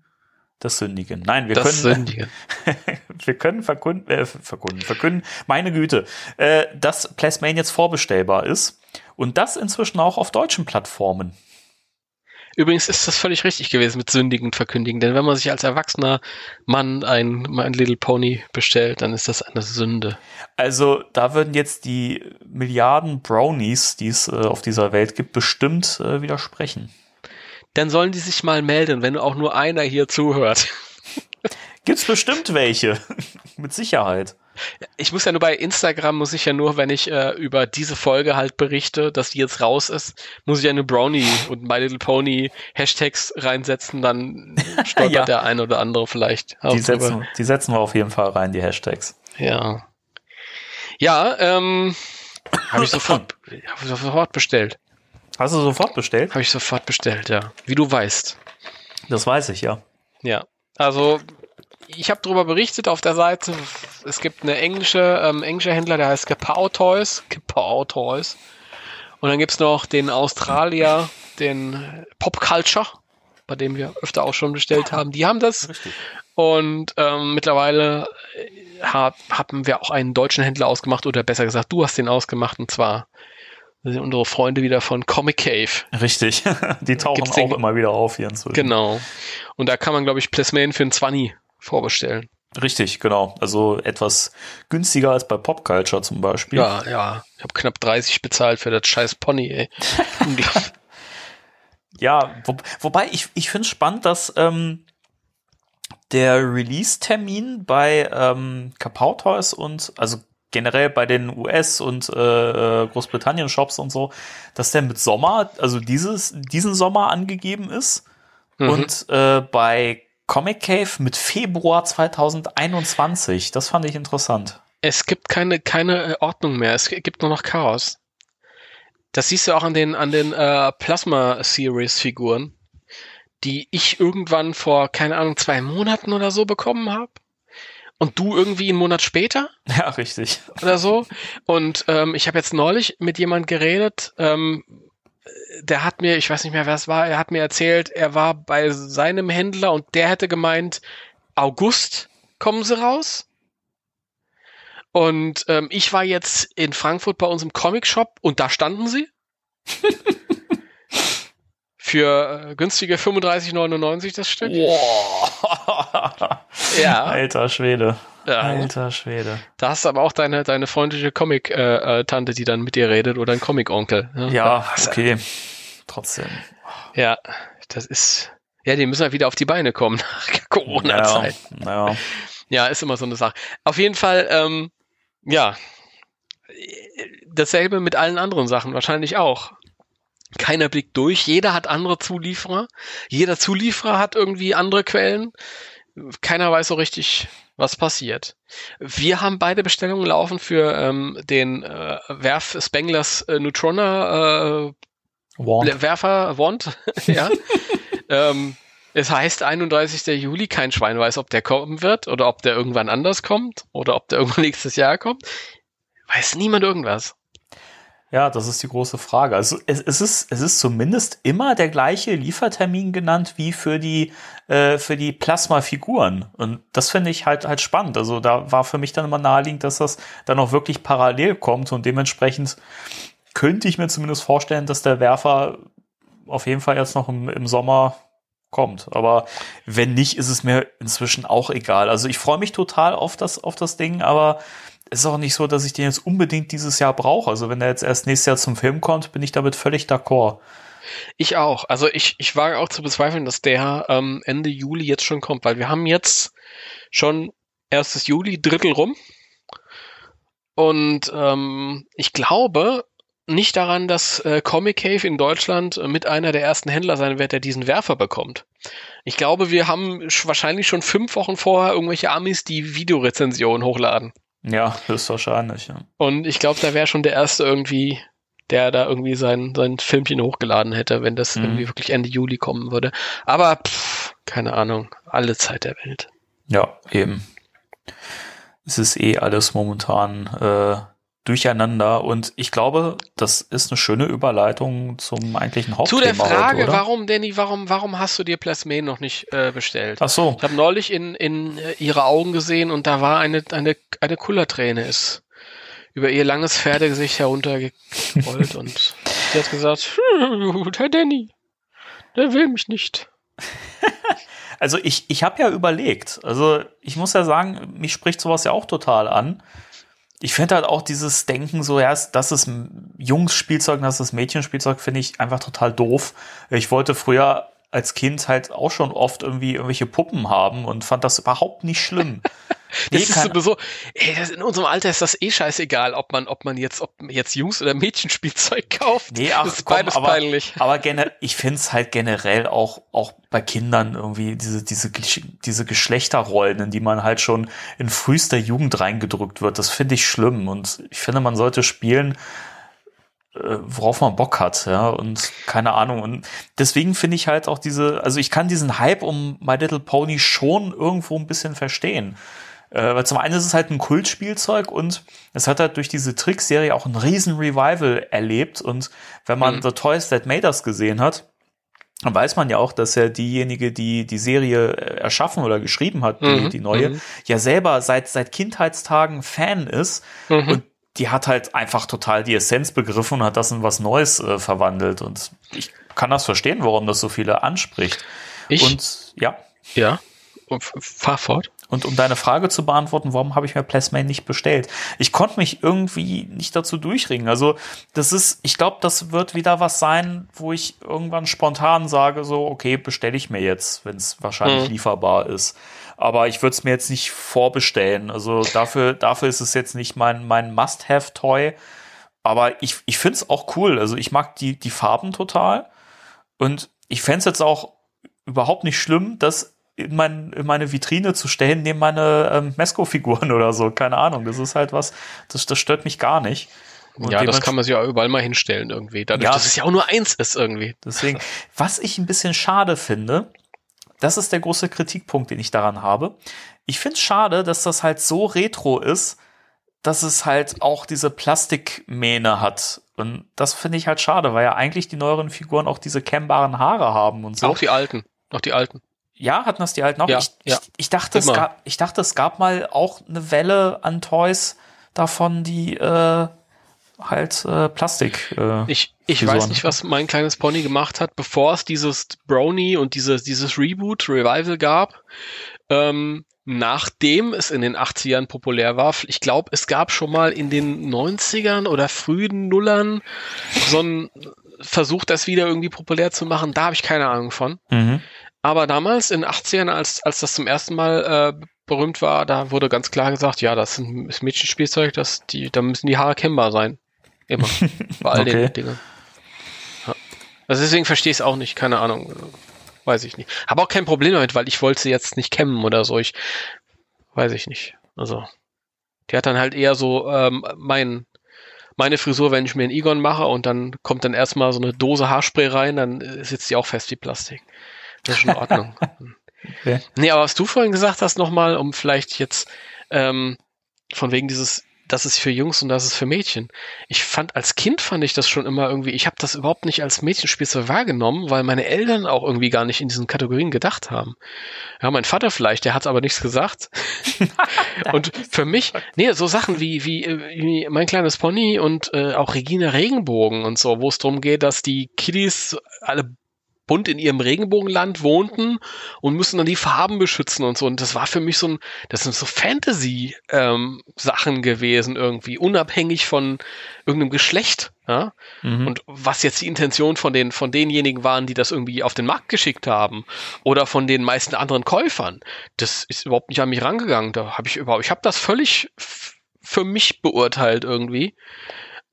B: das Sündigen. Nein, wir
D: Das
B: können,
D: Sündige.
B: wir können verkünden, äh, verkünden, verkünden, meine Güte, äh, dass Plasmane jetzt vorbestellbar ist und das inzwischen auch auf deutschen Plattformen.
D: Übrigens ist das völlig richtig gewesen mit Sündigen und Verkündigen, denn wenn man sich als erwachsener Mann ein My Little Pony bestellt, dann ist das eine Sünde.
B: Also da würden jetzt die Milliarden Brownies, die es äh, auf dieser Welt gibt, bestimmt äh, widersprechen.
D: Dann sollen die sich mal melden, wenn auch nur einer hier zuhört.
B: Gibt's bestimmt welche, mit Sicherheit.
D: Ich muss ja nur bei Instagram, muss ich ja nur, wenn ich äh, über diese Folge halt berichte, dass die jetzt raus ist, muss ich eine Brownie und My Little Pony Hashtags reinsetzen, dann stolpert
B: Ja.
D: der ein oder andere vielleicht.
B: Die setzen, die setzen wir auf jeden Fall rein, die Hashtags.
D: Ja. Ja, ähm, habe ich sofort, hab ich sofort bestellt.
B: Hast du sofort bestellt?
D: Habe ich sofort bestellt, ja. Wie du weißt.
B: Das weiß ich, ja.
D: Ja. Also, ich habe darüber berichtet auf der Seite. Es gibt eine englische, ähm, englische Händler, der heißt Kapow Toys. Kapow Toys. Und dann gibt's noch den Australier, den Pop Culture, bei dem wir öfter auch schon bestellt haben. Die haben das.
B: Richtig.
D: Und ähm, mittlerweile äh, hab, haben wir auch einen deutschen Händler ausgemacht, oder besser gesagt, du hast den ausgemacht, und zwar sind unsere Freunde wieder von Comic Cave.
B: Richtig. Die tauchen
D: Gibt's
B: auch
D: den-
B: immer wieder auf hier inzwischen.
D: Genau. Und da kann man, glaube ich, Plasman für einen 20 vorbestellen.
B: Richtig, genau. Also etwas günstiger als bei Pop Culture zum Beispiel.
D: Ja, ja. Ich habe knapp 30 bezahlt für das scheiß Pony, ey.
B: Ja, wo, wobei ich, ich finde es spannend, dass ähm, der Release-Termin bei ähm, Kapow Toys und also generell bei den US- und äh, äh, Großbritannien-Shops und so, dass der mit Sommer, also dieses, diesen Sommer angegeben ist
D: Mhm.
B: und äh, bei Comic Cave mit Februar 2021. Das fand ich interessant.
D: Es gibt keine, keine äh, Ordnung mehr. Es gibt nur noch Chaos. Das siehst du auch an den, an den äh, Plasma-Series-Figuren, die ich irgendwann vor, keine Ahnung, zwei Monaten oder so bekommen habe. Und du irgendwie einen Monat später
B: Ja, richtig.
D: oder so. Und ähm, ich habe jetzt neulich mit jemand geredet, ähm, der hat mir, ich weiß nicht mehr, wer es war, er hat mir erzählt, er war bei seinem Händler und der hätte gemeint, August kommen sie raus. Und ähm, ich war jetzt in Frankfurt bei uns im Comic-Shop und da standen sie. Für äh, günstige 35,99 das Stück.
B: Wow.
D: Ja.
B: Alter Schwede.
D: Ja.
B: Alter Schwede.
D: Da hast du aber auch deine, deine freundliche Comic-Tante, die dann mit dir redet oder ein Comic-Onkel. ne?
B: Ja, okay. Trotzdem.
D: Ja, das ist. Ja, die müssen halt wieder auf die Beine kommen nach Corona-Zeit.
B: Ja, ja.
D: Ja, ist immer so eine Sache. Auf jeden Fall, ähm, ja, dasselbe mit allen anderen Sachen wahrscheinlich auch. Keiner blickt durch. Jeder hat andere Zulieferer. Jeder Zulieferer hat irgendwie andere Quellen. Keiner weiß so richtig, was passiert. Wir haben beide Bestellungen laufen für ähm, den äh, Werf Spenglers äh, Neutrona äh,
B: Wand.
D: Werfer Wand. ja. ähm, es heißt 31. Juli, kein Schwein weiß, ob der kommen wird oder ob der irgendwann anders kommt oder ob der irgendwann nächstes Jahr kommt. Weiß niemand irgendwas.
B: Ja, das ist die große Frage. Also es, es, ist, es ist zumindest immer der gleiche Liefertermin genannt wie für die, äh, für die Plasma-Figuren. Und das finde ich halt halt spannend. Also da war für mich dann immer naheliegend, dass das dann auch wirklich parallel kommt und dementsprechend könnte ich mir zumindest vorstellen, dass der Werfer auf jeden Fall jetzt noch im, im Sommer kommt. Aber wenn nicht, ist es mir inzwischen auch egal. Also ich freue mich total auf das, auf das Ding, aber es ist auch nicht so, dass ich den jetzt unbedingt dieses Jahr brauche. Also wenn der jetzt erst nächstes Jahr zum Film kommt, bin ich damit völlig d'accord.
D: Ich auch. Also ich, ich wage auch zu bezweifeln, dass der ähm, Ende Juli jetzt schon kommt, weil wir haben jetzt schon erstes Juli, Drittel rum. Und ähm, ich glaube nicht daran, dass äh, Comic Cave in Deutschland mit einer der ersten Händler sein wird, der diesen Werfer bekommt. Ich glaube, wir haben sch- wahrscheinlich schon fünf Wochen vorher irgendwelche Amis, die Videorezensionen hochladen.
B: Ja, höchstwahrscheinlich. Ja.
D: Und ich glaube, da wäre schon der erste irgendwie, der da irgendwie sein, sein Filmchen hochgeladen hätte, wenn das
B: Mhm.
D: irgendwie wirklich Ende Juli kommen würde. Aber pff, keine Ahnung, alle Zeit der Welt.
B: Ja, eben. Es ist eh alles momentan äh, durcheinander und ich glaube, das ist eine schöne Überleitung zum eigentlichen
D: Zu
B: Hauptthema
D: der Frage,
B: heute,
D: warum, Danny, warum, warum hast du dir Plasmane noch nicht äh, bestellt?
B: Ach so,
D: Ich habe neulich in, in äh, ihre Augen gesehen und da war eine, eine, eine Kullerträne ist über ihr langes Pferdegesicht heruntergerollt und sie hat gesagt, "Hm, Herr Danny, der will mich nicht.
B: also ich, ich habe ja überlegt, also ich muss ja sagen, mich spricht sowas ja auch total an. Ich finde halt auch dieses Denken so, ja, das ist Jungs-Spielzeug, das ist Mädchenspielzeug, finde ich einfach total doof. Ich wollte früher als Kind halt auch schon oft irgendwie irgendwelche Puppen haben und fand das überhaupt nicht schlimm.
D: Das
B: Nee,
D: ist sowieso, ey, das, in unserem Alter ist das eh scheißegal, ob man, ob man jetzt, ob jetzt Jungs- oder Mädchenspielzeug kauft.
B: Nee, ach,
D: das ist
B: komm,
D: beides
B: aber,
D: peinlich.
B: Aber ich finde es halt generell auch, auch bei Kindern irgendwie diese, diese, diese Geschlechterrollen, in die man halt schon in frühester Jugend reingedrückt wird. Das finde ich schlimm. Und ich finde, man sollte spielen, worauf man Bock hat, ja, und keine Ahnung. Und deswegen finde ich halt auch diese, also ich kann diesen Hype um My Little Pony schon irgendwo ein bisschen verstehen. Äh, weil zum einen ist es halt ein Kultspielzeug und es hat halt durch diese Trickserie auch ein riesen Revival erlebt. Und wenn man
D: Mhm.
B: The Toys That Made Us gesehen hat, dann weiß man ja auch, dass ja diejenige, die die Serie äh, erschaffen oder geschrieben hat, die,
D: Mhm,
B: die neue,
D: mhm.
B: ja selber seit, seit Kindheitstagen Fan ist.
D: Mhm.
B: Und die hat halt einfach total die Essenz begriffen und hat das in was Neues äh, verwandelt. Und ich kann das verstehen, warum das so viele anspricht.
D: Ich,
B: Und ja,
D: ja, fahr fort.
B: und um deine Frage zu beantworten, warum habe ich mir Plasmane nicht bestellt? Ich konnte mich irgendwie nicht dazu durchringen. Also, das ist, ich glaube, das wird wieder was sein, wo ich irgendwann spontan sage, so, okay, bestelle ich mir jetzt, wenn es wahrscheinlich
D: Mhm.
B: lieferbar ist. Aber ich würde es mir jetzt nicht vorbestellen. Also dafür, dafür ist es jetzt nicht mein, mein Must-Have-Toy. Aber ich, ich finde es auch cool. Also ich mag die, die Farben total. Und ich fände es jetzt auch überhaupt nicht schlimm, das in, mein, in meine Vitrine zu stellen, neben meine ähm, Mesco-Figuren oder so. Keine Ahnung. Das ist halt was, das, das stört mich gar nicht. Und
D: ja, das kann man sich ja überall mal hinstellen irgendwie. Dadurch,
B: Ja.
D: dass es ja auch nur eins ist irgendwie.
B: Deswegen, was ich ein bisschen schade finde, das ist der große Kritikpunkt, den ich daran habe. Ich finde es schade, dass das halt so retro ist, dass es halt auch diese Plastikmähne hat. Und das finde ich halt schade, weil ja eigentlich die neueren Figuren auch diese kemmbaren Haare haben und so.
D: Auch die alten. Auch die alten.
B: Ja, hatten das die halt noch?
D: Ja,
B: ich,
D: ja.
B: Ich, ich, dachte, es gab, ich dachte, es gab mal auch eine Welle an Toys davon, die äh, halt äh, Plastik. Äh,
D: Ich, ich weiß nicht, was mein kleines Pony gemacht hat, bevor es dieses Brony und dieses, dieses Reboot, Revival gab. Ähm, nachdem es in den 80ern populär war, ich glaube, es gab schon mal in den 90ern oder frühen Nullern so einen Versuch, das wieder irgendwie populär zu machen. Da habe ich keine Ahnung von.
B: mhm.
D: Aber damals in den 80ern, als, als das zum ersten Mal äh, berühmt war, da wurde ganz klar gesagt, ja, das ist Mädchenspielzeug, das, die, da müssen die Haare kennbar sein. Immer. Bei all
B: Okay.
D: den Dingen. Also deswegen verstehe ich es auch nicht, keine Ahnung. Weiß ich nicht. Habe auch kein Problem damit, weil ich wollte sie jetzt nicht kämmen oder so. Ich weiß ich nicht. Also, die hat dann halt eher so ähm, mein, meine Frisur, wenn ich mir einen Egon mache und dann kommt dann erstmal so eine Dose Haarspray rein, dann äh, sitzt die auch fest wie Plastik. Das ist schon in Ordnung.
B: Okay.
D: Nee, aber was du vorhin gesagt hast nochmal, um vielleicht jetzt ähm, von wegen dieses das ist für Jungs und das ist für Mädchen. Ich fand, als Kind fand ich das schon immer irgendwie, ich habe das überhaupt nicht als Mädchenspielzeug wahrgenommen, weil meine Eltern auch irgendwie gar nicht in diesen Kategorien gedacht haben. Ja, mein Vater vielleicht, der hat aber nichts gesagt. und für mich, nee, so Sachen wie, wie, wie mein kleines Pony und äh, auch Regina Regenbogen und so, wo es darum geht, dass die Kiddies alle bunt in ihrem Regenbogenland wohnten und müssen dann die Farben beschützen und so. Und das war für mich so ein, das sind so Fantasy-Sachen ähm, gewesen irgendwie, unabhängig von irgendeinem Geschlecht. Ja? Mhm. Und was jetzt die Intention von den, von denjenigen waren, die das irgendwie auf den Markt geschickt haben oder von den meisten anderen Käufern, das ist überhaupt nicht an mich rangegangen. Da habe ich überhaupt, ich habe das völlig für mich beurteilt irgendwie.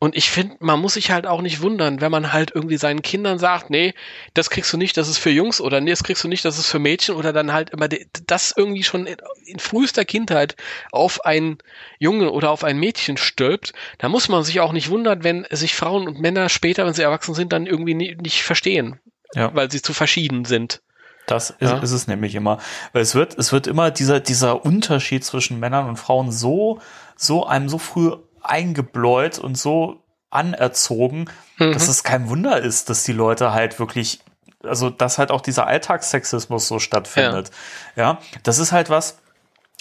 D: Und ich finde, man muss sich halt auch nicht wundern, wenn man halt irgendwie seinen Kindern sagt, nee, das kriegst du nicht, das ist für Jungs oder nee, das kriegst du nicht, das ist für Mädchen oder dann halt immer das irgendwie schon in, frühester Kindheit auf einen Jungen oder auf ein Mädchen stülpt. Da muss man sich auch nicht wundern, wenn sich Frauen und Männer später, wenn sie erwachsen sind, dann irgendwie nie, nicht verstehen, ja. weil sie zu verschieden sind.
B: Das ist, ja. ist, es nämlich immer. Weil es wird, es wird immer dieser, dieser Unterschied zwischen Männern und Frauen so, so einem so früh eingebläut und so anerzogen, mhm. dass es kein Wunder ist, dass die Leute halt wirklich, also dass halt auch dieser Alltagssexismus so stattfindet. Ja, ja das ist halt was,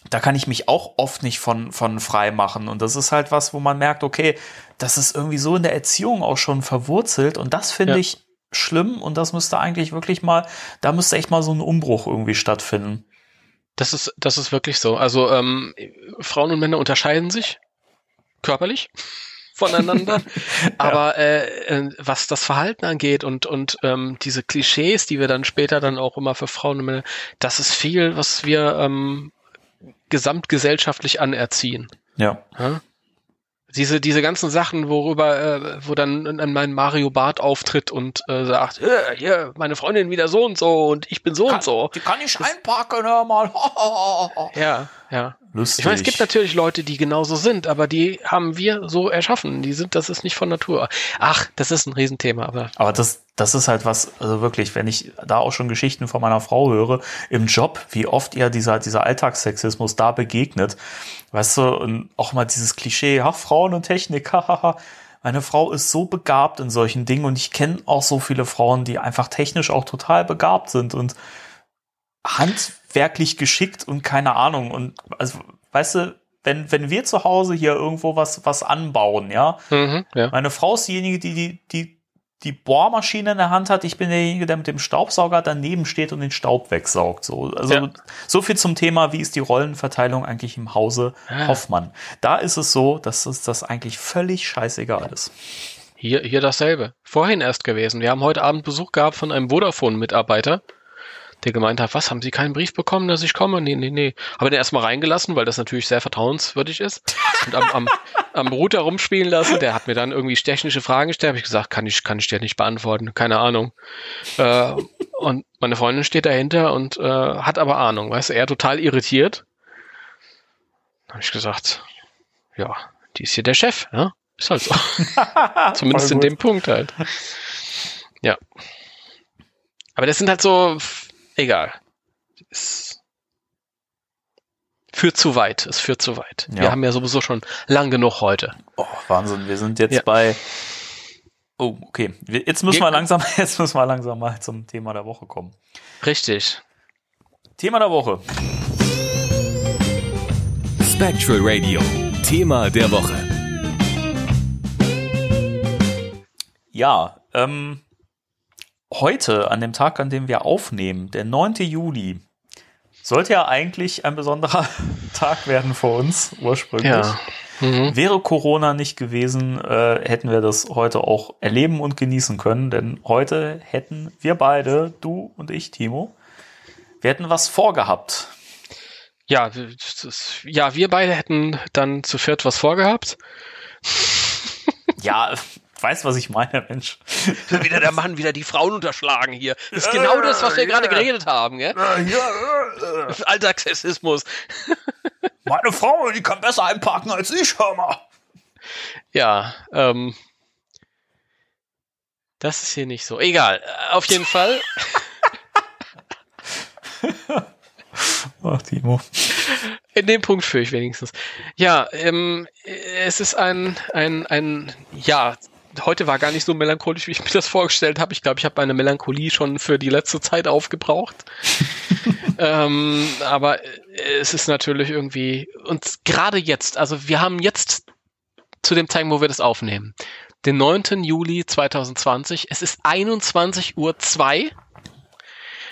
B: da kann ich mich auch oft nicht von, von frei machen. Und das ist halt was, wo man merkt, okay, das ist irgendwie so in der Erziehung auch schon verwurzelt. Und das finde ja. ich schlimm. Und das müsste eigentlich wirklich mal, da müsste echt mal so ein Umbruch irgendwie stattfinden.
D: Das ist, das ist wirklich so. Also ähm, Frauen und Männer unterscheiden sich körperlich voneinander. Aber äh, äh, was das Verhalten angeht und, und ähm, diese Klischees, die wir dann später dann auch immer für Frauen und Männer, das ist viel, was wir ähm, gesamtgesellschaftlich anerziehen.
B: Ja.
D: ja? Diese, diese ganzen Sachen, worüber, äh, wo dann mein Mario Bart auftritt und äh, sagt, äh, hier, meine Freundin wieder so und so und ich bin so
B: kann,
D: und so.
B: Die kann ich das, einpacken, hör mal.
D: ja, ja.
B: Lustig.
D: Ich meine, es gibt natürlich Leute, die genauso sind, aber die haben wir so erschaffen. Die sind, das ist nicht von Natur. Ach, das ist ein Riesenthema, aber.
B: Aber das, das ist halt was, also wirklich, wenn ich da auch schon Geschichten von meiner Frau höre, im Job, wie oft ihr dieser, dieser Alltagssexismus da begegnet. Weißt du, und auch mal dieses Klischee, ach, Frauen und Technik, hahaha. Meine Frau ist so begabt in solchen Dingen und ich kenne auch so viele Frauen, die einfach technisch auch total begabt sind und handwerklich geschickt und keine Ahnung. Und also, weißt du, wenn, wenn wir zu Hause hier irgendwo was, was anbauen, ja, mhm, ja. meine Frau ist diejenige, die, die, die, die Bohrmaschine in der Hand hat, ich bin derjenige, der mit dem Staubsauger daneben steht und den Staub wegsaugt. So, also ja. so viel zum Thema, wie ist die Rollenverteilung eigentlich im Hause ah. Hoffmann. Da ist es so, dass es das eigentlich völlig scheißegal ist.
D: Hier, hier dasselbe. Vorhin erst gewesen. Wir haben heute Abend Besuch gehabt von einem Vodafone-Mitarbeiter der gemeint hat, was, haben Sie keinen Brief bekommen, dass ich komme? Nee, nee, nee. Habe den erstmal reingelassen, weil das natürlich sehr vertrauenswürdig ist. Und am, am, am Router rumspielen lassen. Der hat mir dann irgendwie technische Fragen gestellt. Habe ich gesagt, kann ich, kann ich dir nicht beantworten. Keine Ahnung. Äh, und meine Freundin steht dahinter und äh, hat aber Ahnung. Weißt du, er total irritiert. Habe ich gesagt, ja, die ist hier der Chef, ja? Ist halt so. Zumindest in dem Punkt halt. Ja. Aber das sind halt so egal. Es führt zu weit. Es führt zu weit. Ja. Wir haben ja sowieso schon lang genug heute.
B: Oh, Wahnsinn. Wir sind jetzt ja. bei. Oh, okay. Jetzt müssen wir langsam, jetzt müssen wir langsam mal zum Thema der Woche kommen.
D: Richtig.
B: Thema der Woche.
C: Spectral Radio. Thema der Woche.
B: Ja, ähm, heute, an dem Tag, an dem wir aufnehmen, der 9. Juli, sollte ja eigentlich ein besonderer Tag werden für uns, ursprünglich. Ja. Mhm. Wäre Corona nicht gewesen, äh, hätten wir das heute auch erleben und genießen können, denn heute hätten wir beide, du und ich, Timo, wir hätten was vorgehabt.
D: Ja, ja, wir beide hätten dann zu viert was vorgehabt.
B: ja, weißt, was ich meine, Mensch.
D: wieder der Mann, wieder die Frauen unterschlagen hier. Das ist genau das, was wir gerade geredet haben, gell? Alltagssexismus.
B: Meine Frau, die kann besser einparken als ich, hör mal.
D: Ja, ähm. Das ist hier nicht so. Egal. Auf jeden Fall.
B: Ach, Timo.
D: In dem Punkt führe ich wenigstens. Ja, ähm, es ist ein, ein, ein, ja, heute war gar nicht so melancholisch, wie ich mir das vorgestellt habe. Ich glaube, ich habe meine Melancholie schon für die letzte Zeit aufgebraucht. ähm, aber es ist natürlich irgendwie, und gerade jetzt, also wir haben jetzt zu dem Zeitpunkt, wo wir das aufnehmen, den 9. Juli 2020, es ist 21.02 Uhr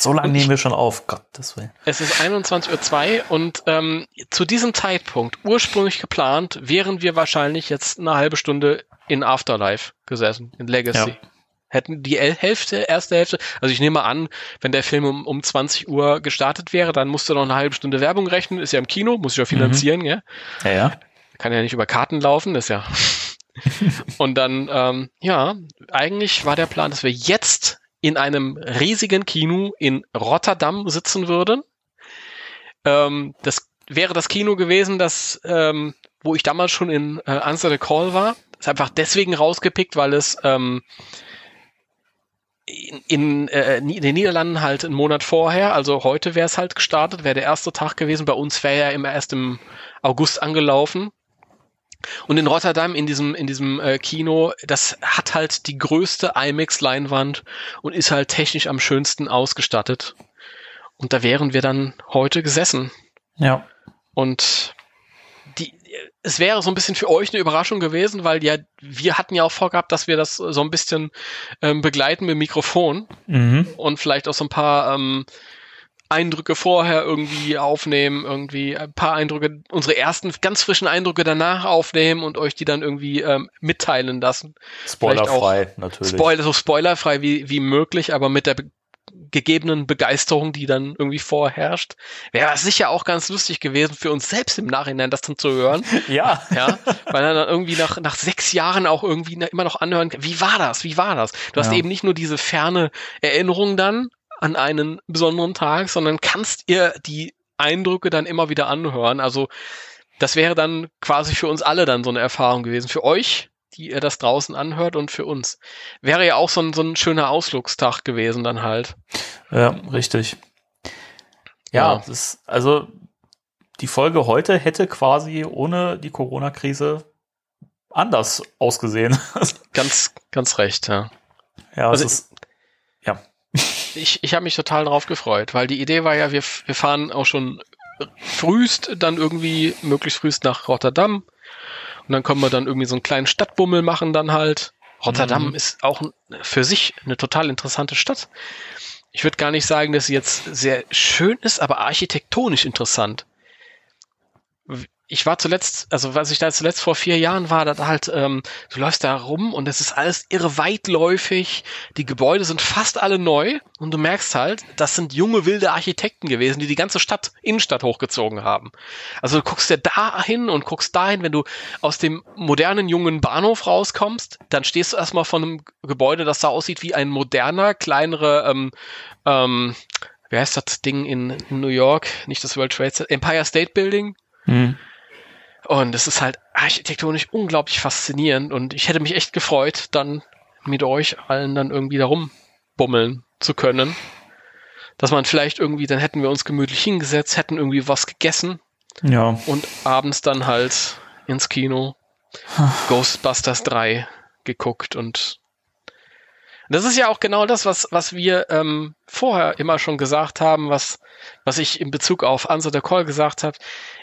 B: so lange nehmen wir schon auf, Gottes Willen.
D: Es ist 21.02 Uhr und ähm, zu diesem Zeitpunkt, ursprünglich geplant, wären wir wahrscheinlich jetzt eine halbe Stunde in Afterlife gesessen, in Legacy. Ja. Hätten die Hälfte, erste Hälfte, also ich nehme an, wenn der Film um, um 20 Uhr gestartet wäre, dann musst du noch eine halbe Stunde Werbung rechnen, ist ja im Kino, muss ich ja finanzieren, mhm. ja.
B: Ja, ja.
D: Kann ja nicht über Karten laufen, ist ja. und dann, ähm, ja, eigentlich war der Plan, dass wir jetzt in einem riesigen Kino in Rotterdam sitzen würden. Ähm, das wäre das Kino gewesen, das, ähm, wo ich damals schon in äh, Answer the Call war. Ist einfach deswegen rausgepickt, weil es ähm, in, in, äh, in den Niederlanden halt einen Monat vorher, also heute wäre es halt gestartet, wäre der erste Tag gewesen. Bei uns wäre er immer erst im August angelaufen. Und in Rotterdam, in diesem, in diesem äh, Kino, das hat halt die größte IMAX-Leinwand und ist halt technisch am schönsten ausgestattet. Und da wären wir dann heute gesessen.
B: Ja.
D: Und es wäre so ein bisschen für euch eine Überraschung gewesen, weil ja, wir hatten ja auch vorgehabt, dass wir das so ein bisschen ähm, begleiten mit Mikrofon mhm. und vielleicht auch so ein paar ähm, Eindrücke vorher irgendwie aufnehmen, irgendwie ein paar Eindrücke, unsere ersten ganz frischen Eindrücke danach aufnehmen und euch die dann irgendwie ähm, mitteilen lassen.
B: Spoilerfrei, natürlich.
D: Spoiler, so spoilerfrei wie, wie möglich, aber mit der gegebenen Begeisterung, die dann irgendwie vorherrscht. Wäre sicher auch ganz lustig gewesen für uns selbst im Nachhinein, das dann zu hören.
B: Ja.
D: Ja. Weil dann irgendwie nach, nach sechs Jahren auch irgendwie immer noch anhören, wie war das? Wie war das? Du hast ja. eben nicht nur diese ferne Erinnerung dann, an einen besonderen Tag, sondern kannst ihr die Eindrücke dann immer wieder anhören. Also das wäre dann quasi für uns alle dann so eine Erfahrung gewesen. Für euch, die ihr das draußen anhört und für uns. Wäre ja auch so ein, so ein schöner Ausflugstag gewesen dann halt.
B: Ja, richtig. Ja, ja. Das, also die Folge heute hätte quasi ohne die Corona-Krise anders ausgesehen.
D: ganz, ganz recht, ja.
B: Ja, also, ist,
D: ich, ich habe mich total drauf gefreut, weil die Idee war ja, wir, wir fahren auch schon frühst dann irgendwie, möglichst frühst nach Rotterdam. Und dann können wir dann irgendwie so einen kleinen Stadtbummel machen dann halt. Rotterdam mhm. ist auch für sich eine total interessante Stadt. Ich würde gar nicht sagen, dass sie jetzt sehr schön ist, aber architektonisch interessant ich war zuletzt, also was ich da zuletzt vor vier Jahren war, da halt, ähm, du läufst da rum und es ist alles irre weitläufig, die Gebäude sind fast alle neu und du merkst halt, das sind junge wilde Architekten gewesen, die die ganze Stadt, Innenstadt hochgezogen haben. Also du guckst dir da hin und guckst dahin, wenn du aus dem modernen jungen Bahnhof rauskommst, dann stehst du erstmal vor einem Gebäude, das da aussieht wie ein moderner, kleinere, ähm, ähm, wie heißt das Ding in, in New York? Nicht das World Trade Center, Empire State Building. Mhm. Und es ist halt architektonisch unglaublich faszinierend und ich hätte mich echt gefreut, dann mit euch allen dann irgendwie darum bummeln zu können. Dass man vielleicht irgendwie, dann hätten wir uns gemütlich hingesetzt, hätten irgendwie was gegessen.
B: Ja.
D: Und abends dann halt ins Kino Ghostbusters 3 geguckt und das ist ja auch genau das, was, was wir ähm, vorher immer schon gesagt haben, was, was ich in Bezug auf Answer the Call gesagt habe.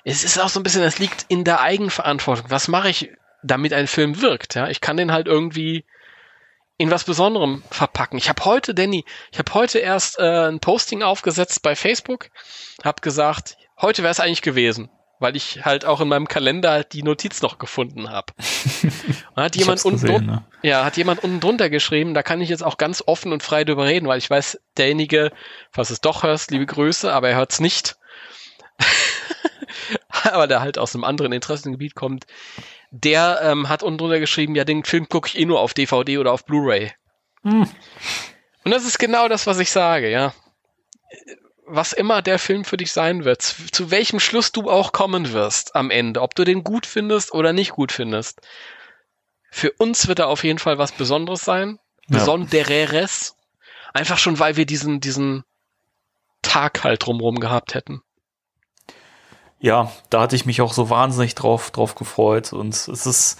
D: Es ist auch so ein bisschen, es liegt in der Eigenverantwortung. Was mache ich, damit ein Film wirkt? Ja, ich kann den halt irgendwie in was Besonderem verpacken. Ich habe heute, Danny, ich habe heute erst äh, ein Posting aufgesetzt bei Facebook, habe gesagt, heute wäre es eigentlich gewesen weil ich halt auch in meinem Kalender die Notiz noch gefunden habe. hat jemand unten gesehen, ne? ja, hat jemand unten drunter geschrieben, da kann ich jetzt auch ganz offen und frei drüber reden, weil ich weiß, derjenige, falls es doch hörst, liebe Grüße, aber er hört's nicht. aber der halt aus einem anderen Interessengebiet kommt. der ähm, hat unten drunter geschrieben, ja, den Film gucke ich eh nur auf DVD oder auf Blu-ray. Hm. Und das ist genau das, was ich sage, ja. Was immer der Film für dich sein wird, zu, zu welchem Schluss du auch kommen wirst am Ende, ob du den gut findest oder nicht gut findest. Für uns wird er auf jeden Fall was Besonderes sein. Ja. Besondereres. Einfach schon, weil wir diesen, diesen Tag halt drumherum gehabt hätten
B: ja, da hatte ich mich auch so wahnsinnig drauf, drauf gefreut. Und es ist,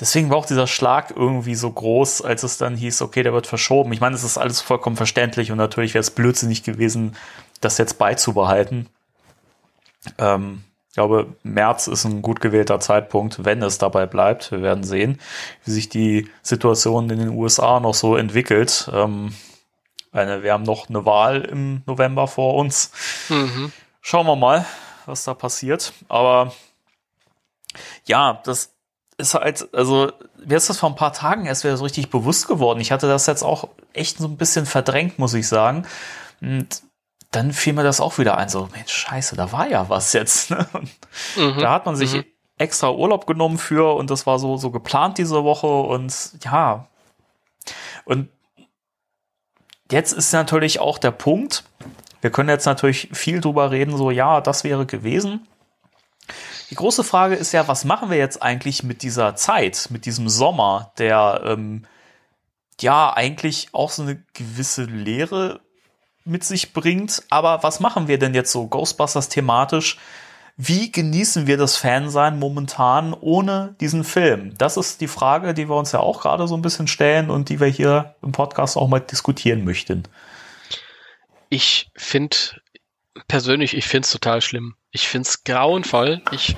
B: deswegen war auch dieser Schlag irgendwie so groß, als es dann hieß, okay, der wird verschoben. Ich meine, es ist alles vollkommen verständlich und natürlich wäre es blödsinnig gewesen, das jetzt beizubehalten. Ähm, ich glaube, März ist ein gut gewählter Zeitpunkt, wenn es dabei bleibt. Wir werden sehen, wie sich die Situation in den USA noch so entwickelt. Ähm, eine, wir haben noch eine Wahl im November vor uns. Mhm. Schauen wir mal was da passiert. Aber ja, das ist halt, also mir ist das vor ein paar Tagen erst wieder so richtig bewusst geworden. Ich hatte das jetzt auch echt so ein bisschen verdrängt, muss ich sagen. Und dann fiel mir das auch wieder ein, so, Mensch, scheiße, da war ja was jetzt. Ne? Mhm, da hat man sich mhm. extra Urlaub genommen für und das war so, so geplant diese Woche und ja. Und jetzt ist natürlich auch der Punkt, wir können jetzt natürlich viel drüber reden, so ja, das wäre gewesen. Die große Frage ist ja, was machen wir jetzt eigentlich mit dieser Zeit, mit diesem Sommer, der ähm, ja eigentlich auch so eine gewisse Leere mit sich bringt. Aber was machen wir denn jetzt so Ghostbusters thematisch? Wie genießen wir das Fansein momentan ohne diesen Film? Das ist die Frage, die wir uns ja auch gerade so ein bisschen stellen und die wir hier im Podcast auch mal diskutieren möchten.
D: Ich finde persönlich, ich finde es total schlimm. Ich finde es grauenvoll. Ich,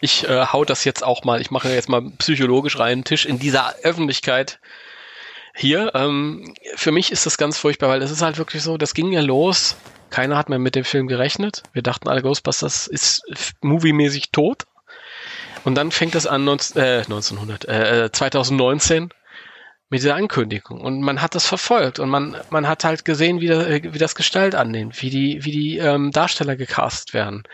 D: ich äh, hau das jetzt auch mal, ich mache jetzt mal psychologisch rein, Tisch in dieser Öffentlichkeit hier. Ähm, für mich ist das ganz furchtbar, weil es ist halt wirklich so, das ging ja los. Keiner hat mehr mit dem Film gerechnet. Wir dachten alle, Ghostbusters ist moviemäßig tot. Und dann fängt es an 19, äh, 1900, äh, 2019 mit dieser Ankündigung. Und man hat das verfolgt und man, man hat halt gesehen, wie, das, wie das Gestalt annimmt, wie die, wie die ähm, Darsteller gecast werden,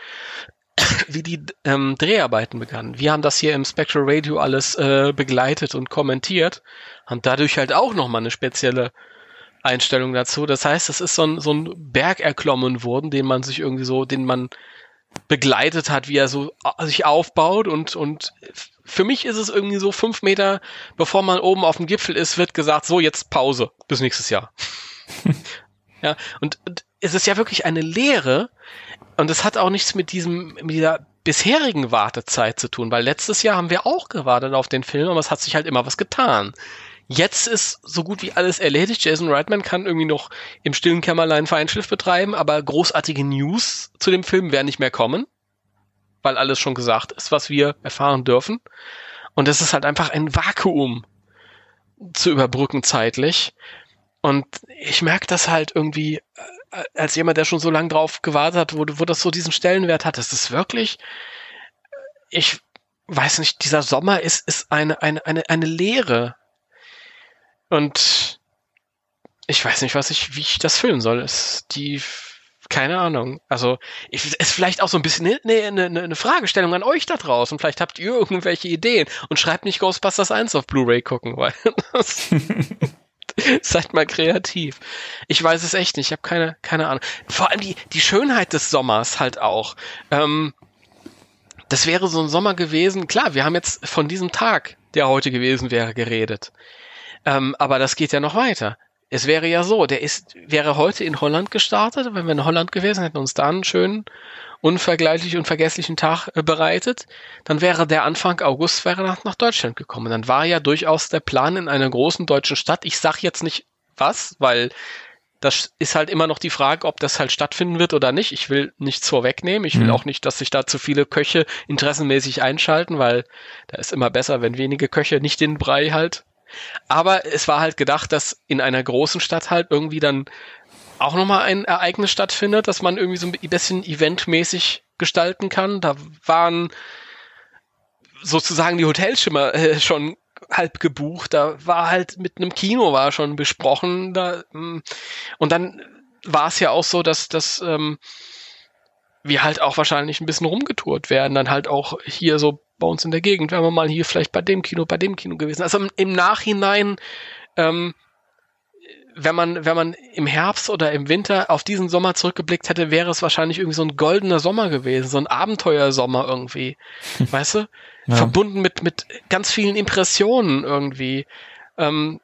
D: wie die ähm, Dreharbeiten begannen. Wir haben das hier im Spectral Radio alles äh, begleitet und kommentiert, haben dadurch halt auch nochmal eine spezielle Einstellung dazu. Das heißt, es ist so ein, so ein Berg erklommen worden, den man sich irgendwie so, den man begleitet hat, wie er so äh, sich aufbaut und, und für mich ist es irgendwie so fünf Meter, bevor man oben auf dem Gipfel ist, wird gesagt, so jetzt Pause bis nächstes Jahr. ja, und, und es ist ja wirklich eine Lehre und es hat auch nichts mit diesem, mit dieser bisherigen Wartezeit zu tun, weil letztes Jahr haben wir auch gewartet auf den Film, aber es hat sich halt immer was getan. Jetzt ist so gut wie alles erledigt. Jason Reitman kann irgendwie noch im stillen Kämmerlein Feinschliff betreiben, aber großartige News zu dem Film werden nicht mehr kommen weil alles schon gesagt ist, was wir erfahren dürfen. Und es ist halt einfach ein Vakuum zu überbrücken zeitlich. Und ich merke das halt irgendwie, äh, als jemand, der schon so lange drauf gewartet hat, wo, wo das so diesen Stellenwert hat, das ist wirklich, ich weiß nicht, dieser Sommer ist, ist eine, eine, eine, eine Leere. Und ich weiß nicht, was ich, wie ich das füllen soll. Es, die keine Ahnung. Also, ich, ist vielleicht auch so ein bisschen eine ne, ne, ne, ne Fragestellung an euch da draußen. Vielleicht habt ihr irgendwelche Ideen und schreibt nicht Ghostbusters 1 auf Blu-ray gucken, weil das, seid mal kreativ. Ich weiß es echt nicht. Ich habe keine, keine Ahnung. Vor allem die, die Schönheit des Sommers halt auch. Ähm, das wäre so ein Sommer gewesen. Klar, wir haben jetzt von diesem Tag, der heute gewesen wäre, geredet. Ähm, aber das geht ja noch weiter. Es wäre ja so, der ist, wäre heute in Holland gestartet, wenn wir in Holland gewesen hätten uns da einen schönen, unvergleichlich und vergesslichen Tag äh, bereitet, dann wäre der Anfang August wäre nach, nach Deutschland gekommen. Dann war ja durchaus der Plan in einer großen deutschen Stadt. Ich sag jetzt nicht was, weil das ist halt immer noch die Frage, ob das halt stattfinden wird oder nicht. Ich will nichts vorwegnehmen. Ich will mhm. auch nicht, dass sich da zu viele Köche interessenmäßig einschalten, weil da ist immer besser, wenn wenige Köche nicht den Brei halt aber es war halt gedacht, dass in einer großen Stadt halt irgendwie dann auch nochmal ein Ereignis stattfindet, dass man irgendwie so ein bisschen eventmäßig gestalten kann. Da waren sozusagen die Hotelschimmer äh, schon halb gebucht. Da war halt mit einem Kino war schon besprochen. Da, mm, und dann war es ja auch so, dass, dass ähm, wir halt auch wahrscheinlich ein bisschen rumgetourt werden. Dann halt auch hier so bei uns in der Gegend, wären wir mal hier vielleicht bei dem Kino, bei dem Kino gewesen. Also im, Nachhinein, ähm, wenn man, wenn man im Herbst oder im Winter auf diesen Sommer zurückgeblickt hätte, wäre es wahrscheinlich irgendwie so ein goldener Sommer gewesen, so ein Abenteuersommer irgendwie. weißt du?
B: Ja.
D: Verbunden mit, mit ganz vielen Impressionen irgendwie. Ähm,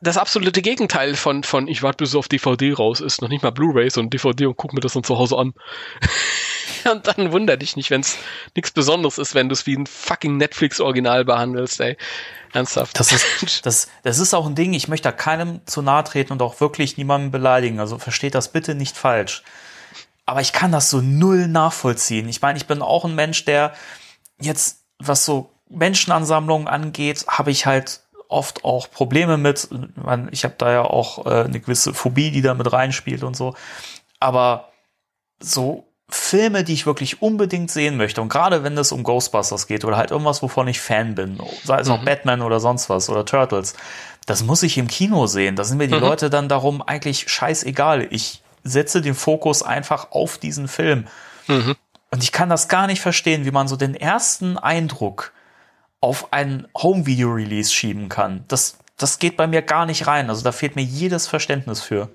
D: das absolute Gegenteil von, von ich warte bis es auf DVD raus ist, noch nicht mal Blu-ray, sondern DVD und guck mir das dann zu Hause an. und dann wunder dich nicht, wenn es nichts Besonderes ist, wenn du es wie ein fucking Netflix-Original behandelst, ey. Ernsthaft.
B: Das ist, das, das ist auch ein Ding, ich möchte da keinem zu nahe treten und auch wirklich niemanden beleidigen. Also versteht das bitte nicht falsch. Aber ich kann das so null nachvollziehen. Ich meine, ich bin auch ein Mensch, der jetzt, was so Menschenansammlungen angeht, habe ich halt oft auch Probleme mit. Ich habe da ja auch äh, eine gewisse Phobie, die da mit reinspielt und so. Aber so Filme, die ich wirklich unbedingt sehen möchte, und gerade wenn es um Ghostbusters geht oder halt irgendwas, wovon ich Fan bin, sei es auch
D: Mhm.
B: Batman oder sonst was oder Turtles, das muss ich im Kino sehen. Da sind mir die
D: Mhm.
B: Leute dann darum eigentlich scheißegal. Ich setze den Fokus einfach auf diesen Film.
D: Mhm.
B: Und ich kann das gar nicht verstehen, wie man so den ersten Eindruck auf ein Home-Video-Release schieben kann. Das, das geht bei mir gar nicht rein. Also da fehlt mir jedes Verständnis für.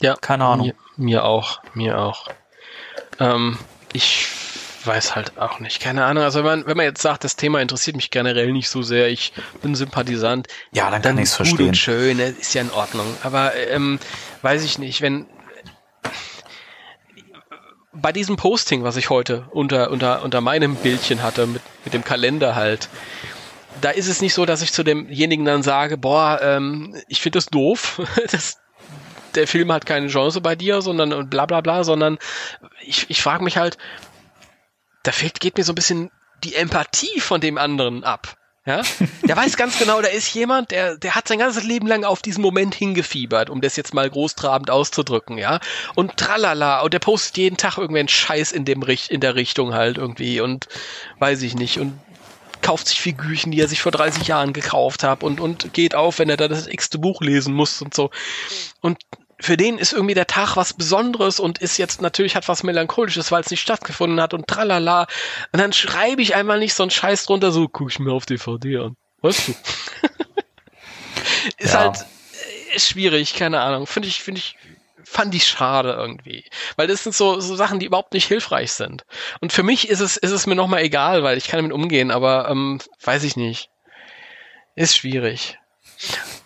D: Ja.
B: Keine Ahnung.
D: Mir, mir auch, mir auch. Ähm, ich weiß halt auch nicht, keine Ahnung. Also wenn man, wenn man jetzt sagt, das Thema interessiert mich generell nicht so sehr, ich bin Sympathisant,
B: Ja, dann kann ich's
D: gut
B: verstehen.
D: und schön, ne, ist ja in Ordnung. Aber ähm, weiß ich nicht, wenn bei diesem Posting, was ich heute unter, unter, unter meinem Bildchen hatte, mit, mit dem Kalender halt, da ist es nicht so, dass ich zu demjenigen dann sage, boah, ähm, ich finde das doof, das, der Film hat keine Chance bei dir, sondern und bla bla bla, sondern ich, ich frage mich halt, da fehlt, geht mir so ein bisschen die Empathie von dem anderen ab. Ja, der weiß ganz genau, da ist jemand, der, der hat sein ganzes Leben lang auf diesen Moment hingefiebert, um das jetzt mal großtrabend auszudrücken, ja. Und tralala, und der postet jeden Tag irgendeinen Scheiß in dem Richt, in der Richtung halt irgendwie und weiß ich nicht und kauft sich Figürchen, die er sich vor 30 Jahren gekauft hat und, und geht auf, wenn er da das x-te Buch lesen muss und so. Und für den ist irgendwie der Tag was Besonderes und ist jetzt natürlich hat was Melancholisches, weil es nicht stattgefunden hat und tralala. Und dann schreibe ich einmal nicht so einen Scheiß drunter, so guck ich mir auf DVD an. Weißt du? ist
B: Ja.
D: halt äh, schwierig, keine Ahnung. Finde ich, finde ich, fand ich schade irgendwie. Weil das sind so, so Sachen, die überhaupt nicht hilfreich sind. Und für mich ist es, ist es mir nochmal egal, weil ich kann damit umgehen, aber ähm, weiß ich nicht. Ist schwierig.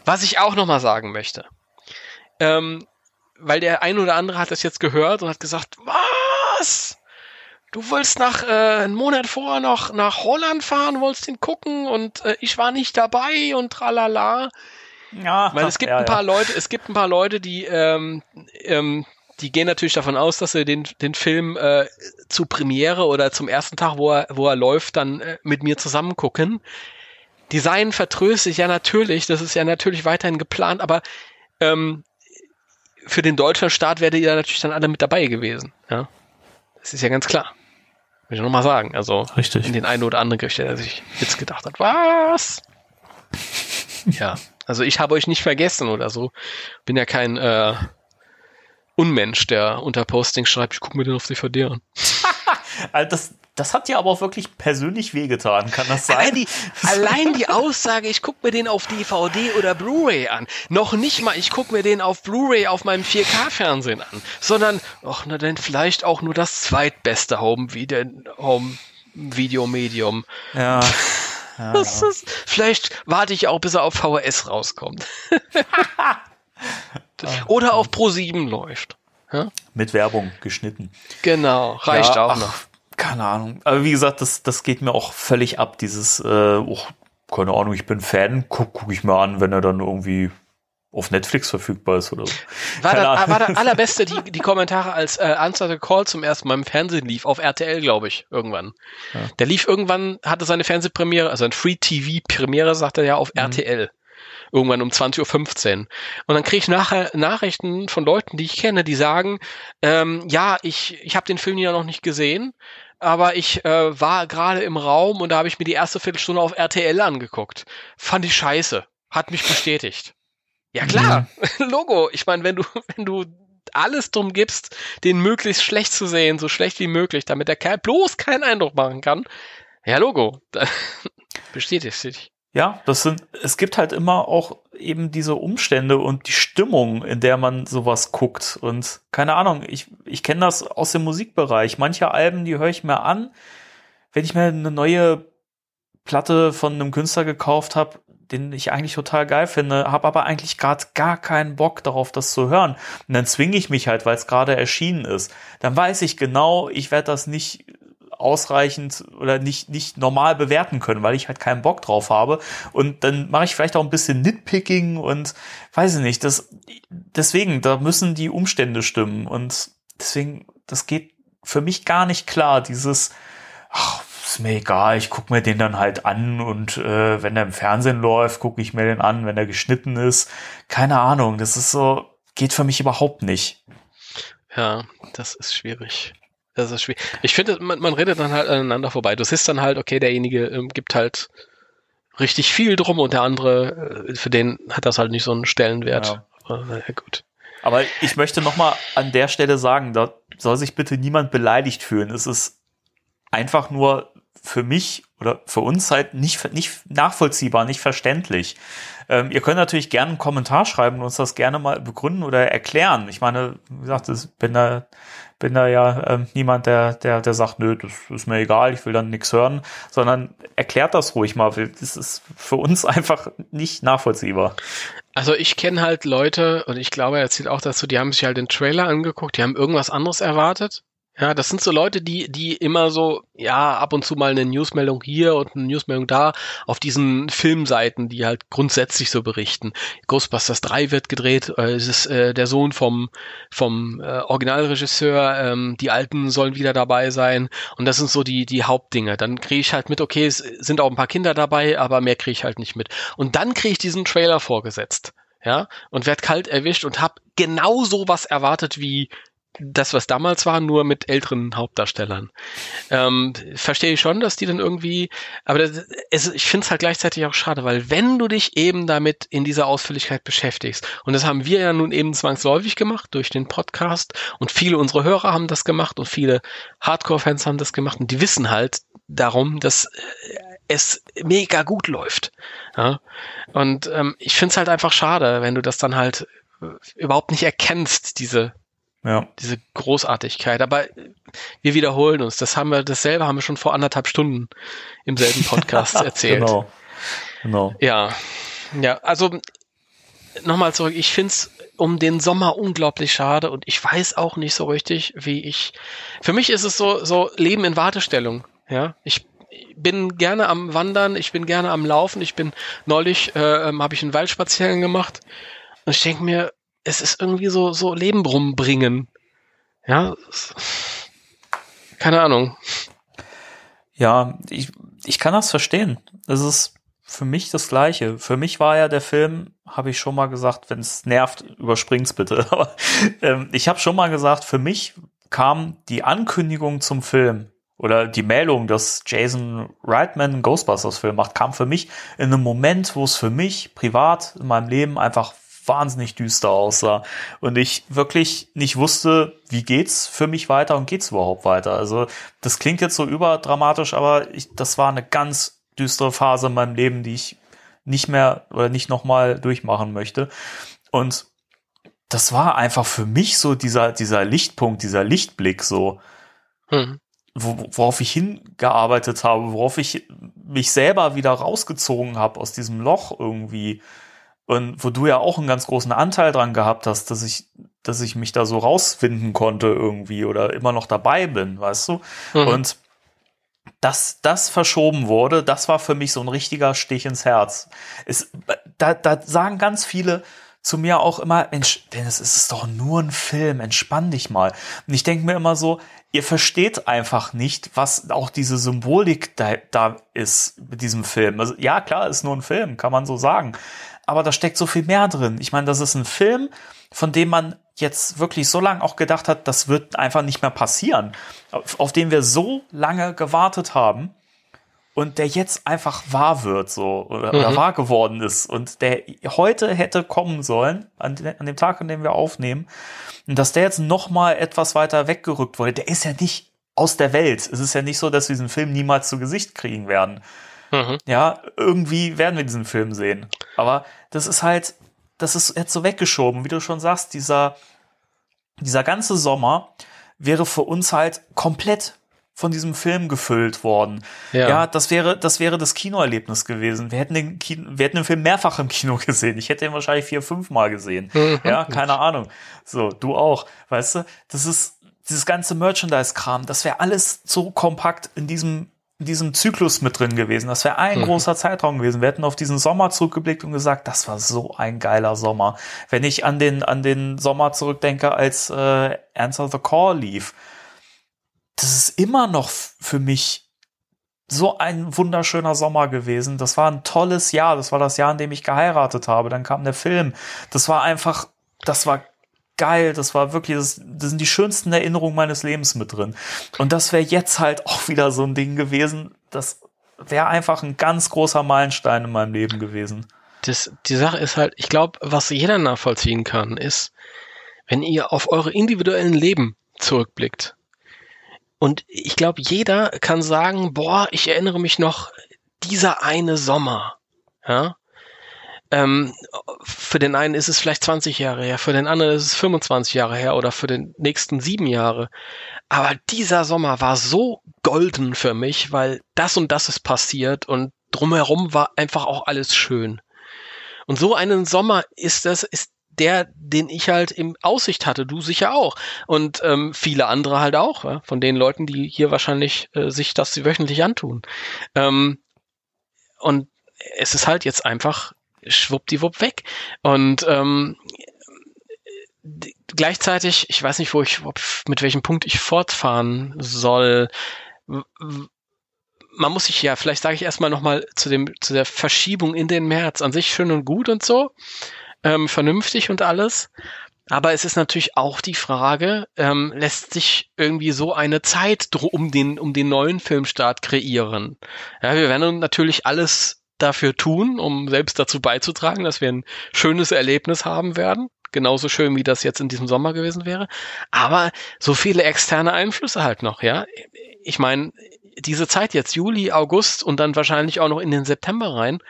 D: Was ich auch nochmal sagen möchte. Ähm, weil der ein oder andere hat das jetzt gehört und hat gesagt, was? Du wolltest nach äh, einen Monat vorher noch nach Holland fahren, wolltest den gucken und äh, ich war nicht dabei und tralala.
B: Ja,
D: Weil es gibt
B: ja,
D: ein paar
B: ja.
D: Leute, es gibt ein paar Leute, die ähm, ähm, die gehen natürlich davon aus, dass sie den den Film äh, zu Premiere oder zum ersten Tag, wo er wo er läuft, dann äh, mit mir zusammen gucken. Die seien vertröstet, ja natürlich, das ist ja natürlich weiterhin geplant, aber ähm, für den Deutschlandstart werdet ihr natürlich dann alle mit dabei gewesen. Ja, das ist ja ganz klar. Will ich nochmal sagen. Also
B: Richtig.
D: in den einen oder anderen Gerüchte, der sich jetzt gedacht hat, was? Ja, also ich habe euch nicht vergessen oder so. Bin ja kein äh, Unmensch, der unter Posting schreibt, ich gucke mir den auf DVD an.
B: Also das, das hat dir aber auch wirklich persönlich wehgetan, kann das sein?
D: Allein die, allein die Aussage, ich gucke mir den auf DVD oder Blu-ray an. Noch nicht mal, ich gucke mir den auf Blu-ray auf meinem 4K-Fernsehen an. Sondern, ach, na dann vielleicht auch nur das zweitbeste Home-Video, Home-Video-Medium.
B: ja. ja,
D: Das
B: ja.
D: ist, vielleicht warte ich auch, bis er auf VHS rauskommt. Oder auf Pro 7 läuft.
B: Mit Werbung geschnitten.
D: Genau, reicht
B: Ja,
D: auch
B: ach,
D: noch.
B: Keine Ahnung. Aber wie gesagt, das, das geht mir auch völlig ab, dieses, äh, oh, keine Ahnung, ich bin Fan, guck, guck ich mir an, wenn er dann irgendwie auf Netflix verfügbar ist oder so.
D: War,
B: Ahnung.
D: war der allerbeste die, die Kommentare, als äh, Answer the Call zum ersten Mal im Fernsehen lief, auf RTL, glaube ich, irgendwann.
B: Ja.
D: Der lief irgendwann, hatte seine Fernsehpremiere, also ein Free-TV-Premiere, sagt er ja, auf
B: Mhm.
D: RTL. Irgendwann um 20.15 Uhr. Und dann kriege ich nachher Nachrichten von Leuten, die ich kenne, die sagen, ähm, ja, ich, ich habe den Film ja noch nicht gesehen, aber ich äh, war gerade im Raum und da habe ich mir die erste Viertelstunde auf RTL angeguckt. Fand ich scheiße. Hat mich bestätigt. Ja klar, Logo. Ich meine, wenn du, wenn du alles drum gibst, den möglichst schlecht zu sehen, so schlecht wie möglich, damit der Kerl bloß keinen Eindruck machen kann, Ja, Logo. Bestätigt sich.
B: Ja, das sind, es gibt halt immer auch eben diese Umstände und die Stimmung, in der man sowas guckt. Und keine Ahnung, ich, ich kenne das aus dem Musikbereich. Manche Alben, die höre ich mir an, wenn ich mir eine neue Platte von einem Künstler gekauft habe, den ich eigentlich total geil finde, habe aber eigentlich gerade gar keinen Bock darauf, das zu hören. Und dann zwinge ich mich halt, weil es gerade erschienen ist. Dann weiß ich genau, ich werde das nicht ausreichend oder nicht, nicht normal bewerten können, weil ich halt keinen Bock drauf habe. Und dann mache ich vielleicht auch ein bisschen Nitpicking und weiß ich nicht. Das, deswegen, da müssen die Umstände stimmen. Und deswegen, das geht für mich gar nicht klar, dieses, ach, ist mir egal, ich gucke mir den dann halt an und äh, wenn der im Fernsehen läuft, gucke ich mir den an, wenn er geschnitten ist. Keine Ahnung, das ist so, geht für mich überhaupt nicht.
D: Ja, das ist schwierig. Das ist schwierig. Ich finde, man, man redet dann halt aneinander vorbei. Du siehst dann halt, okay, derjenige ähm, gibt halt richtig viel drum und der andere, äh, für den hat das halt nicht so einen Stellenwert. Ja. Aber,
B: ja, gut. Aber ich möchte nochmal an der Stelle sagen, da soll sich bitte niemand beleidigt fühlen. Es ist einfach nur für mich oder für uns halt nicht, nicht nachvollziehbar, nicht verständlich. Ähm, ihr könnt natürlich gerne einen Kommentar schreiben und uns das gerne mal begründen oder erklären. Ich meine, wie gesagt, ich bin da, bin da ja ähm, niemand, der, der, der sagt, nö, das ist mir egal, ich will dann nichts hören, sondern erklärt das ruhig mal. Das ist für uns einfach nicht nachvollziehbar.
D: Also ich kenne halt Leute, und ich glaube, er erzählt auch dazu, die haben sich halt den Trailer angeguckt, die haben irgendwas anderes erwartet ja, das sind so Leute, die, die immer so, ja, ab und zu mal eine Newsmeldung hier und eine Newsmeldung da auf diesen Filmseiten, die halt grundsätzlich so berichten. Ghostbusters 3 wird gedreht, äh, es ist äh, der Sohn vom, vom äh, Originalregisseur, ähm, die Alten sollen wieder dabei sein und das sind so die, die Hauptdinge. Dann kriege ich halt mit, okay, es sind auch ein paar Kinder dabei, aber mehr kriege ich halt nicht mit. Und dann kriege ich diesen Trailer vorgesetzt ja, und werd kalt erwischt und hab genau so was erwartet wie das, was damals war, nur mit älteren Hauptdarstellern. Ähm, verstehe ich schon, dass die dann irgendwie, aber das, es, ich finde es halt gleichzeitig auch schade, weil wenn du dich eben damit in dieser Ausführlichkeit beschäftigst, und das haben wir ja nun eben zwangsläufig gemacht durch den Podcast, und viele unserer Hörer haben das gemacht und viele Hardcore-Fans haben das gemacht, und die wissen halt darum, dass äh, es mega gut läuft. Ja? Und ähm, ich finde es halt einfach schade, wenn du das dann halt äh, überhaupt nicht erkennst, diese ja. Diese Großartigkeit. Aber wir wiederholen uns. Das haben wir, dasselbe haben wir schon vor anderthalb Stunden im selben Podcast erzählt. Genau. Genau. Ja. Ja, also nochmal zurück. Ich find's um den Sommer unglaublich schade und ich weiß auch nicht so richtig, wie ich. Für mich ist es so, so Leben in Wartestellung. Ja, ich bin gerne am Wandern, ich bin gerne am Laufen. Ich bin neulich äh, ähm, habe ich einen Waldspaziergang gemacht und ich denke mir, es ist irgendwie so, so Leben rumbringen. Ja, keine Ahnung.
B: Ja, ich, ich kann das verstehen. Es ist für mich das Gleiche. Für mich war ja der Film, habe ich schon mal gesagt, wenn es nervt, überspring's bitte. Aber ähm, ich habe schon mal gesagt, für mich kam die Ankündigung zum Film oder die Meldung, dass Jason Reitman einen Ghostbusters-Film macht, kam für mich in einem Moment, wo es für mich privat in meinem Leben einfach wahnsinnig düster aussah und ich wirklich nicht wusste, wie geht's für mich weiter und geht's überhaupt weiter. Also das klingt jetzt so überdramatisch, aber ich, das war eine ganz düstere Phase in meinem Leben, die ich nicht mehr oder nicht nochmal durchmachen möchte. Und das war einfach für mich so dieser, dieser Lichtpunkt, dieser Lichtblick so, hm. worauf ich hingearbeitet habe, worauf ich mich selber wieder rausgezogen habe aus diesem Loch irgendwie und wo du ja auch einen ganz großen Anteil dran gehabt hast, dass ich, dass ich mich da so rausfinden konnte irgendwie oder immer noch dabei bin, weißt du? Mhm. Und dass das verschoben wurde, das war für mich so ein richtiger Stich ins Herz. Es, da, da sagen ganz viele zu mir auch immer, Mensch, Dennis, es ist doch nur ein Film, entspann dich mal. Und ich denke mir immer so, ihr versteht einfach nicht, was auch diese Symbolik da, da ist mit diesem Film. Also ja, klar, ist nur ein Film, kann man so sagen aber da steckt so viel mehr drin. Ich meine, das ist ein Film, von dem man jetzt wirklich so lange auch gedacht hat, das wird einfach nicht mehr passieren, auf, auf den wir so lange gewartet haben und der jetzt einfach wahr wird so oder, mhm. oder wahr geworden ist und der heute hätte kommen sollen an, an, dem Tag, an dem wir aufnehmen und dass der jetzt noch mal etwas weiter weggerückt wurde, der ist ja nicht aus der Welt. Es ist ja nicht so, dass wir diesen Film niemals zu Gesicht kriegen werden.
D: Mhm.
B: Ja, irgendwie werden wir diesen Film sehen. Aber das ist halt, das ist jetzt so weggeschoben, wie du schon sagst, dieser, dieser ganze Sommer wäre für uns halt komplett von diesem Film gefüllt worden.
D: Ja.
B: Ja, das wäre, das wäre das Kinoerlebnis gewesen. Wir hätten den, Kino, wir hätten den Film mehrfach im Kino gesehen. Ich hätte ihn wahrscheinlich vier, fünf Mal gesehen. Ja, keine Ahnung. So, du auch. Weißt du, das ist dieses ganze Merchandise-Kram, das wäre alles so kompakt in diesem in diesem Zyklus mit drin gewesen. Das wäre ein großer Zeitraum gewesen. Wir hätten auf diesen Sommer zurückgeblickt und gesagt, das war so ein geiler Sommer. Wenn ich an den, an den Sommer zurückdenke, als äh, Answer the Call lief, das ist immer noch für mich so ein wunderschöner Sommer gewesen. Das war ein tolles Jahr. Das war das Jahr, in dem ich geheiratet habe. Dann kam der Film. Das war einfach, das war geil. Das war wirklich, das, das sind die schönsten Erinnerungen meines Lebens mit drin. Und das wäre jetzt halt auch wieder so ein Ding gewesen. Das wäre einfach ein ganz großer Meilenstein in meinem Leben gewesen.
D: das, die Sache ist halt, ich glaube, was jeder nachvollziehen kann, ist, wenn ihr auf eure individuellen Leben zurückblickt. Und ich glaube, jeder kann sagen, boah, ich erinnere mich noch dieser eine Sommer. Ja. Ähm, für den einen ist es vielleicht 20 Jahre her, für den anderen ist es 25 Jahre her oder für den nächsten sieben Jahre. Aber dieser Sommer war so golden für mich, weil das und das ist passiert und drumherum war einfach auch alles schön. Und so einen Sommer ist das, ist der, den ich halt im Aussicht hatte, du sicher auch. Und ähm, viele andere halt auch, ja? von den Leuten, die hier wahrscheinlich äh, sich das wöchentlich antun. Ähm, und es ist halt jetzt einfach schwuppdiwupp weg. Und ähm, gleichzeitig, ich weiß nicht, wo ich, ob, mit welchem Punkt ich fortfahren soll. Man muss sich ja, vielleicht sage ich erstmal nochmal zu dem, zu der Verschiebung in den März. An sich schön und gut und so, ähm, vernünftig und alles. Aber es ist natürlich auch die Frage, ähm, lässt sich irgendwie so eine Zeit um den, um den neuen Filmstart kreieren? Ja, wir werden natürlich alles dafür tun, um selbst dazu beizutragen, dass wir ein schönes Erlebnis haben werden. Genauso schön, wie das jetzt in diesem Sommer gewesen wäre. Aber so viele externe Einflüsse halt noch, ja. Ich meine, diese Zeit jetzt, Juli, August und dann wahrscheinlich auch noch in den September rein,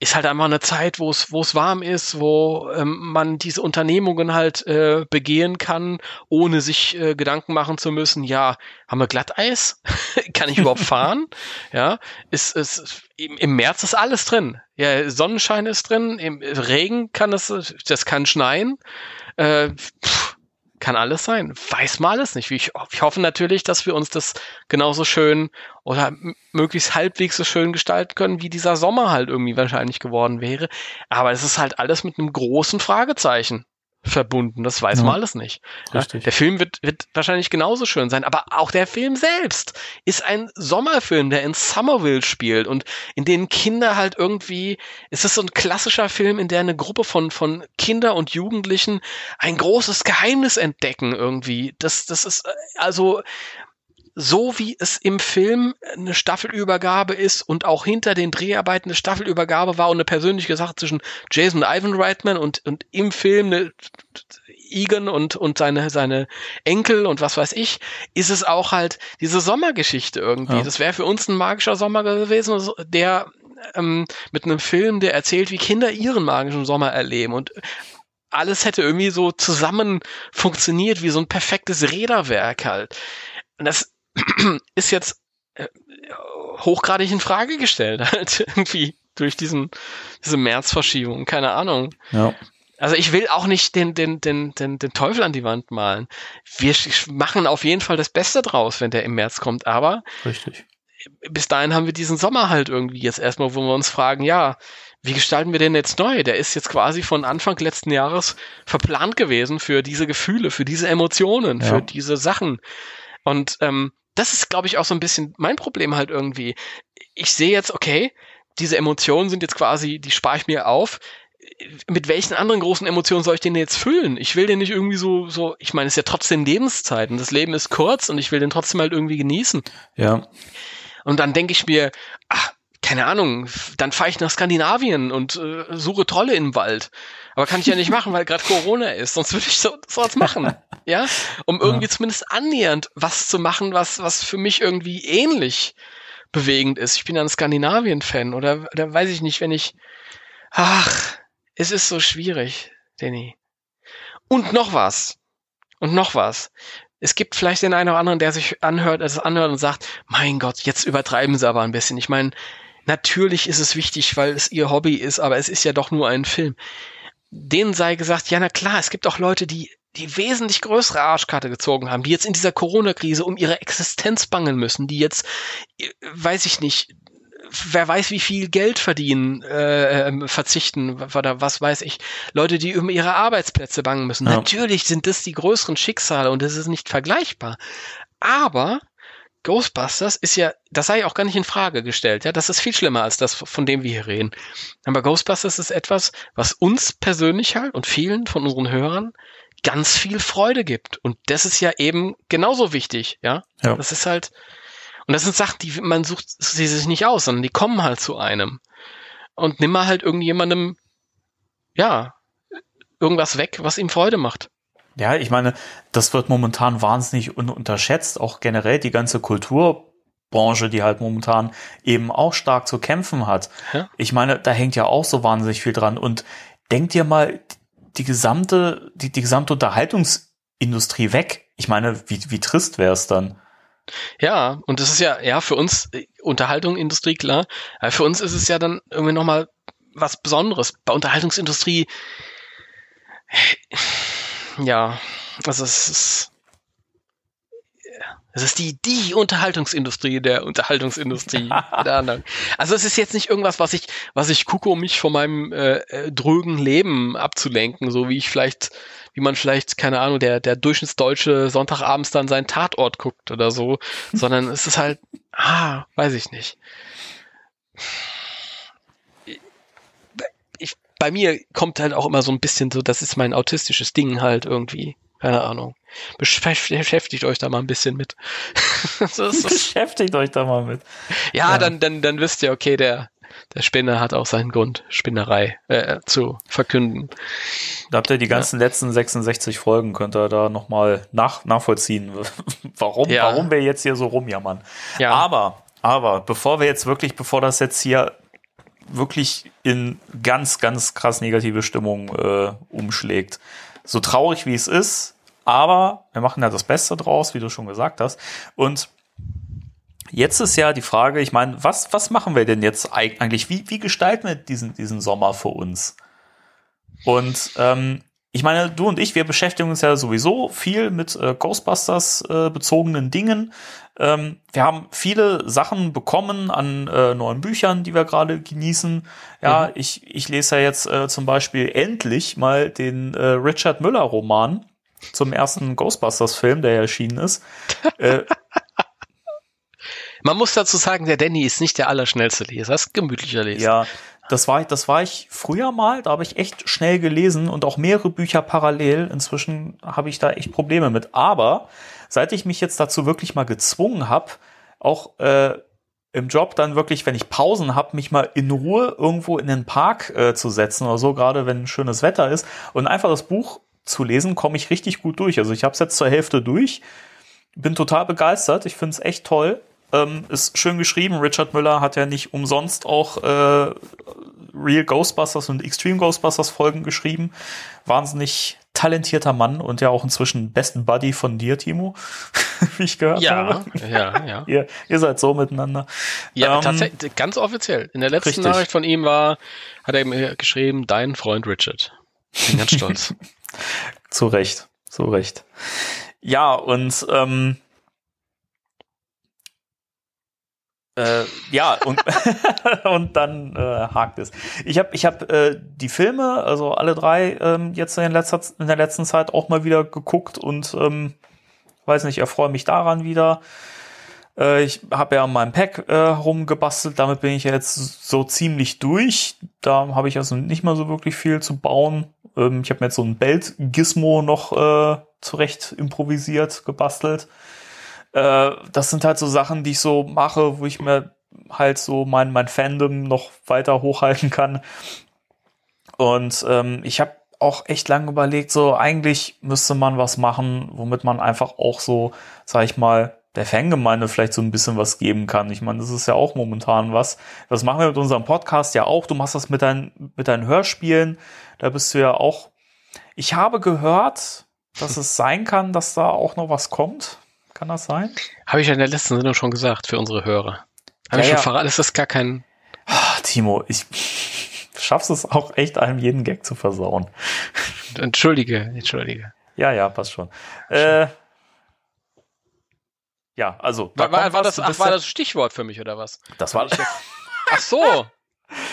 D: ist halt einfach eine Zeit, wo es wo es warm ist, wo ähm, man diese Unternehmungen halt äh, begehen kann, ohne sich äh, Gedanken machen zu müssen. Ja, haben wir Glatteis? kann ich überhaupt fahren? Ja, ist ist im, im März ist alles drin. Ja, Sonnenschein ist drin, im Regen kann es, das kann schneien. Äh, pff, kann alles sein. Weiß mal alles nicht. Ich, ich hoffe natürlich, dass wir uns das genauso schön oder möglichst halbwegs so schön gestalten können, wie dieser Sommer halt irgendwie wahrscheinlich geworden wäre. Aber es ist halt alles mit einem großen Fragezeichen verbunden. Das weiß
B: Ja.
D: man alles nicht. Ja,
B: Richtig.
D: der Film wird, wird wahrscheinlich genauso schön sein, aber auch der Film selbst ist ein Sommerfilm, der in Somerville spielt und in denen Kinder halt irgendwie, es ist so ein klassischer Film, in der eine Gruppe von, von Kinder und Jugendlichen ein großes Geheimnis entdecken irgendwie. Das, das ist äh, also so wie es im Film eine Staffelübergabe ist und auch hinter den Dreharbeiten eine Staffelübergabe war und eine persönliche Sache zwischen Jason und Ivan Reitman und, und im Film eine Egan und, und seine, seine Enkel und was weiß ich, ist es auch halt diese Sommergeschichte irgendwie.
B: Ja.
D: Das wäre für uns ein magischer Sommer gewesen, der ähm, mit einem Film, der erzählt, wie Kinder ihren magischen Sommer erleben und alles hätte irgendwie so zusammen funktioniert, wie so ein perfektes Räderwerk halt. Und das ist jetzt äh, hochgradig in Frage gestellt, halt irgendwie durch diesen, diese Märzverschiebung, keine Ahnung.
B: Ja.
D: Also ich will auch nicht den, den, den, den, den Teufel an die Wand malen. Wir machen auf jeden Fall das Beste draus, wenn der im März kommt, aber
B: Richtig.
D: bis dahin haben wir diesen Sommer halt irgendwie jetzt erstmal, wo wir uns fragen, ja, wie gestalten wir den jetzt neu? Der ist jetzt quasi von Anfang letzten Jahres verplant gewesen für diese Gefühle, für diese Emotionen,
B: Ja.
D: für diese Sachen. Und ähm, das ist, glaube ich, auch so ein bisschen mein Problem halt irgendwie. Ich sehe jetzt, okay, diese Emotionen sind jetzt quasi, die spare ich mir auf. Mit welchen anderen großen Emotionen soll ich den jetzt füllen? Ich will den nicht irgendwie so, so, ich meine, es ist ja trotzdem Lebenszeit und das Leben ist kurz und ich will den trotzdem halt irgendwie genießen.
B: Ja.
D: Und dann denke ich mir, ach, keine Ahnung, dann fahre ich nach Skandinavien und äh, suche Trolle im Wald. Aber kann ich ja nicht machen, weil gerade Corona ist. Sonst würde ich so sowas machen. ja, um irgendwie ja. zumindest annähernd was zu machen, was was für mich irgendwie ähnlich bewegend ist. Ich bin ja ein Skandinavien-Fan oder, oder weiß ich nicht, wenn ich. Ach, es ist so schwierig, Danny. Und noch was. Und noch was es gibt vielleicht den einen oder anderen, der sich anhört, es anhört und sagt, mein Gott, jetzt übertreiben sie aber ein bisschen. Ich meine, natürlich ist es wichtig, weil es ihr Hobby ist, aber es ist ja doch nur ein Film. Denen sei gesagt, ja, na klar, es gibt auch Leute, die die wesentlich größere Arschkarte gezogen haben, die jetzt in dieser Corona-Krise um ihre Existenz bangen müssen, die jetzt, äh, weiß ich nicht, wer weiß, wie viel Geld verdienen, äh, ähm, verzichten oder was weiß ich. Leute, die um ihre Arbeitsplätze bangen müssen. Ja. Natürlich sind das die größeren Schicksale und das ist nicht vergleichbar. Aber Ghostbusters ist ja, das sei auch gar nicht in Frage gestellt, ja, das ist viel schlimmer als das, von dem wir hier reden. Aber Ghostbusters ist etwas, was uns persönlich halt und vielen von unseren Hörern ganz viel Freude gibt. Und das ist ja eben genauso wichtig, ja. ja. Das ist halt, und das sind Sachen, die man sucht sie sich nicht aus, sondern die kommen halt zu einem. Und nimm mal halt irgendjemandem, ja, irgendwas weg, was ihm Freude macht.
B: Ja, ich meine, das wird momentan wahnsinnig un unterschätzt, auch generell die ganze Kulturbranche, die halt momentan eben auch stark zu kämpfen hat. Ja? Ich meine, da hängt ja auch so wahnsinnig viel dran. Und denk dir mal die gesamte, die, die gesamte Unterhaltungsindustrie weg. Ich meine, wie, wie trist wäre es dann?
D: Ja, und das ist ja, ja, für uns, äh, Unterhaltung, Industrie, klar. Aber für uns ist es ja dann irgendwie nochmal was Besonderes. Bei Unterhaltungsindustrie, ja, also es ist, es ist die, die Unterhaltungsindustrie der Unterhaltungsindustrie. also es ist jetzt nicht irgendwas, was ich, was ich gucke, um mich von meinem äh, äh, drögen Leben abzulenken, so wie ich vielleicht wie man vielleicht, keine Ahnung, der, der Durchschnittsdeutsche Sonntagabends dann seinen Tatort guckt oder so, sondern es ist halt, ah, weiß ich nicht. Bei mir kommt halt auch immer so ein bisschen so, das ist mein autistisches Ding halt irgendwie. Keine Ahnung. Beschäftigt euch da mal ein bisschen mit.
B: Beschäftigt euch da mal mit.
D: Ja, ja, Dann, dann, dann wisst ihr, okay, der, der Spinner hat auch seinen Grund, Spinnerei äh, zu verkünden.
B: Da habt ihr die ganzen ja. letzten 66 Folgen, könnt ihr da nochmal nach, nachvollziehen, warum, ja. warum wir jetzt hier so rumjammern. Ja. Aber, aber, bevor wir jetzt wirklich, bevor das jetzt hier wirklich in ganz, ganz krass negative Stimmung äh, umschlägt, so traurig wie es ist, aber wir machen ja das Beste draus, wie du schon gesagt hast. Und Jetzt ist ja die Frage, ich meine, was, was machen wir denn jetzt eigentlich? Wie, wie gestalten wir diesen, diesen Sommer für uns? Und ähm, ich meine, du und ich, wir beschäftigen uns ja sowieso viel mit äh, Ghostbusters äh, bezogenen Dingen. Ähm, wir haben viele Sachen bekommen an äh, neuen Büchern, die wir gerade genießen. Ja, mhm. ich, ich lese ja jetzt äh, zum Beispiel endlich mal den äh, Richard Müller Roman zum ersten Ghostbusters Film, der erschienen ist. äh,
D: man muss dazu sagen, der Danny ist nicht der allerschnellste Leser, das ist gemütlicher Leser.
B: Ja, das war, das war ich früher mal, da habe ich echt schnell gelesen und auch mehrere Bücher parallel. Inzwischen habe ich da echt Probleme mit. Aber seit ich mich jetzt dazu wirklich mal gezwungen habe, auch äh, im Job dann wirklich, wenn ich Pausen habe, mich mal in Ruhe irgendwo in den Park äh, zu setzen oder so, gerade wenn schönes Wetter ist und einfach das Buch zu lesen, komme ich richtig gut durch. Also ich habe es jetzt zur Hälfte durch, bin total begeistert, ich finde es echt toll ähm, ist schön geschrieben. Richard Müller hat ja nicht umsonst auch äh, Real Ghostbusters und Extreme Ghostbusters Folgen geschrieben. Wahnsinnig talentierter Mann und ja auch inzwischen besten Buddy von dir, Timo, wie ich gehört
D: ja,
B: habe.
D: Ja, ja.
B: ihr, ihr seid so miteinander.
D: Ja, ähm, tatsächlich, ganz offiziell. In der letzten richtig. Nachricht von ihm war, hat er mir geschrieben, dein Freund Richard. Bin ganz stolz.
B: zu Recht, zu Recht. Ja, und ähm, Äh, ja, und, und dann äh, hakt es. Ich habe ich hab, äh, die Filme, also alle drei, ähm, jetzt in, letzter, in der letzten Zeit auch mal wieder geguckt und ähm, weiß nicht, erfreue mich daran wieder. Äh, ich habe ja an meinem Pack äh, rumgebastelt, damit bin ich ja jetzt so ziemlich durch. Da habe ich also nicht mal so wirklich viel zu bauen. Ähm, ich habe mir jetzt so ein Belt-Gizmo noch äh, zurecht improvisiert, gebastelt. Äh, das sind halt so Sachen, die ich so mache, wo ich mir halt so mein, mein Fandom noch weiter hochhalten kann. Und ähm, ich habe auch echt lange überlegt, so eigentlich müsste man was machen, womit man einfach auch so, sag ich mal, der Fangemeinde vielleicht so ein bisschen was geben kann. Ich meine, das ist ja auch momentan was. Das machen wir mit unserem Podcast ja auch. Du machst das mit deinen, mit deinen Hörspielen. Da bist du ja auch. Ich habe gehört, dass es sein kann, dass da auch noch was kommt. Kann das sein?
D: Habe ich ja in der letzten Sendung schon gesagt für unsere Hörer. Habe
B: Ja,
D: ich schon
B: ja.
D: verraten, das ist gar kein.
B: Ah, Timo, ich schaffst es auch echt, einem jeden Gag zu versauen.
D: Entschuldige, entschuldige.
B: Ja, ja, passt schon. Äh, ja, also. da
D: War, war, das, ach, war das Stichwort für mich oder was?
B: das war,
D: Ach so,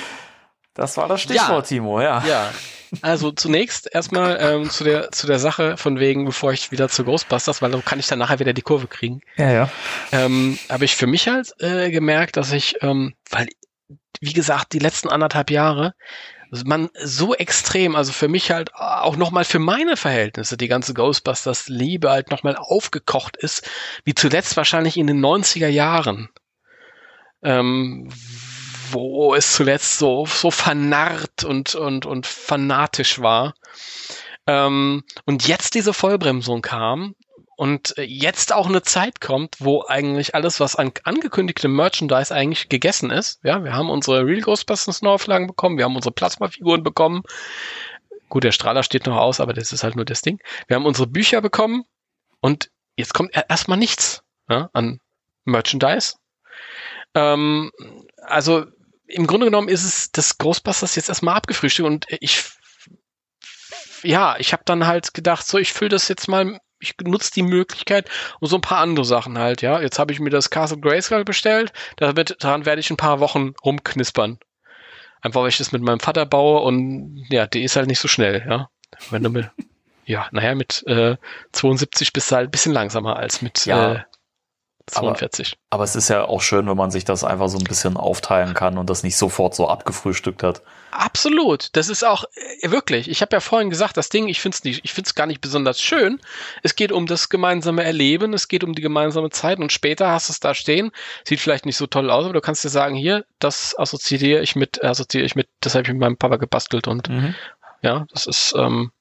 B: das war das Stichwort,
D: Ja.
B: Timo, ja.
D: ja. Also zunächst erstmal ähm, zu der zu der Sache von wegen, bevor ich wieder zu Ghostbusters, weil dann kann ich dann nachher wieder die Kurve kriegen.
B: Ja, ja.
D: ähm, habe ich für mich halt äh, gemerkt, dass ich, ähm, weil, wie gesagt, die letzten anderthalb Jahre, man so extrem, also für mich halt auch nochmal für meine Verhältnisse, die ganze Ghostbusters-Liebe halt nochmal aufgekocht ist, wie zuletzt wahrscheinlich in den 90er Jahren. Ähm, wo es zuletzt so, so vernarrt und, und, und fanatisch war. Ähm, und jetzt diese Vollbremsung kam und jetzt auch eine Zeit kommt, wo eigentlich alles, was an angekündigtem Merchandise eigentlich gegessen ist. Ja, wir haben unsere Real Ghostbusters Neuauflagen bekommen, wir haben unsere Plasmafiguren bekommen. Gut, der Strahler steht noch aus, aber das ist halt nur das Ding. Wir haben unsere Bücher bekommen und jetzt kommt erstmal nichts ja, an Merchandise. Ähm, also im Grunde genommen ist es das Ghostbusters jetzt erstmal abgefrühstückt und ich ja, ich habe dann halt gedacht, so ich fülle das jetzt mal, ich nutze die Möglichkeit und so ein paar andere Sachen halt, ja. Jetzt habe ich mir das Castle Grayskull bestellt, damit daran werde ich ein paar Wochen rumknispern. Einfach weil ich das mit meinem Vater baue und ja, die ist halt nicht so schnell, ja. Wenn du mit ja, naja, mit äh, 72 bist du halt ein bisschen langsamer als mit
B: Ja,
D: äh, 42.
B: Aber es ist ja auch schön, wenn man sich das einfach so ein bisschen aufteilen kann und das nicht sofort so abgefrühstückt hat.
D: Absolut. Das ist auch äh, wirklich. Ich habe ja vorhin gesagt, das Ding, ich finde es nicht, ich finde es gar nicht besonders schön. Es geht um das gemeinsame Erleben, es geht um die gemeinsame Zeit und später hast du es da stehen. Sieht vielleicht nicht so toll aus, aber du kannst dir sagen, hier, das assoziiere ich mit, assoziiere ich mit, das habe ich mit meinem Papa gebastelt und
B: Mhm.
D: ja, das ist, ähm,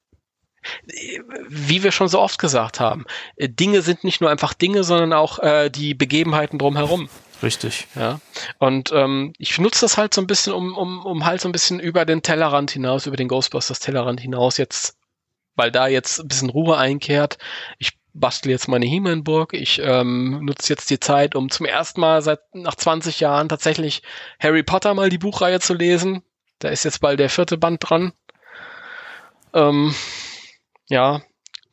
D: wie wir schon so oft gesagt haben, äh, Dinge sind nicht nur einfach Dinge, sondern auch äh, die Begebenheiten drumherum.
B: Richtig.
D: Ja. Und ähm, ich nutze das halt so ein bisschen, um, um, um halt so ein bisschen über den Tellerrand hinaus, über den Ghostbusters Tellerrand hinaus jetzt, weil da jetzt ein bisschen Ruhe einkehrt. Ich bastel jetzt meine He-Man-Burg. Ich ähm, nutze jetzt die Zeit, um zum ersten Mal seit nach 20 Jahren tatsächlich Harry Potter mal die Buchreihe zu lesen. Da ist jetzt bald der vierte Band dran. Ähm, ja,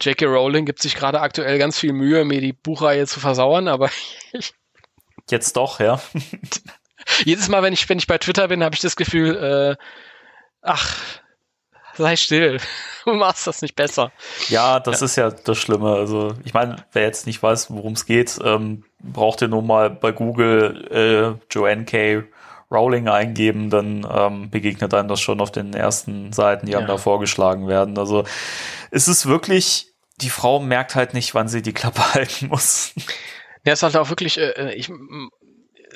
D: J.K. Rowling gibt sich gerade aktuell ganz viel Mühe, mir die Buchreihe zu versauern, aber
B: Jetzt doch, ja.
D: jedes Mal, wenn ich, wenn ich bei Twitter bin, habe ich das Gefühl, äh, ach, sei still, du machst das nicht besser.
B: Ja, das ist ja das Schlimme. Also, ich meine, wer jetzt nicht weiß, worum es geht, ähm, braucht ihr nur mal bei Google äh, Joanne K. Rowling eingeben, dann ähm, begegnet einem das schon auf den ersten Seiten, die einem
D: Ja.
B: da vorgeschlagen werden. Also, es ist wirklich, die Frau merkt halt nicht, wann sie die Klappe halten muss.
D: Ja, es ist halt auch wirklich, äh, ich, m-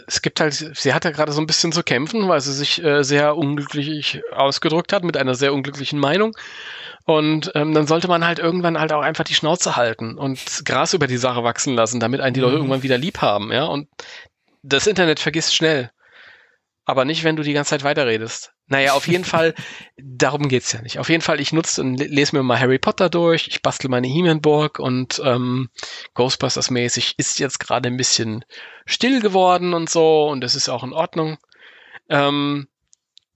D: es gibt halt, sie hat ja gerade so ein bisschen zu kämpfen, weil sie sich äh, sehr unglücklich ausgedrückt hat mit einer sehr unglücklichen Meinung. Und ähm, dann sollte man halt irgendwann halt auch einfach die Schnauze halten und Gras über die Sache wachsen lassen, damit einen die Leute irgendwann wieder lieb haben, ja. Und das Internet vergisst schnell. Aber nicht, wenn du die ganze Zeit weiterredest. Naja, auf jeden Fall, darum geht's ja nicht. Auf jeden Fall, ich nutze und le- lese mir mal Harry Potter durch, ich bastel meine He-Man-Burg und ähm, Ghostbusters-mäßig ist jetzt gerade ein bisschen still geworden und so und das ist auch in Ordnung. Ähm,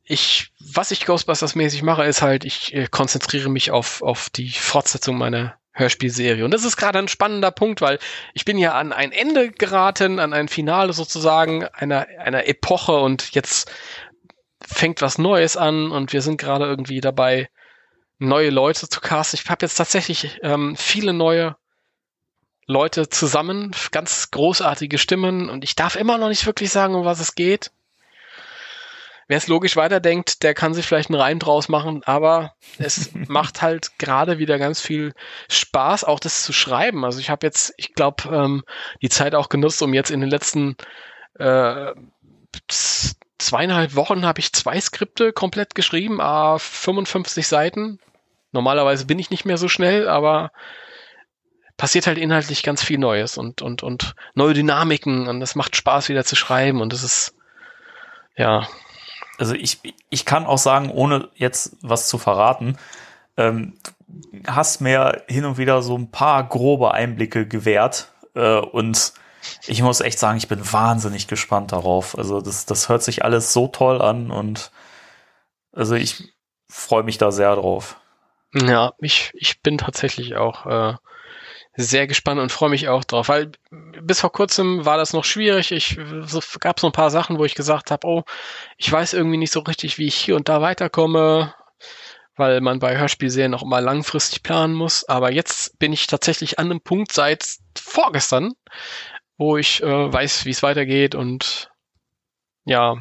D: ich, was ich Ghostbusters-mäßig mache, ist halt, ich äh, konzentriere mich auf, auf die Fortsetzung meiner Hörspielserie. Und das ist gerade ein spannender Punkt, weil ich bin ja an ein Ende geraten, an ein Finale sozusagen einer, einer Epoche und jetzt fängt was Neues an und wir sind gerade irgendwie dabei, neue Leute zu casten. Ich habe jetzt tatsächlich ähm, viele neue Leute zusammen, ganz großartige Stimmen und ich darf immer noch nicht wirklich sagen, um was es geht. Wer es logisch weiterdenkt, der kann sich vielleicht einen Reim draus machen, aber es macht halt gerade wieder ganz viel Spaß, auch das zu schreiben. Also ich habe jetzt, ich glaube, ähm, die Zeit auch genutzt, um jetzt in den letzten äh, zweieinhalb Wochen habe ich zwei Skripte komplett geschrieben, a 55 Seiten. Normalerweise bin ich nicht mehr so schnell, aber passiert halt inhaltlich ganz viel Neues und, und, und neue Dynamiken und es macht Spaß wieder zu schreiben und es ist, ja.
B: Also ich, ich kann auch sagen, ohne jetzt was zu verraten, ähm, hast mir hin und wieder so ein paar grobe Einblicke gewährt äh, und ich muss echt sagen, ich bin wahnsinnig gespannt darauf. Also das, das hört sich alles so toll an und also ich freue mich da sehr drauf.
D: Ja, ich, ich bin tatsächlich auch äh, sehr gespannt und freue mich auch drauf, weil bis vor kurzem war das noch schwierig. Ich so, gab so ein paar Sachen, wo ich gesagt habe, oh, ich weiß irgendwie nicht so richtig, wie ich hier und da weiterkomme, weil man bei Hörspielserien auch immer langfristig planen muss. Aber jetzt bin ich tatsächlich an einem Punkt seit vorgestern, wo ich äh, weiß, wie es weitergeht und ja,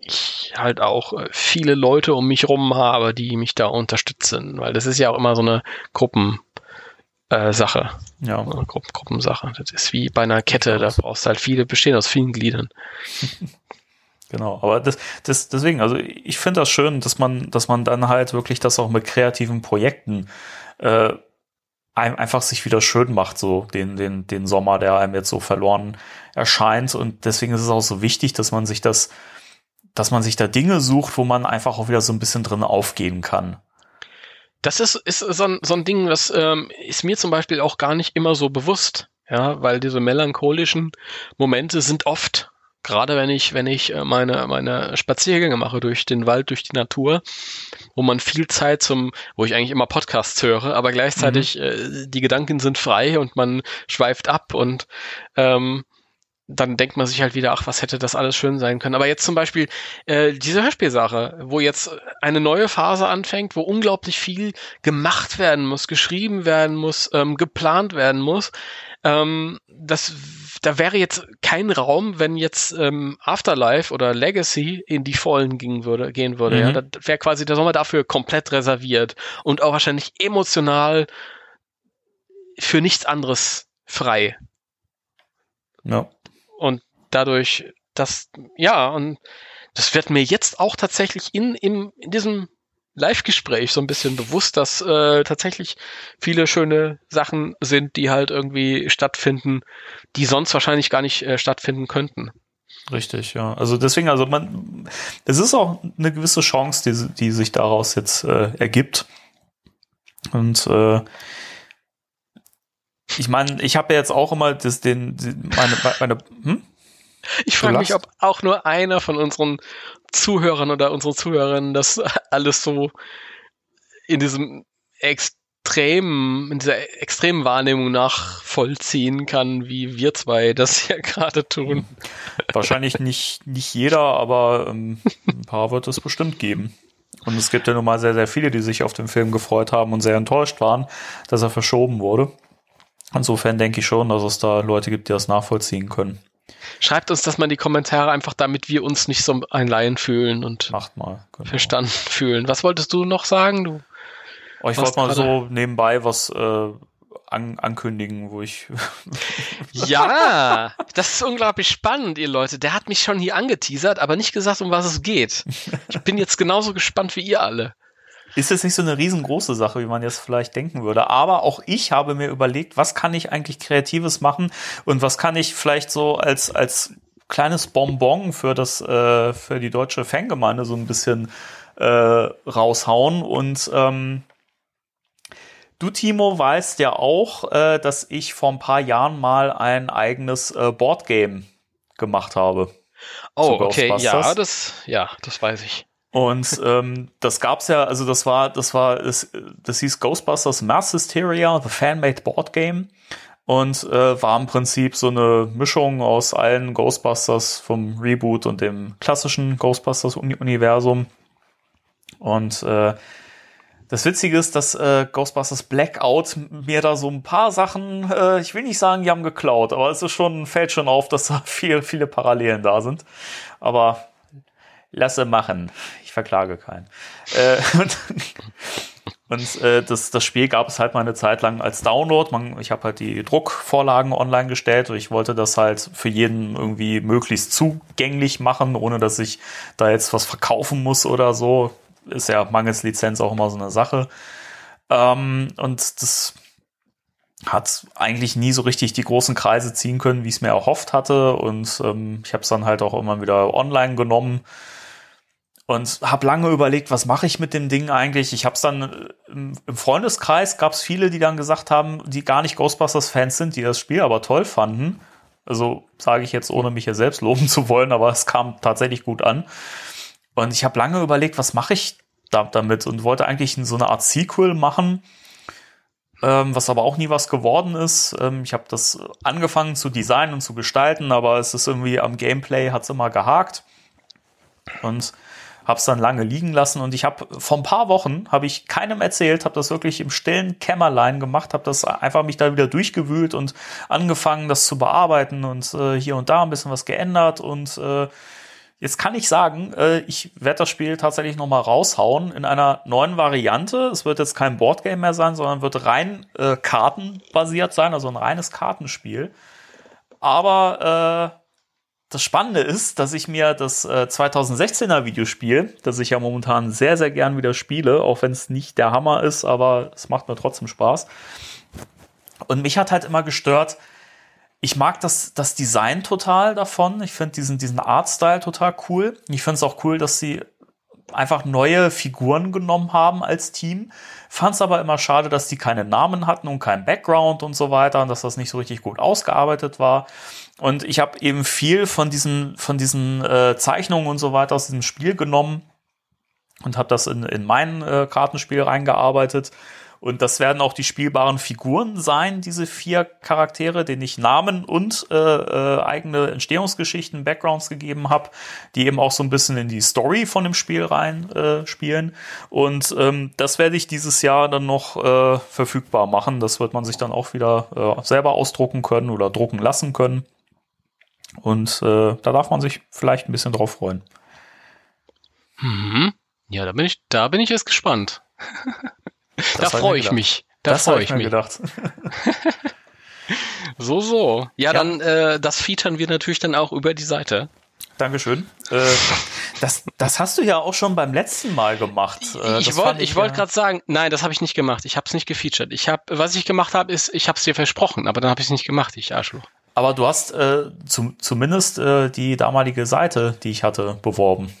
D: ich halt auch äh, viele Leute um mich rum habe, die mich da unterstützen, weil das ist ja auch immer so eine Gruppen äh, Sache. Ja. Gru Gruppensache. Das ist wie bei einer Kette, da brauchst du halt viele, bestehen aus vielen Gliedern.
B: Genau, aber das, das, deswegen, also ich finde das schön, dass man, dass man dann halt wirklich das auch mit kreativen Projekten äh, einfach sich wieder schön macht, so den, den, den Sommer, der einem jetzt so verloren erscheint. Und deswegen ist es auch so wichtig, dass man sich das, dass man sich da Dinge sucht, wo man einfach auch wieder so ein bisschen drin aufgehen kann.
D: Das ist, ist so, ein, so ein Ding, das ähm, ist mir zum Beispiel auch gar nicht immer so bewusst, ja, weil diese melancholischen Momente sind oft, gerade wenn ich, wenn ich äh, meine, meine Spaziergänge mache durch den Wald, durch die Natur, wo man viel Zeit zum, wo ich eigentlich immer Podcasts höre, aber gleichzeitig mhm. äh, die Gedanken sind frei und man schweift ab und ähm, dann denkt man sich halt wieder, ach, was hätte das alles schön sein können. Aber jetzt zum Beispiel äh, diese Hörspielsache, wo jetzt eine neue Phase anfängt, wo unglaublich viel gemacht werden muss, geschrieben werden muss, ähm, geplant werden muss. Ähm, das, da wäre jetzt kein Raum, wenn jetzt ähm, Afterlife oder Legacy in die Vollen gehen würde. Gehen würde mhm. ja, da wäre quasi der Sommer dafür komplett reserviert und auch wahrscheinlich emotional für nichts anderes frei. Ja und dadurch, das, ja, und das wird mir jetzt auch tatsächlich in, in, in diesem Live-Gespräch so ein bisschen bewusst, dass äh, tatsächlich viele schöne Sachen sind, die halt irgendwie stattfinden, die sonst wahrscheinlich gar nicht äh, stattfinden könnten.
B: Richtig, ja. Also deswegen, also man, es ist auch eine gewisse Chance, die, die sich daraus jetzt äh, ergibt. Und äh, ich meine, ich habe ja jetzt auch immer das, den, meine, meine hm?
D: Ich frage mich, ob auch nur einer von unseren Zuhörern oder unseren Zuhörern das alles so in diesem extremen, in dieser extremen Wahrnehmung nachvollziehen kann, wie wir zwei das hier gerade tun.
B: Wahrscheinlich nicht, nicht jeder, aber ähm, ein paar wird es bestimmt geben. Und es gibt ja nun mal sehr, sehr viele, die sich auf den Film gefreut haben und sehr enttäuscht waren, dass er verschoben wurde. Insofern denke ich schon, dass es da Leute gibt, die das nachvollziehen können.
D: Schreibt uns das mal in die Kommentare, einfach damit wir uns nicht so ein Laien fühlen und
B: mal,
D: genau. verstanden fühlen. Was wolltest du noch sagen? Du
B: oh, ich wollte mal so nebenbei was äh, an, ankündigen, wo ich.
D: ja, das ist unglaublich spannend, ihr Leute. Der hat mich schon hier angeteasert, aber nicht gesagt, um was es geht. Ich bin jetzt genauso gespannt wie ihr alle
B: ist jetzt nicht so eine riesengroße Sache, wie man jetzt vielleicht denken würde. Aber auch ich habe mir überlegt, was kann ich eigentlich Kreatives machen und was kann ich vielleicht so als, als kleines Bonbon für das, äh, für die deutsche Fangemeinde so ein bisschen äh, raushauen. Und ähm, du, Timo, weißt ja auch, äh, dass ich vor ein paar Jahren mal ein eigenes äh, Boardgame gemacht habe.
D: Oh, okay, ja, das, ja, das weiß ich.
B: Und ähm, das gab's ja, also das war, das war, das, das hieß Ghostbusters Mass Hysteria, The Fan-Made Board Game. Und äh, war im Prinzip so eine Mischung aus allen Ghostbusters vom Reboot und dem klassischen Ghostbusters-Universum. Und äh, das Witzige ist, dass äh, Ghostbusters Blackout mir da so ein paar Sachen, äh, ich will nicht sagen, die haben geklaut, aber es ist schon, fällt schon auf, dass da viel, viele Parallelen da sind. Aber lasse machen. Ich verklage keinen. Äh, und, äh, das, das Spiel gab es halt mal eine Zeit lang als Download. Man, ich habe halt die Druckvorlagen online gestellt und ich wollte das halt für jeden irgendwie möglichst zugänglich machen, ohne dass ich da jetzt was verkaufen muss oder so. Ist ja mangels Lizenz auch immer so eine Sache. Ähm, und das hat eigentlich nie so richtig die großen Kreise ziehen können, wie ich es mir erhofft hatte. Und ähm, ich habe es dann halt auch immer wieder online genommen und habe lange überlegt, was mache ich mit dem Ding eigentlich. Ich habe es dann äh, im, Freundeskreis gab es viele, die dann gesagt haben, die gar nicht Ghostbusters-Fans sind, die das Spiel aber toll fanden. Also sage ich jetzt, ohne mich hier selbst loben zu wollen, aber es kam tatsächlich gut an. Und ich habe lange überlegt, was mache ich da, damit und wollte eigentlich so eine Art Sequel machen, ähm, was aber auch nie was geworden ist. Ähm, ich habe das angefangen zu designen und zu gestalten, aber es ist irgendwie am Gameplay hat es immer gehakt. Und habe es dann lange liegen lassen und ich habe vor ein paar Wochen habe ich keinem erzählt, habe das wirklich im stillen Kämmerlein gemacht, habe das einfach mich da wieder durchgewühlt und angefangen, das zu bearbeiten und äh, hier und da ein bisschen was geändert und äh, Jetzt kann ich sagen, äh, ich werde das Spiel tatsächlich noch mal raushauen in einer neuen Variante. Es wird jetzt kein Boardgame mehr sein, sondern wird rein äh, kartenbasiert sein, also ein reines Kartenspiel. Aber äh, das Spannende ist, dass ich mir das äh, 2016er Videospiel, das ich ja momentan sehr, sehr gern wieder spiele, auch wenn es nicht der Hammer ist, aber es macht mir trotzdem Spaß. Und mich hat halt immer gestört, ich mag das, das Design total davon. Ich finde diesen, diesen Artstyle total cool. Ich finde es auch cool, dass sie einfach neue Figuren genommen haben als Team. Fand es aber immer schade, dass die keine Namen hatten und keinen Background und so weiter und dass das nicht so richtig gut ausgearbeitet war. Und ich habe eben viel von diesen, von diesen äh, Zeichnungen und so weiter aus diesem Spiel genommen und habe das in, in mein äh, Kartenspiel reingearbeitet. Und das werden auch die spielbaren Figuren sein, diese vier Charaktere, denen ich Namen und äh, äh, eigene Entstehungsgeschichten, Backgrounds gegeben habe, die eben auch so ein bisschen in die Story von dem Spiel rein äh, spielen. Und ähm, das werde ich dieses Jahr dann noch äh, verfügbar machen. Das wird man sich dann auch wieder äh, selber ausdrucken können oder drucken lassen können. Und äh, da darf man sich vielleicht ein bisschen drauf freuen.
D: Mhm. Ja, da bin ich, da bin ich jetzt gespannt. da freue ich mich. Da freue ich, ich mich. Gedacht. so, so. Ja, ja. dann äh, das featern wir natürlich dann auch über die Seite.
B: Dankeschön. Äh, das, das hast du ja auch schon beim letzten Mal gemacht.
D: Äh, ich wollte ich wollte gerade sagen, nein, das habe ich nicht gemacht. Ich habe es nicht gefeatured. Ich habe, was ich gemacht habe, ist, ich habe es dir versprochen, aber dann habe ich es nicht gemacht, ich Arschloch.
B: Aber du hast äh, zu, zumindest äh, die damalige Seite, die ich hatte, beworben.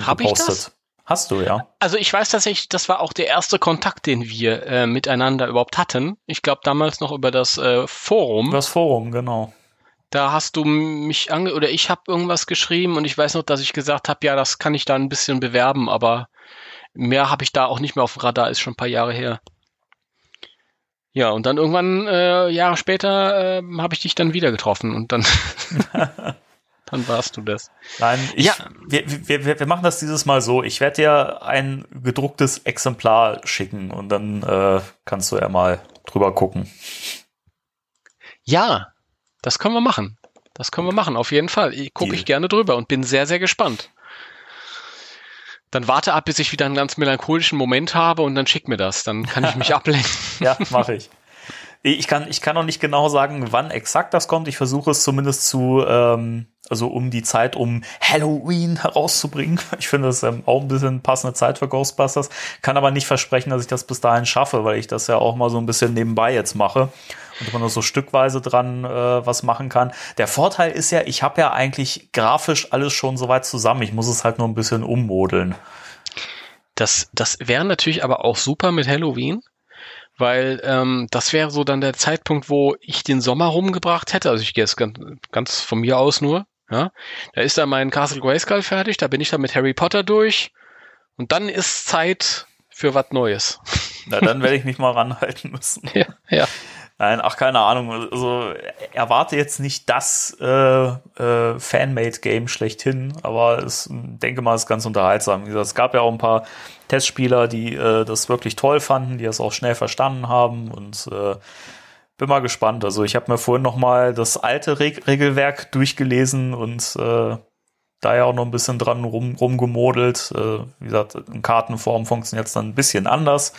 D: Habe ich das?
B: Hast du, ja.
D: Also ich weiß tatsächlich, das war auch der erste Kontakt, den wir äh, miteinander überhaupt hatten. Ich glaube damals noch über das äh, Forum.
B: Das Forum, genau.
D: Da hast du mich ange oder ich habe irgendwas geschrieben und ich weiß noch, dass ich gesagt habe, ja, das kann ich da ein bisschen bewerben, aber mehr habe ich da auch nicht mehr auf dem Radar, ist schon ein paar Jahre her. Ja, und dann irgendwann äh, Jahre später äh, habe ich dich dann wieder getroffen und dann dann warst du das.
B: Nein, ich, ja. wir, wir, wir machen das dieses Mal so. Ich werde dir ein gedrucktes Exemplar schicken und dann äh, kannst du ja mal drüber gucken.
D: Ja, das können wir machen. Das können wir machen, auf jeden Fall. Gucke ich gerne drüber und bin sehr, sehr gespannt. Dann warte ab, bis ich wieder einen ganz melancholischen Moment habe und dann schick mir das. Dann kann ich mich ablenken.
B: ja, mache ich. Ich kann, ich kann noch nicht genau sagen, wann exakt das kommt. Ich versuche es zumindest zu, ähm, also um die Zeit um Halloween herauszubringen. Ich finde das ähm, auch ein bisschen passende Zeit für Ghostbusters. Kann aber nicht versprechen, dass ich das bis dahin schaffe, weil ich das ja auch mal so ein bisschen nebenbei jetzt mache und man nur so stückweise dran äh, was machen kann. Der Vorteil ist ja, ich habe ja eigentlich grafisch alles schon soweit zusammen. Ich muss es halt nur ein bisschen ummodeln.
D: Das, das wäre natürlich aber auch super mit Halloween weil ähm, das wäre so dann der Zeitpunkt, wo ich den Sommer rumgebracht hätte. Also ich gehe jetzt ganz, ganz von mir aus nur. Ja, da ist dann mein Castle Grayskull fertig, da bin ich dann mit Harry Potter durch und dann ist Zeit für was Neues.
B: Na, dann werde ich mich mal ranhalten müssen.
D: Ja, ja.
B: Nein, ach, keine Ahnung. Also erwarte jetzt nicht das äh, äh, Fanmade-Game schlechthin, aber ich denke mal, ist ganz unterhaltsam. Wie gesagt, es gab ja auch ein paar Testspieler, die äh, das wirklich toll fanden, die das auch schnell verstanden haben und äh, bin mal gespannt. Also ich habe mir vorhin noch mal das alte Reg Regelwerk durchgelesen und äh, da ja auch noch ein bisschen dran rum, rumgemodelt. Äh, wie gesagt, in Kartenform funktioniert es dann ein bisschen anders.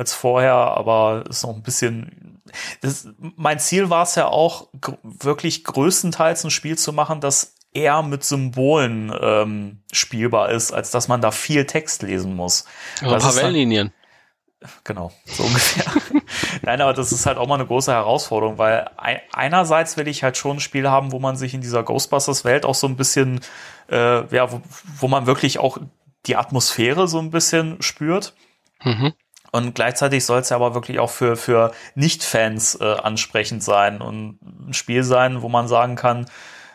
B: Als vorher, aber ist noch ein bisschen. Das, mein Ziel war es ja auch, wirklich größtenteils ein Spiel zu machen, das eher mit Symbolen ähm, spielbar ist, als dass man da viel Text lesen muss.
D: Aber ein paar Wellenlinien.
B: Genau, so ungefähr. Nein, aber das ist halt auch mal eine große Herausforderung, weil einerseits will ich halt schon ein Spiel haben, wo man sich in dieser Ghostbusters-Welt auch so ein bisschen, äh, ja, wo, wo man wirklich auch die Atmosphäre so ein bisschen spürt. Mhm. Und gleichzeitig soll es ja aber wirklich auch für, für Nicht-Fans äh, ansprechend sein und ein Spiel sein, wo man sagen kann,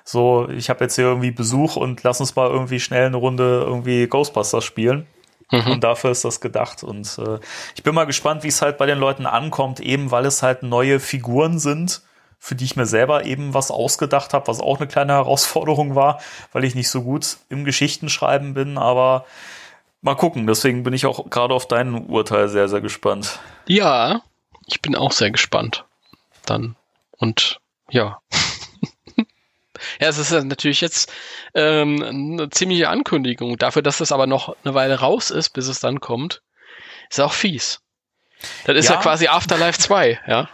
B: so, ich habe jetzt hier irgendwie Besuch und lass uns mal irgendwie schnell eine Runde irgendwie Ghostbusters spielen. Mhm. Und dafür ist das gedacht. Und äh, ich bin mal gespannt, wie es halt bei den Leuten ankommt, eben weil es halt neue Figuren sind, für die ich mir selber eben was ausgedacht habe, was auch eine kleine Herausforderung war, weil ich nicht so gut im Geschichtenschreiben bin. Aber mal gucken. Deswegen bin ich auch gerade auf dein Urteil sehr, sehr gespannt.
D: Ja, ich bin auch sehr gespannt. Dann. Und ja. Ja, es ist natürlich jetzt ähm, eine ziemliche Ankündigung. Dafür, dass es aber noch eine Weile raus ist, bis es dann kommt, ist auch fies. Das ist ja, ja quasi Afterlife 2, ja.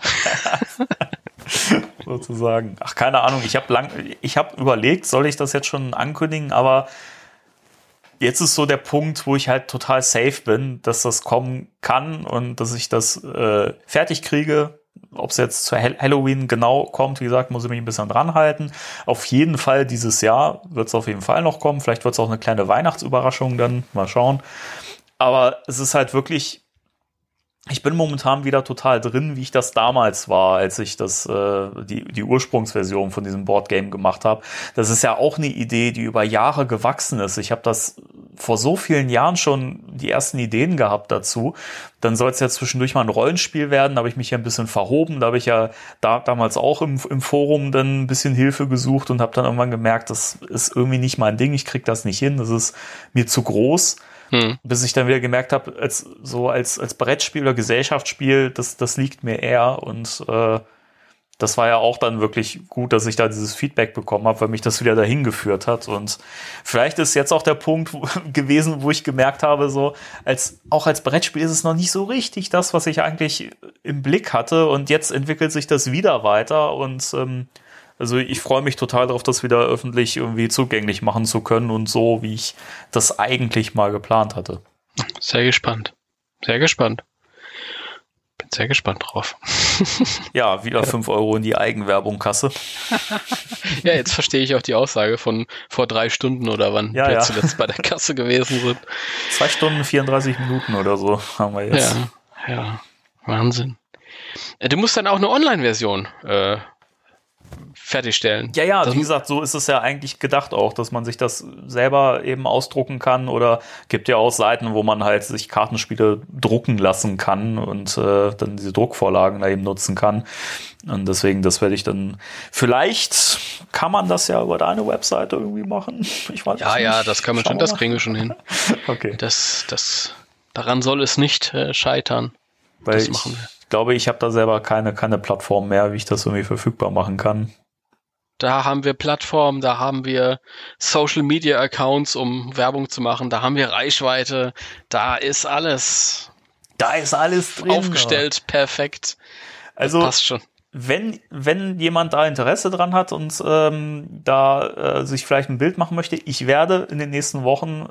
B: Sozusagen. Ach, keine Ahnung. Ich habe lang, ich habe überlegt, soll ich das jetzt schon ankündigen, aber jetzt ist so der Punkt, wo ich halt total safe bin, dass das kommen kann und dass ich das äh, fertig kriege ob es jetzt zu Halloween genau kommt, wie gesagt, muss ich mich ein bisschen dran halten. Auf jeden Fall dieses Jahr wird es auf jeden Fall noch kommen. Vielleicht wird es auch eine kleine Weihnachtsüberraschung dann. Mal schauen. Aber es ist halt wirklich ich bin momentan wieder total drin, wie ich das damals war, als ich das äh, die die Ursprungsversion von diesem Boardgame gemacht habe. Das ist ja auch eine Idee, die über Jahre gewachsen ist. Ich habe das vor so vielen Jahren schon die ersten Ideen gehabt dazu. Dann soll es ja zwischendurch mal ein Rollenspiel werden. Da habe ich mich ja ein bisschen verhoben. Da habe ich ja da damals auch im, im Forum dann ein bisschen Hilfe gesucht und habe dann irgendwann gemerkt, das ist irgendwie nicht mein Ding. Ich krieg das nicht hin. Das ist mir zu groß. Hm. Bis ich dann wieder gemerkt habe, als so als, als Brettspiel oder Gesellschaftsspiel, das, das liegt mir eher und äh, das war ja auch dann wirklich gut, dass ich da dieses Feedback bekommen habe, weil mich das wieder dahin geführt hat. Und vielleicht ist jetzt auch der Punkt gewesen, wo ich gemerkt habe, so als auch als Brettspiel ist es noch nicht so richtig das, was ich eigentlich im Blick hatte. Und jetzt entwickelt sich das wieder weiter und ähm, also ich freue mich total darauf, das wieder öffentlich irgendwie zugänglich machen zu können und so, wie ich das eigentlich mal geplant hatte.
D: Sehr gespannt. Sehr gespannt. Bin sehr gespannt drauf.
B: ja, wieder 5 Euro in die Eigenwerbung-Kasse.
D: ja, jetzt verstehe ich auch die Aussage von vor drei Stunden oder wann
B: ja,
D: wir
B: ja.
D: zuletzt bei der Kasse gewesen sind.
B: Zwei Stunden 34 Minuten oder so haben wir jetzt.
D: Ja, ja. Wahnsinn. Äh, du musst dann auch eine Online-Version äh, fertigstellen.
B: Ja, ja, das wie gesagt, so ist es ja eigentlich gedacht auch, dass man sich das selber eben ausdrucken kann oder gibt ja auch Seiten, wo man halt sich Kartenspiele drucken lassen kann und äh, dann diese Druckvorlagen da eben nutzen kann. Und deswegen, das werde ich dann, vielleicht kann man das ja über deine Webseite irgendwie machen.
D: Ich weiß ja, nicht. ja, das kann man Schauen schon, das kriegen wir schon hin.
B: okay.
D: Das, das, daran soll es nicht äh, scheitern.
B: Weil das machen wir glaube, ich habe da selber keine, keine Plattform mehr, wie ich das irgendwie verfügbar machen kann.
D: Da haben wir Plattformen, da haben wir Social Media Accounts, um Werbung zu machen, da haben wir Reichweite, da ist alles.
B: Da ist alles drin.
D: Aufgestellt, perfekt.
B: Also, das passt schon wenn, wenn jemand da Interesse dran hat und ähm, da äh, sich vielleicht ein Bild machen möchte, ich werde in den nächsten Wochen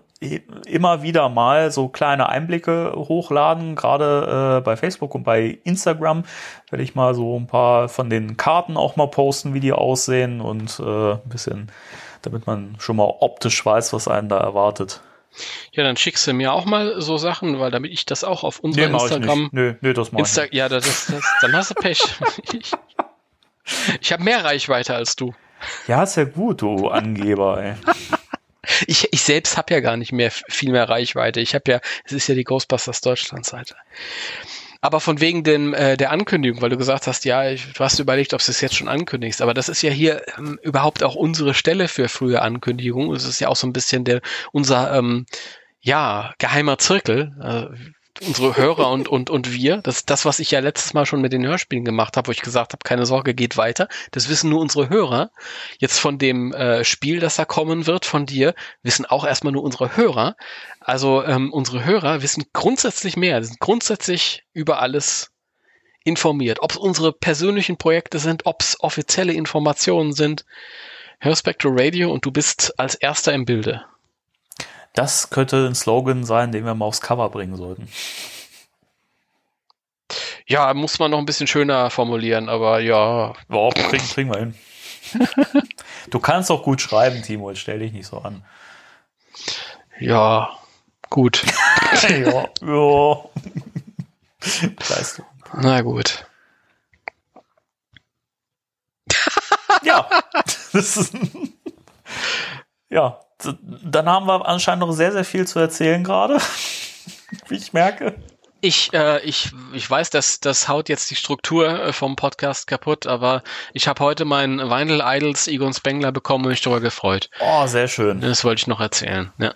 B: immer wieder mal so kleine Einblicke hochladen, gerade äh, bei Facebook und bei Instagram werde ich mal so ein paar von den Karten auch mal posten, wie die aussehen und äh, ein bisschen, damit man schon mal optisch weiß, was einen da erwartet.
D: Ja, dann schickst du mir auch mal so Sachen, weil damit ich das auch auf unserem
B: nee,
D: Instagram.
B: Nö, nö, das mach
D: Insta ich Ja, das ist, das, dann hast du Pech. ich ich habe mehr Reichweite als du.
B: Ja, ist ja gut, du Angeber, ey.
D: ich, ich selbst habe ja gar nicht mehr viel mehr Reichweite. Ich habe ja, es ist ja die Ghostbusters Deutschland-Seite. Aber von wegen dem, äh, der Ankündigung, weil du gesagt hast, ja, ich, du hast überlegt, ob du es jetzt schon ankündigst. Aber das ist ja hier ähm, überhaupt auch unsere Stelle für frühe Ankündigungen. Es ist ja auch so ein bisschen der unser ähm, ja geheimer Zirkel. Äh, unsere Hörer und, und, und wir. Das ist das, was ich ja letztes Mal schon mit den Hörspielen gemacht habe, wo ich gesagt habe, keine Sorge, geht weiter. Das wissen nur unsere Hörer. Jetzt von dem äh, Spiel, das da kommen wird von dir, wissen auch erstmal nur unsere Hörer. Also ähm, unsere Hörer wissen grundsätzlich mehr, sind grundsätzlich über alles informiert. Ob es unsere persönlichen Projekte sind, ob es offizielle Informationen sind. Hör Spectral Radio und du bist als erster im Bilde.
B: Das könnte ein Slogan sein, den wir mal aufs Cover bringen sollten.
D: Ja, muss man noch ein bisschen schöner formulieren, aber ja.
B: Boah, kriegen, kriegen wir hin. du kannst auch gut schreiben, Timo, jetzt stell dich nicht so an.
D: Ja, gut.
B: ja, ja. Du.
D: Na gut.
B: ja. Das ist, ja, dann haben wir anscheinend noch sehr, sehr viel zu erzählen gerade, wie ich merke.
D: Ich, äh, ich, ich weiß, dass das haut jetzt die Struktur äh, vom Podcast kaputt, aber ich habe heute meinen Vinyl Idols Egon Spengler bekommen und mich darüber gefreut.
B: Oh, sehr schön.
D: Das wollte ich noch erzählen. Ja.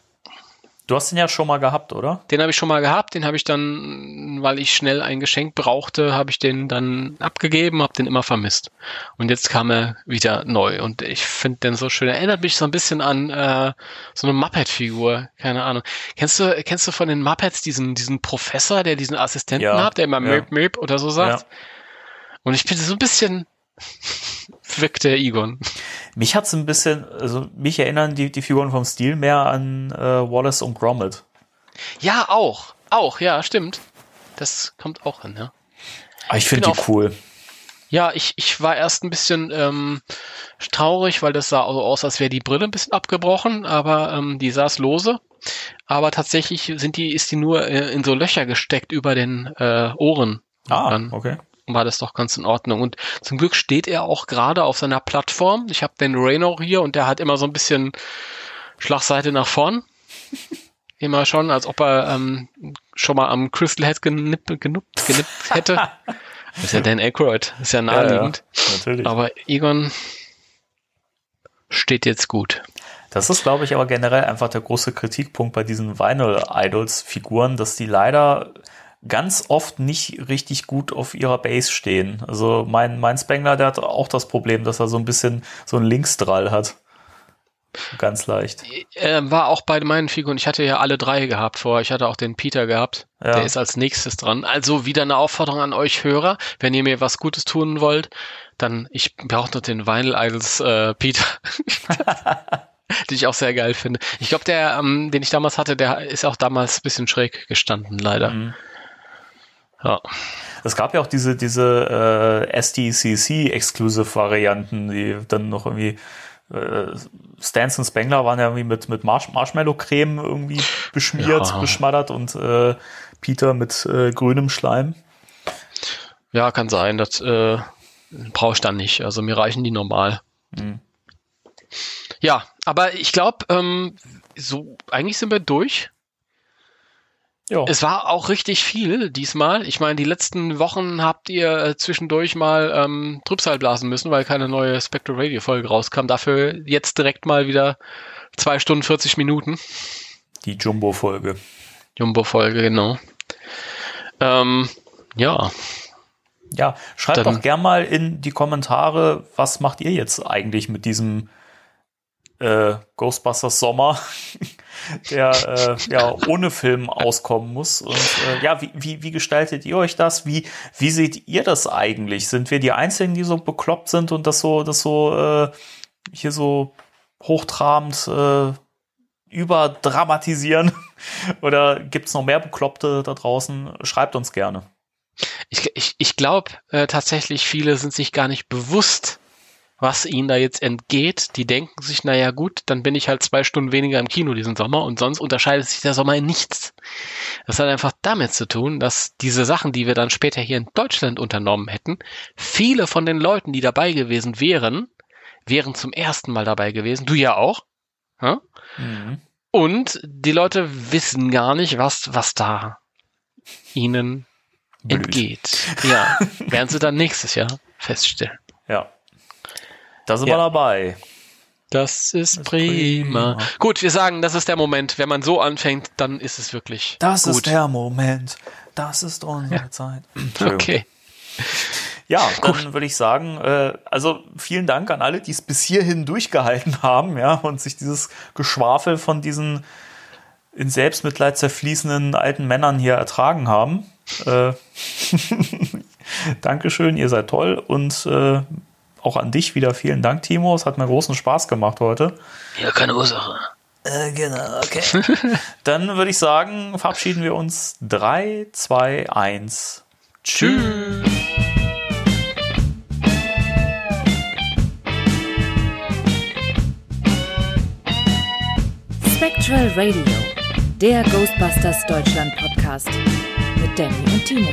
B: Du hast den ja schon mal gehabt, oder?
D: Den habe ich schon mal gehabt, den habe ich dann, weil ich schnell ein Geschenk brauchte, habe ich den dann abgegeben, habe den immer vermisst. Und jetzt kam er wieder neu und ich finde den so schön. Erinnert mich so ein bisschen an äh, so eine Muppet-Figur, keine Ahnung. Kennst du, kennst du von den Muppets diesen, diesen Professor, der diesen Assistenten ja, hat, der immer ja. Möp, Möp oder so sagt? Ja. Und ich bin so ein bisschen wirkt der Egon.
B: Mich hat's ein bisschen, also mich erinnern die, die Figuren vom Stil mehr an äh, Wallace und Gromit.
D: Ja, auch. Auch, ja, stimmt. Das kommt auch hin, ja.
B: Aber ich finde die auch, cool.
D: Ja, ich, ich war erst ein bisschen ähm, traurig, weil das sah so aus, als wäre die Brille ein bisschen abgebrochen, aber ähm, die saß lose. Aber tatsächlich sind die, ist die nur äh, in so Löcher gesteckt über den äh, Ohren.
B: Ah, okay
D: war das doch ganz in Ordnung. Und zum Glück steht er auch gerade auf seiner Plattform. Ich habe den Reno hier und der hat immer so ein bisschen Schlagseite nach vorn. immer schon, als ob er ähm, schon mal am Crystal Head genippt, genippt, genippt hätte. das ist ja Dan Aykroyd, ist ja naheliegend. Ja, ja, natürlich. Aber Egon steht jetzt gut.
B: Das ist, glaube ich, aber generell einfach der große Kritikpunkt bei diesen Vinyl Idols Figuren, dass die leider ganz oft nicht richtig gut auf ihrer Base stehen. Also mein, mein Spengler, der hat auch das Problem, dass er so ein bisschen so einen Linksdrall hat. Ganz leicht.
D: Äh, war auch bei meinen Figuren. Ich hatte ja alle drei gehabt vorher. Ich hatte auch den Peter gehabt. Ja. Der ist als nächstes dran. Also wieder eine Aufforderung an euch Hörer. Wenn ihr mir was Gutes tun wollt, dann ich brauche noch den Vinyl Idols äh, Peter. die ich auch sehr geil finde. Ich glaube, der, ähm, den ich damals hatte, der ist auch damals ein bisschen schräg gestanden, leider. Mhm.
B: Ja. Es gab ja auch diese, diese äh, SDCC-Exclusive-Varianten, die dann noch irgendwie äh, Stans und Spengler waren ja irgendwie mit, mit Marsh Marshmallow-Creme irgendwie beschmiert, ja. beschmattert und äh, Peter mit äh, grünem Schleim.
D: Ja, kann sein. Das äh, brauche ich dann nicht. Also mir reichen die normal. Mhm. Ja, aber ich glaube, ähm, so eigentlich sind wir durch. Jo. Es war auch richtig viel diesmal. Ich meine, die letzten Wochen habt ihr äh, zwischendurch mal ähm, Trübsal blasen müssen, weil keine neue Spectral Radio Folge rauskam. Dafür jetzt direkt mal wieder zwei Stunden 40 Minuten.
B: Die Jumbo-Folge.
D: Jumbo-Folge, genau. Ähm, ja.
B: Ja, schreibt Dann, doch gern mal in die Kommentare, was macht ihr jetzt eigentlich mit diesem äh, Ghostbusters Sommer, der äh, ja ohne Film auskommen muss. Und äh, ja, wie, wie, wie gestaltet ihr euch das? Wie, wie seht ihr das eigentlich? Sind wir die Einzigen, die so bekloppt sind und das so, das so äh, hier so hochtrabend äh, überdramatisieren? Oder gibt es noch mehr Bekloppte da draußen? Schreibt uns gerne.
D: Ich, ich, ich glaube äh, tatsächlich, viele sind sich gar nicht bewusst, was ihnen da jetzt entgeht. Die denken sich, naja gut, dann bin ich halt zwei Stunden weniger im Kino diesen Sommer und sonst unterscheidet sich der Sommer in nichts. Das hat einfach damit zu tun, dass diese Sachen, die wir dann später hier in Deutschland unternommen hätten, viele von den Leuten, die dabei gewesen wären, wären zum ersten Mal dabei gewesen. Du ja auch. Ja? Mhm. Und die Leute wissen gar nicht, was, was da ihnen Blöd. entgeht. Ja, werden sie dann nächstes Jahr feststellen.
B: Ja. Da sind ja. wir dabei.
D: Das ist prima.
B: prima.
D: Gut, wir sagen, das ist der Moment. Wenn man so anfängt, dann ist es wirklich
B: Das
D: gut.
B: ist der Moment. Das ist unsere Zeit. Entschuldigung.
D: Okay.
B: Ja, dann würde ich sagen, äh, also vielen Dank an alle, die es bis hierhin durchgehalten haben, ja, und sich dieses Geschwafel von diesen in Selbstmitleid zerfließenden alten Männern hier ertragen haben. Äh, Dankeschön, ihr seid toll und äh, auch an dich wieder vielen Dank, Timo. Es hat mir großen Spaß gemacht heute.
G: Ja, keine Ursache.
B: Äh, genau, okay. Dann würde ich sagen, verabschieden wir uns. 3, 2, 1. Tschüss.
H: Spectral Radio, der Ghostbusters Deutschland Podcast mit Danny und Timo.